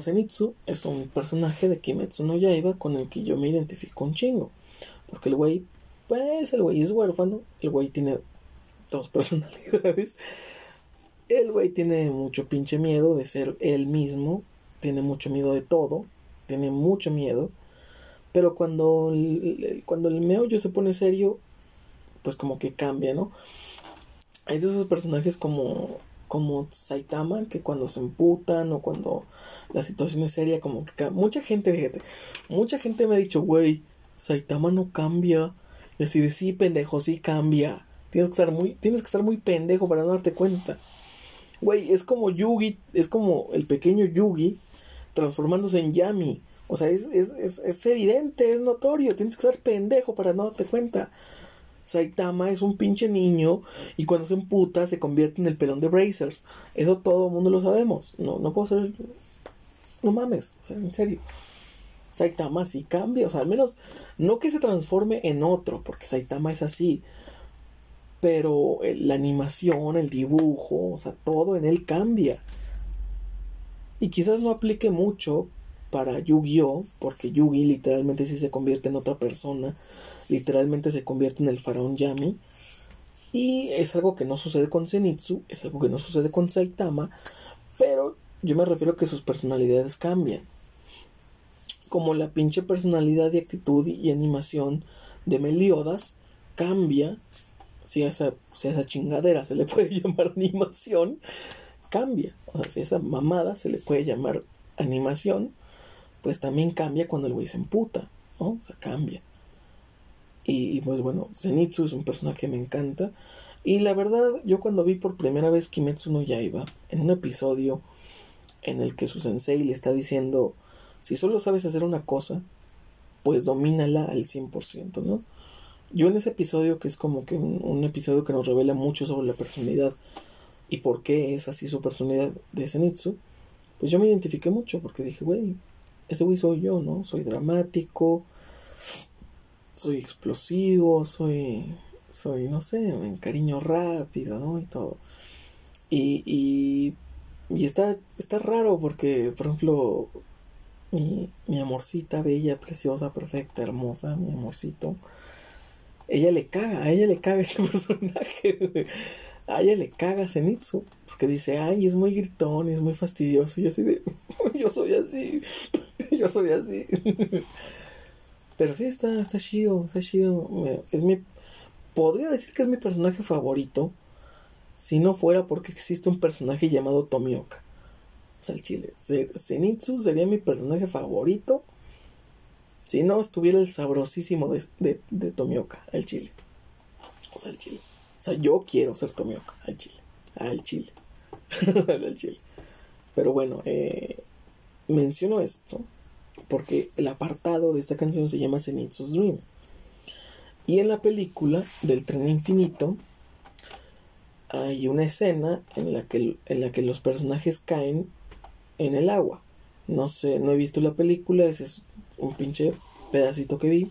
[SPEAKER 1] Zenitsu es un personaje de Kimetsu no Yaiba con el que yo me identifico un chingo. Porque el güey, pues el güey es huérfano, el güey tiene dos personalidades. El güey tiene mucho pinche miedo de ser él mismo, tiene mucho miedo de todo, tiene mucho miedo. Pero cuando el, cuando el se pone serio, pues como que cambia, ¿no? Hay de esos personajes como como Saitama, que cuando se emputan o cuando la situación es seria, como que mucha gente, fíjate, mucha gente me ha dicho, güey, Saitama no cambia. Y así de sí, pendejo, sí cambia. Tienes que estar muy, tienes que estar muy pendejo para no darte cuenta. Güey, es como Yugi, es como el pequeño Yugi transformándose en Yami. O sea, es, es, es, es evidente, es notorio. Tienes que estar pendejo para no darte cuenta. Saitama es un pinche niño y cuando se emputa se convierte en el pelón de Brazers. Eso todo el mundo lo sabemos. No, no puedo ser. No mames, en serio. Saitama sí cambia, o sea, al menos no que se transforme en otro, porque Saitama es así. Pero la animación, el dibujo, o sea, todo en él cambia. Y quizás no aplique mucho para Yu-Gi-Oh, porque Yugi literalmente sí se convierte en otra persona literalmente se convierte en el faraón Yami. Y es algo que no sucede con Zenitsu, es algo que no sucede con Saitama, pero yo me refiero a que sus personalidades cambian. Como la pinche personalidad y actitud y animación de Meliodas cambia, si esa, si esa chingadera se le puede llamar animación, cambia. O sea, si esa mamada se le puede llamar animación, pues también cambia cuando el güey se emputa, ¿no? O sea, cambia. Y, pues bueno, Zenitsu es un personaje que me encanta. Y la verdad, yo cuando vi por primera vez Kimetsu no Yaiba, en un episodio en el que su sensei le está diciendo, si solo sabes hacer una cosa, pues domínala al 100%, ¿no? Yo en ese episodio, que es como que un, un, episodio que nos revela mucho sobre la personalidad y por qué es así su personalidad de Zenitsu, pues yo me identifiqué mucho porque dije, güey, ese güey soy yo, ¿no? Soy dramático, soy explosivo, soy, soy, no sé, me encariño rápido, ¿no? Y todo. Y, y, y está, está raro porque, por ejemplo, mi, mi amorcita bella, preciosa, perfecta, hermosa, mi amorcito, ella le caga, a ella le caga ese personaje, a ella le caga Zenitsu, porque dice, ay, es muy gritón, es muy fastidioso, yo así de, yo soy así, yo soy así. Pero sí, está, está chido, está chido. Es mi. Podría decir que es mi personaje favorito. Si no fuera porque existe un personaje llamado Tomioka. O sea, el chile. Zenitsu sería mi personaje favorito. Si no estuviera el sabrosísimo de, de, Tomioka, el chile. O sea, el chile. O sea, yo quiero ser Tomioka, el chile. Al chile. al chile. Pero bueno, eh, menciono esto porque el apartado de esta canción se llama Zenitsu's Dream. Y en la película del tren infinito hay una escena en la que, en la que los personajes caen en el agua. No sé, no he visto la película, ese es un pinche pedacito que vi.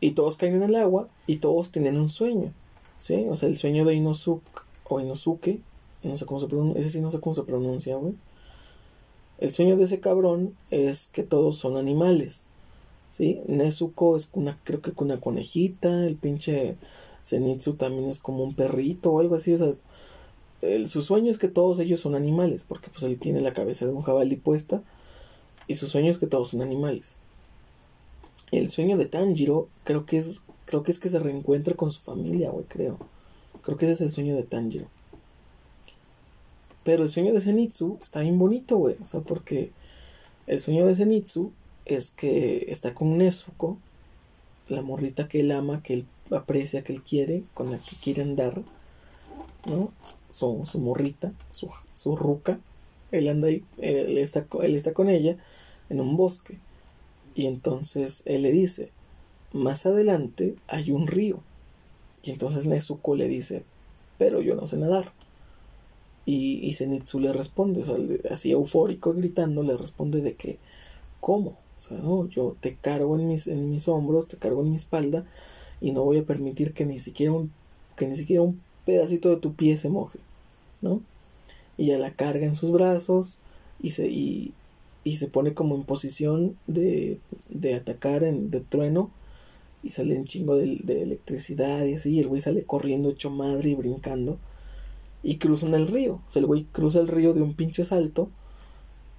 [SPEAKER 1] Y todos caen en el agua y todos tienen un sueño. ¿Sí? O sea, el sueño de Inosuke o Inosuke, no sé cómo se pronuncia, ese sí no sé cómo se pronuncia, güey. El sueño de ese cabrón es que todos son animales. ¿Sí? Nezuko es una, creo que una conejita, el pinche Zenitsu también es como un perrito o algo así, o sea, su sueño es que todos ellos son animales, porque pues él tiene la cabeza de un jabalí puesta y su sueño es que todos son animales. El sueño de Tanjiro creo que es creo que es que se reencuentra con su familia, güey, creo. Creo que ese es el sueño de Tanjiro. Pero el sueño de Zenitsu está bien bonito, güey, o sea, porque el sueño de Zenitsu es que está con Nezuko, la morrita que él ama, que él aprecia, que él quiere, con la que quiere andar, ¿no? Su, su morrita, su, su ruca. Él anda ahí, él está, él está con ella en un bosque. Y entonces él le dice, más adelante hay un río. Y entonces Nezuko le dice, pero yo no sé nadar. Y, y Zenitsu le responde, o sea, así eufórico, gritando, le responde de que, ¿cómo? O sea, no, yo te cargo en mis, en mis hombros, te cargo en mi espalda y no voy a permitir que ni siquiera un, que ni siquiera un pedacito de tu pie se moje, ¿no? Y ya la carga en sus brazos y se, y, y se pone como en posición de, de atacar en, de trueno y sale un chingo de, de, electricidad y así, el güey sale corriendo hecho madre y brincando y cruzan el río, o sea, el güey cruza el río de un pinche salto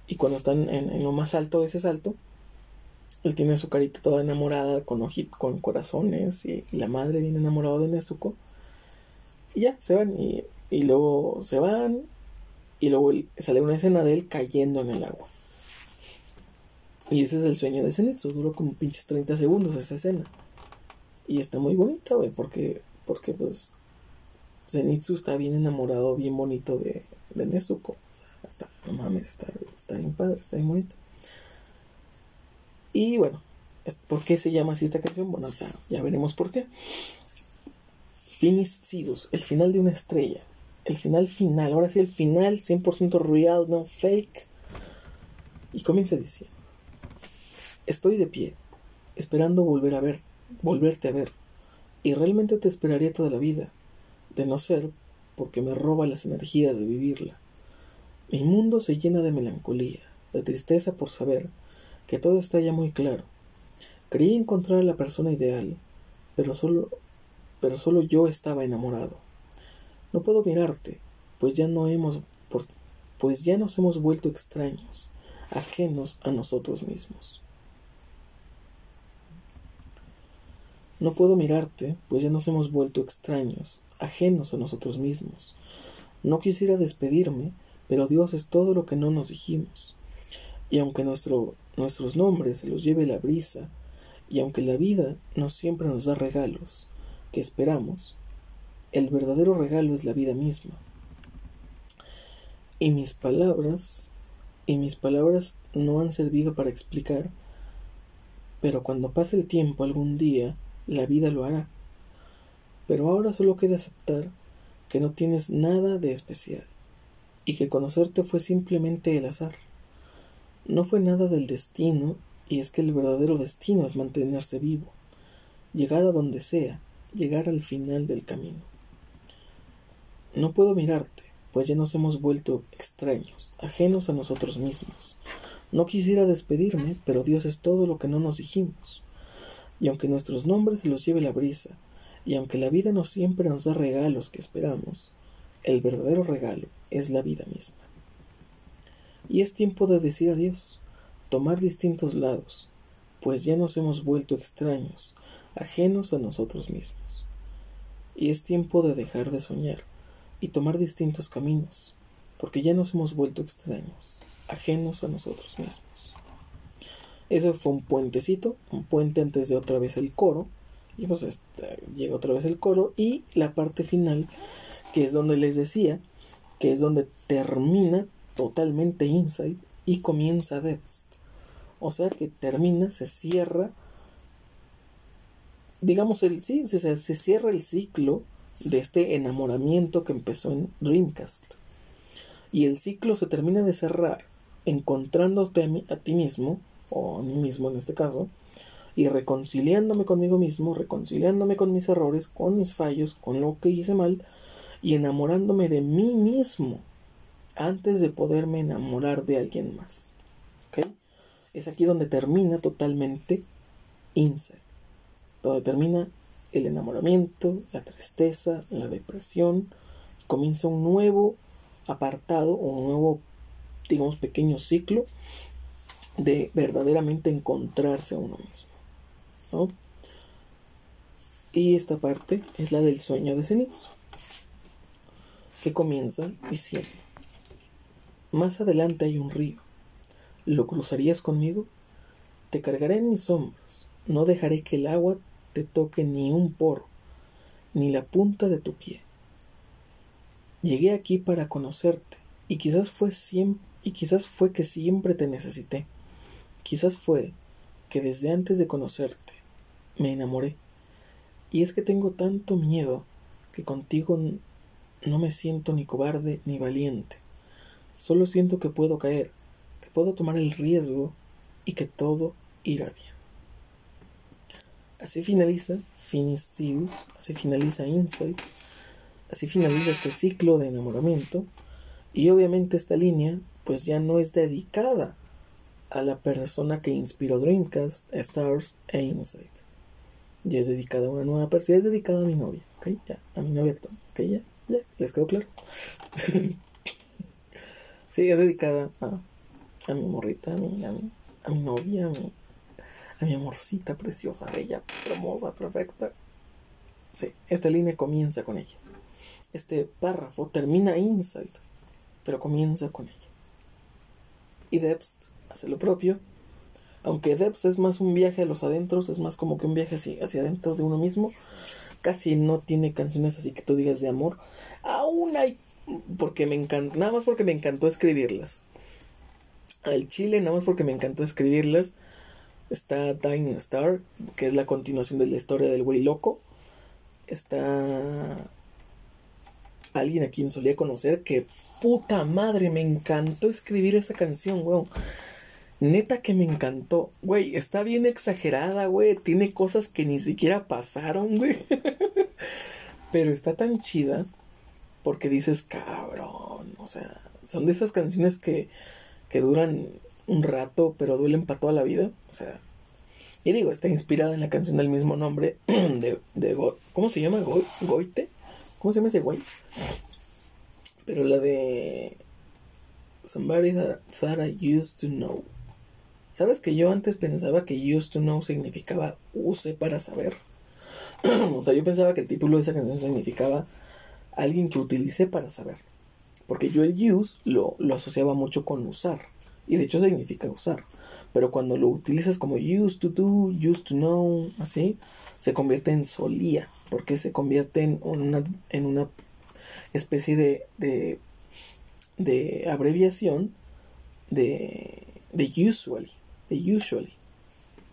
[SPEAKER 1] y cuando están en, en lo más alto de ese salto, él tiene su carita toda enamorada con ojitos, con corazones y, y, la madre viene enamorada de Nezuko. Y ya, se van y, y luego se van y luego sale una escena de él cayendo en el agua. Y ese es el sueño de Zenitsu, duró como pinches 30 segundos esa escena. Y está muy bonita, güey, porque, porque pues Zenitsu está bien enamorado, bien bonito de, de Nezuko. O sea, está, no mames, está, está bien padre, está bien bonito. Y bueno, ¿por qué se llama así esta canción? Bueno, ya, ya veremos por qué. Finis Sidus, el final de una estrella. El final final, ahora sí el final 100% real, no fake. Y comienza diciendo. Estoy de pie, esperando volver a ver, volverte a ver, y realmente te esperaría toda la vida, de no ser porque me roba las energías de vivirla. Mi mundo se llena de melancolía, de tristeza por saber que todo está ya muy claro. Creí encontrar a la persona ideal, pero solo, pero solo yo estaba enamorado. No puedo mirarte, pues ya no hemos, por, pues ya nos hemos vuelto extraños, ajenos a nosotros mismos. No puedo mirarte, pues ya nos hemos vuelto extraños, ajenos a nosotros mismos. No quisiera despedirme, pero Dios es todo lo que no nos dijimos. Y aunque nuestro, nuestros nombres se los lleve la brisa, y aunque la vida no siempre nos da regalos que esperamos, el verdadero regalo es la vida misma. Y mis palabras, y mis palabras no han servido para explicar, pero cuando pase el tiempo algún día, la vida lo hará. Pero ahora solo queda aceptar que no tienes nada de especial y que conocerte fue simplemente el azar. No fue nada del destino y es que el verdadero destino es mantenerse vivo, llegar a donde sea, llegar al final del camino. No puedo mirarte, pues ya nos hemos vuelto extraños, ajenos a nosotros mismos. No quisiera despedirme, pero Dios es todo lo que no nos dijimos. Y aunque nuestros nombres se los lleve la brisa, y aunque la vida no siempre nos da regalos que esperamos, el verdadero regalo es la vida misma. Y es tiempo de decir adiós, tomar distintos lados, pues ya nos hemos vuelto extraños, ajenos a nosotros mismos. Y es tiempo de dejar de soñar y tomar distintos caminos, porque ya nos hemos vuelto extraños, ajenos a nosotros mismos. Eso fue un puentecito, un puente antes de otra vez el coro. Y pues llega otra vez el coro y la parte final, que es donde les decía que es donde termina totalmente Inside y comienza Depth. O sea que termina, se cierra, digamos, el, sí, se cierra el ciclo de este enamoramiento que empezó en Dreamcast. Y el ciclo se termina de cerrar encontrándote a, ti mismo, o a mí mismo en este caso, y reconciliándome conmigo mismo, reconciliándome con mis errores, con mis fallos, con lo que hice mal, y enamorándome de mí mismo antes de poderme enamorar de alguien más. ¿Ok? Es aquí donde termina totalmente Inside. Donde termina el enamoramiento, la tristeza, la depresión. Comienza un nuevo apartado un nuevo, digamos, pequeño ciclo de verdaderamente encontrarse a uno mismo. ¿no? Y esta parte es la del sueño de Zenitsu, que comienza diciendo, más adelante hay un río, ¿lo cruzarías conmigo? Te cargaré en mis hombros, no dejaré que el agua te toque ni un poro, ni la punta de tu pie. Llegué aquí para conocerte, y quizás fue siempre, y quizás fue que siempre te necesité. Quizás fue que desde antes de conocerte me enamoré. Y es que tengo tanto miedo que contigo no me siento ni cobarde ni valiente. Solo siento que puedo caer, que puedo tomar el riesgo y que todo irá bien. Así finaliza Finis así finaliza Insight, así finaliza este ciclo de enamoramiento y obviamente esta línea pues ya no es dedicada a la persona que inspiró Dreamcast, Stars e Insight. Ya es dedicada a una nueva persona, ya es dedicada a mi novia, ¿ok? Ya, a mi novia actual, ¿ok? Ya, ya, ¿les quedó claro? sí, es dedicada a, a mi morrita, a mi, a mi, a mi novia, a mi, a mi amorcita preciosa, bella, hermosa, perfecta. Sí, esta línea comienza con ella. Este párrafo termina Insight, pero comienza con ella. Y Debst hace lo propio. Aunque Debs es más un viaje a los adentros, es más como que un viaje hacia, hacia adentro de uno mismo. Casi no tiene canciones así que tú digas de amor. Aún hay, porque me encanta, nada más porque me encantó escribirlas. Al Chile, nada más porque me encantó escribirlas. Está Dying Star, que es la continuación de la historia del güey loco. Está alguien a quien solía conocer que puta madre, me encantó escribir esa canción, weón. Neta que me encantó. Güey, está bien exagerada, güey. Tiene cosas que ni siquiera pasaron, güey. Pero está tan chida porque dices, cabrón. O sea, son de esas canciones que, que duran un rato, pero duelen para toda la vida. O sea, y digo, está inspirada en la canción del mismo nombre de, de ¿cómo se llama? Goite. ¿Cómo se llama ese güey? Pero la de Somebody that, that I used to know. ¿Sabes que yo antes pensaba que used to know significaba use para saber? o sea, yo pensaba que el título de esa canción significaba alguien que utilice para saber. Porque yo el use lo, lo asociaba mucho con usar. Y de hecho significa usar. Pero cuando lo utilizas como used to do, used to know, así, se convierte en solía. Porque se convierte en una, en una especie de, de, de abreviación de, de usually de usually,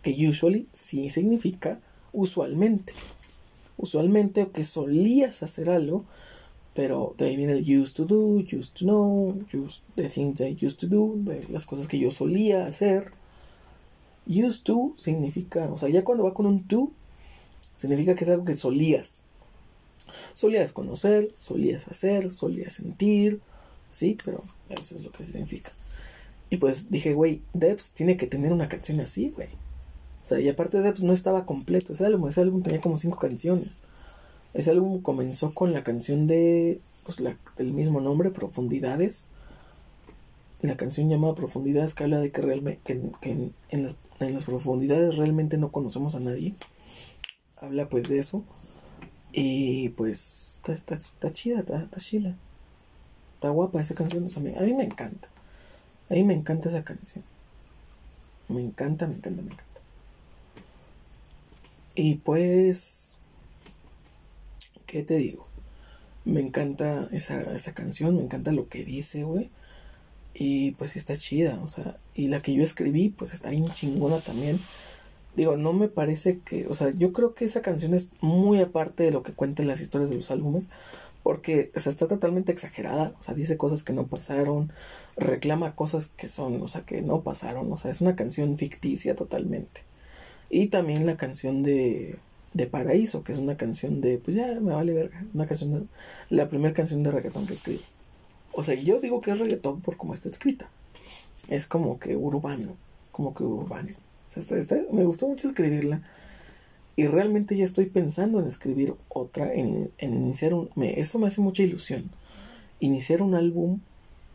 [SPEAKER 1] que usually sí significa usualmente. Usualmente o que solías hacer algo, pero de ahí viene el used to do, used to know, used, the things I used to do, de las cosas que yo solía hacer. Used to significa, o sea, ya cuando va con un to, significa que es algo que solías. Solías conocer, solías hacer, solías sentir, sí, pero eso es lo que significa. Y pues dije, güey, Debs tiene que tener una canción así, güey. O sea, y aparte Debs no estaba completo. Ese álbum, ese álbum tenía como cinco canciones. Ese álbum comenzó con la canción de, pues, la, del mismo nombre, Profundidades. La canción llamada Profundidades que habla de que realmente, que, en, las, en, las, profundidades realmente no conocemos a nadie. Habla pues de eso. Y pues está, está, está chida, está, está chila. Está guapa esa canción. O sea, a mí me encanta. A mí me encanta esa canción. Me encanta, me encanta, me encanta. Y pues, ¿qué te digo? Me encanta esa, esa canción, me encanta lo que dice, güey. Y pues está chida, o sea, y la que yo escribí, pues está bien chingona también. Digo, no me parece que, o sea, yo creo que esa canción es muy aparte de lo que cuentan las historias de los álbumes, porque o sea, está totalmente exagerada, o sea, dice cosas que no pasaron, reclama cosas que son, o sea, que no pasaron, o sea, es una canción ficticia totalmente. Y también la canción de, de Paraíso, que es una canción de, pues ya me vale verga, una canción de, la primera canción de reggaetón que escribí. O sea, yo digo que es reggaetón por cómo está escrita. Es como que urbano, es como que urbano. O sea, me gustó mucho escribirla. Y realmente ya estoy pensando en escribir otra, en, iniciar un... Eso me hace mucha ilusión. Iniciar un álbum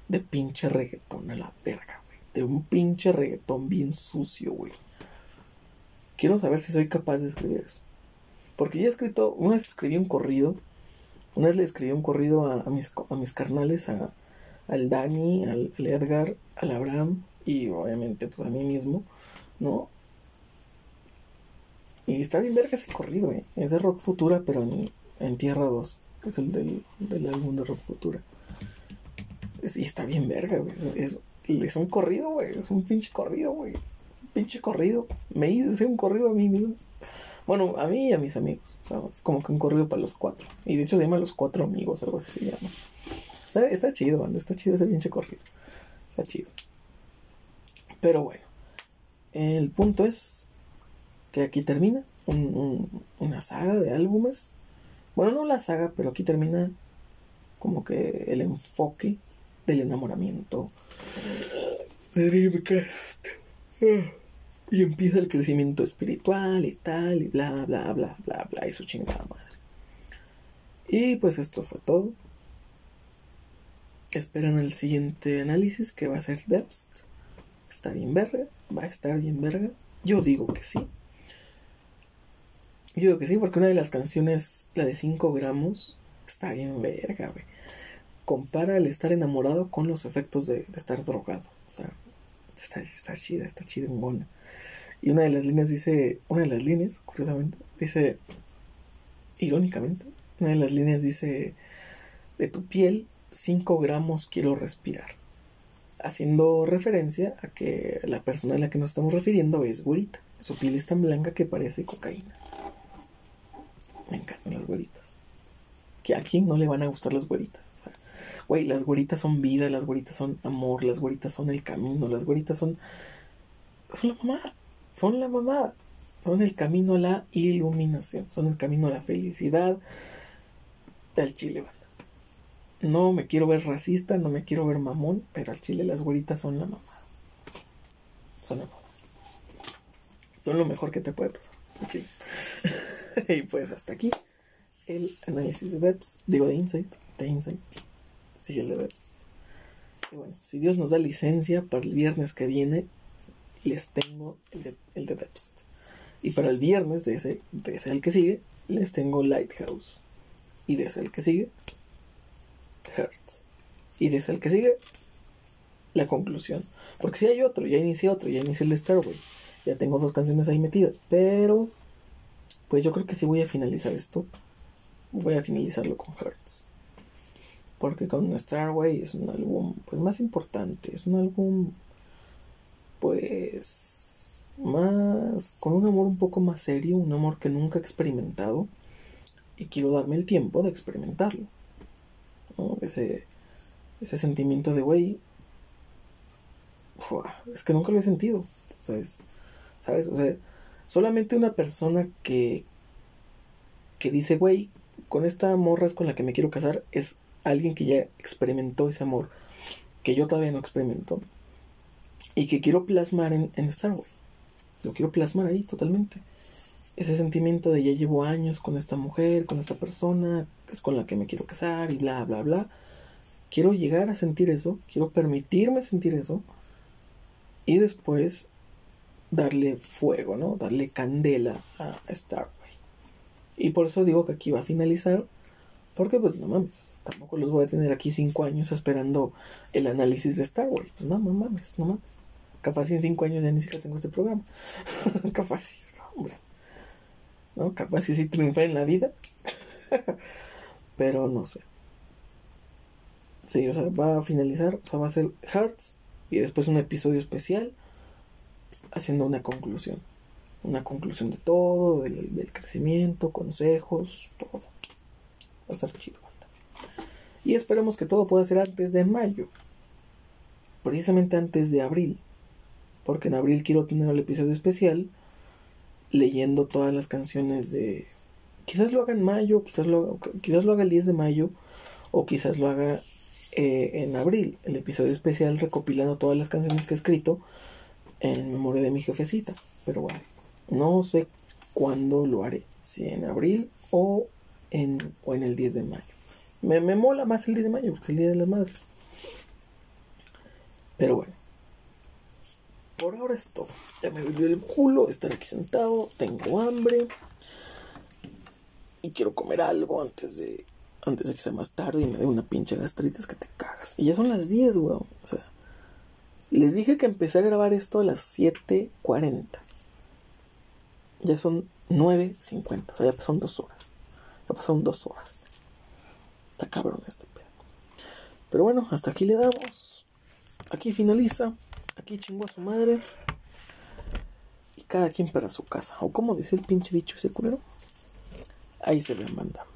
[SPEAKER 1] de pinche reggaetón a la verga, güey. De un pinche reggaetón bien sucio, güey. Quiero saber si soy capaz de escribir eso. Porque ya he escrito, una vez escribí un corrido. Una vez le escribí un corrido a, mis, a mis carnales, a, al Dani, al, Edgar, al Abraham y obviamente pues a mí mismo, ¿no? Y está bien verga ese corrido, ¿eh? Es de Rock Futura, pero en, Tierra 2. Es el del, álbum de Rock Futura. y está bien verga, güey. Es, es, un corrido, güey. Es un pinche corrido, güey. Un pinche corrido. Me hice un corrido a mí mismo. Bueno, a mí y a mis amigos. es como que un corrido para los cuatro. Y de hecho se llama Los Cuatro Amigos, algo así se llama. Está, está chido, banda. Está chido ese pinche corrido. Está chido. Pero bueno. El punto es que aquí termina una saga de álbumes. Bueno, no la saga, pero aquí termina como que el enfoque del enamoramiento. Dreamcast. Y empieza el crecimiento espiritual y tal, y bla, bla, bla, bla, bla, y su chingada madre. Y pues esto fue todo. Esperan el siguiente análisis que va a ser Depth. Está bien verga, va a estar bien verga. Yo digo que sí. Yo digo que sí, porque una de las canciones, la de 5 gramos, está bien verga, güey. Compara el estar enamorado con los efectos de, estar drogado. O sea, está, está chida, está chida en buena. Y una de las líneas dice, una de las líneas, curiosamente, dice, irónicamente, una de las líneas dice, de tu piel, 5 gramos quiero respirar haciendo referencia a que la persona a la que nos estamos refiriendo es güerita. Su piel es tan blanca que parece cocaína. Me encantan las güeritas. Que a quién no le van a gustar las güeritas. güey, las güeritas son vida, las güeritas son amor, las güeritas son el camino, las güeritas son. Son la mamá. Son la mamá. Son el camino a la iluminación. Son el camino a la felicidad del chile, no me quiero ver racista, no me quiero ver mamón, pero al chile las güeritas son la mamá. Son la mamá. Son lo mejor que te puede pasar. y pues hasta aquí el análisis de Debs, digo de Insight, de Insight. Sigue el de Debs. Y bueno, si Dios nos da licencia para el viernes que viene, les tengo el de, el de. Y para el viernes de ese, de ese el que sigue, les tengo Lighthouse. Y de ese el que sigue, Hertz. Y desde el que sigue, la conclusión. Porque si hay otro, ya inicié otro, ya inicié el Starway. Ya tengo dos canciones ahí metidas. Pero, pues yo creo que si voy a finalizar esto. Voy a finalizarlo con Hertz. Porque con Starway es un álbum, pues más importante. Es un álbum, pues, más, con un amor un poco más serio. Un amor que nunca he experimentado. Y quiero darme el tiempo de experimentarlo. Ese, ese sentimiento de, güey, es que nunca lo he sentido, ¿sabes? ¿Sabes? O sea, solamente una persona que, que dice, güey, con esta morra es con la que me quiero casar, es alguien que ya experimentó ese amor, que yo todavía no experimento, y que quiero plasmar en, en Starway. Lo quiero plasmar ahí totalmente ese sentimiento de ya llevo años con esta mujer, con esta persona, que es con la que me quiero casar y bla, bla, bla. Quiero llegar a sentir eso, quiero permitirme sentir eso y después darle fuego, ¿no? Darle candela a Starway. Y por eso digo que aquí va a finalizar, porque pues no mames, tampoco los voy a tener aquí cinco años esperando el análisis de Starway. Pues no, no mames, no mames. Capaz en cinco años ya ni siquiera tengo este programa. Capaz, hombre. ¿no? Capaz si sí triunfé en la vida. Pero no sé. Sí, o sea, va a finalizar, o sea, va a ser Hearts y después un episodio especial haciendo una conclusión. Una conclusión de todo, del, crecimiento, consejos, todo. Va a estar chido. Y esperemos que todo pueda ser antes de mayo. Precisamente antes de abril. Porque en abril quiero tener el episodio especial leyendo todas las canciones de... Quizás lo haga en mayo, quizás lo, quizás lo haga el 10 de mayo o quizás lo haga eh, en abril, el episodio especial recopilando todas las canciones que he escrito en memoria de mi jefecita. Pero bueno, no sé cuándo lo haré, si en abril o en, o en el 10 de mayo. Me, me mola más el 10 de mayo, porque es el Día de las Madres. Pero bueno. Por ahora es todo. Ya me dolió el culo estar aquí sentado. Tengo hambre. Y quiero comer algo antes de. Antes de que sea más tarde y me dé una pinche gastritis que te cagas. Y ya son las 10, weón. O sea. Les dije que empecé a grabar esto a las 7.40. Ya son 9.50. O sea, ya pasaron dos horas. Ya pasaron dos horas. Está cabrón este pedo. Pero bueno, hasta aquí le damos. Aquí finaliza. Aquí chingó a su madre. Y cada quien para su casa. O como dice el pinche dicho ese culero. Ahí se ven banda.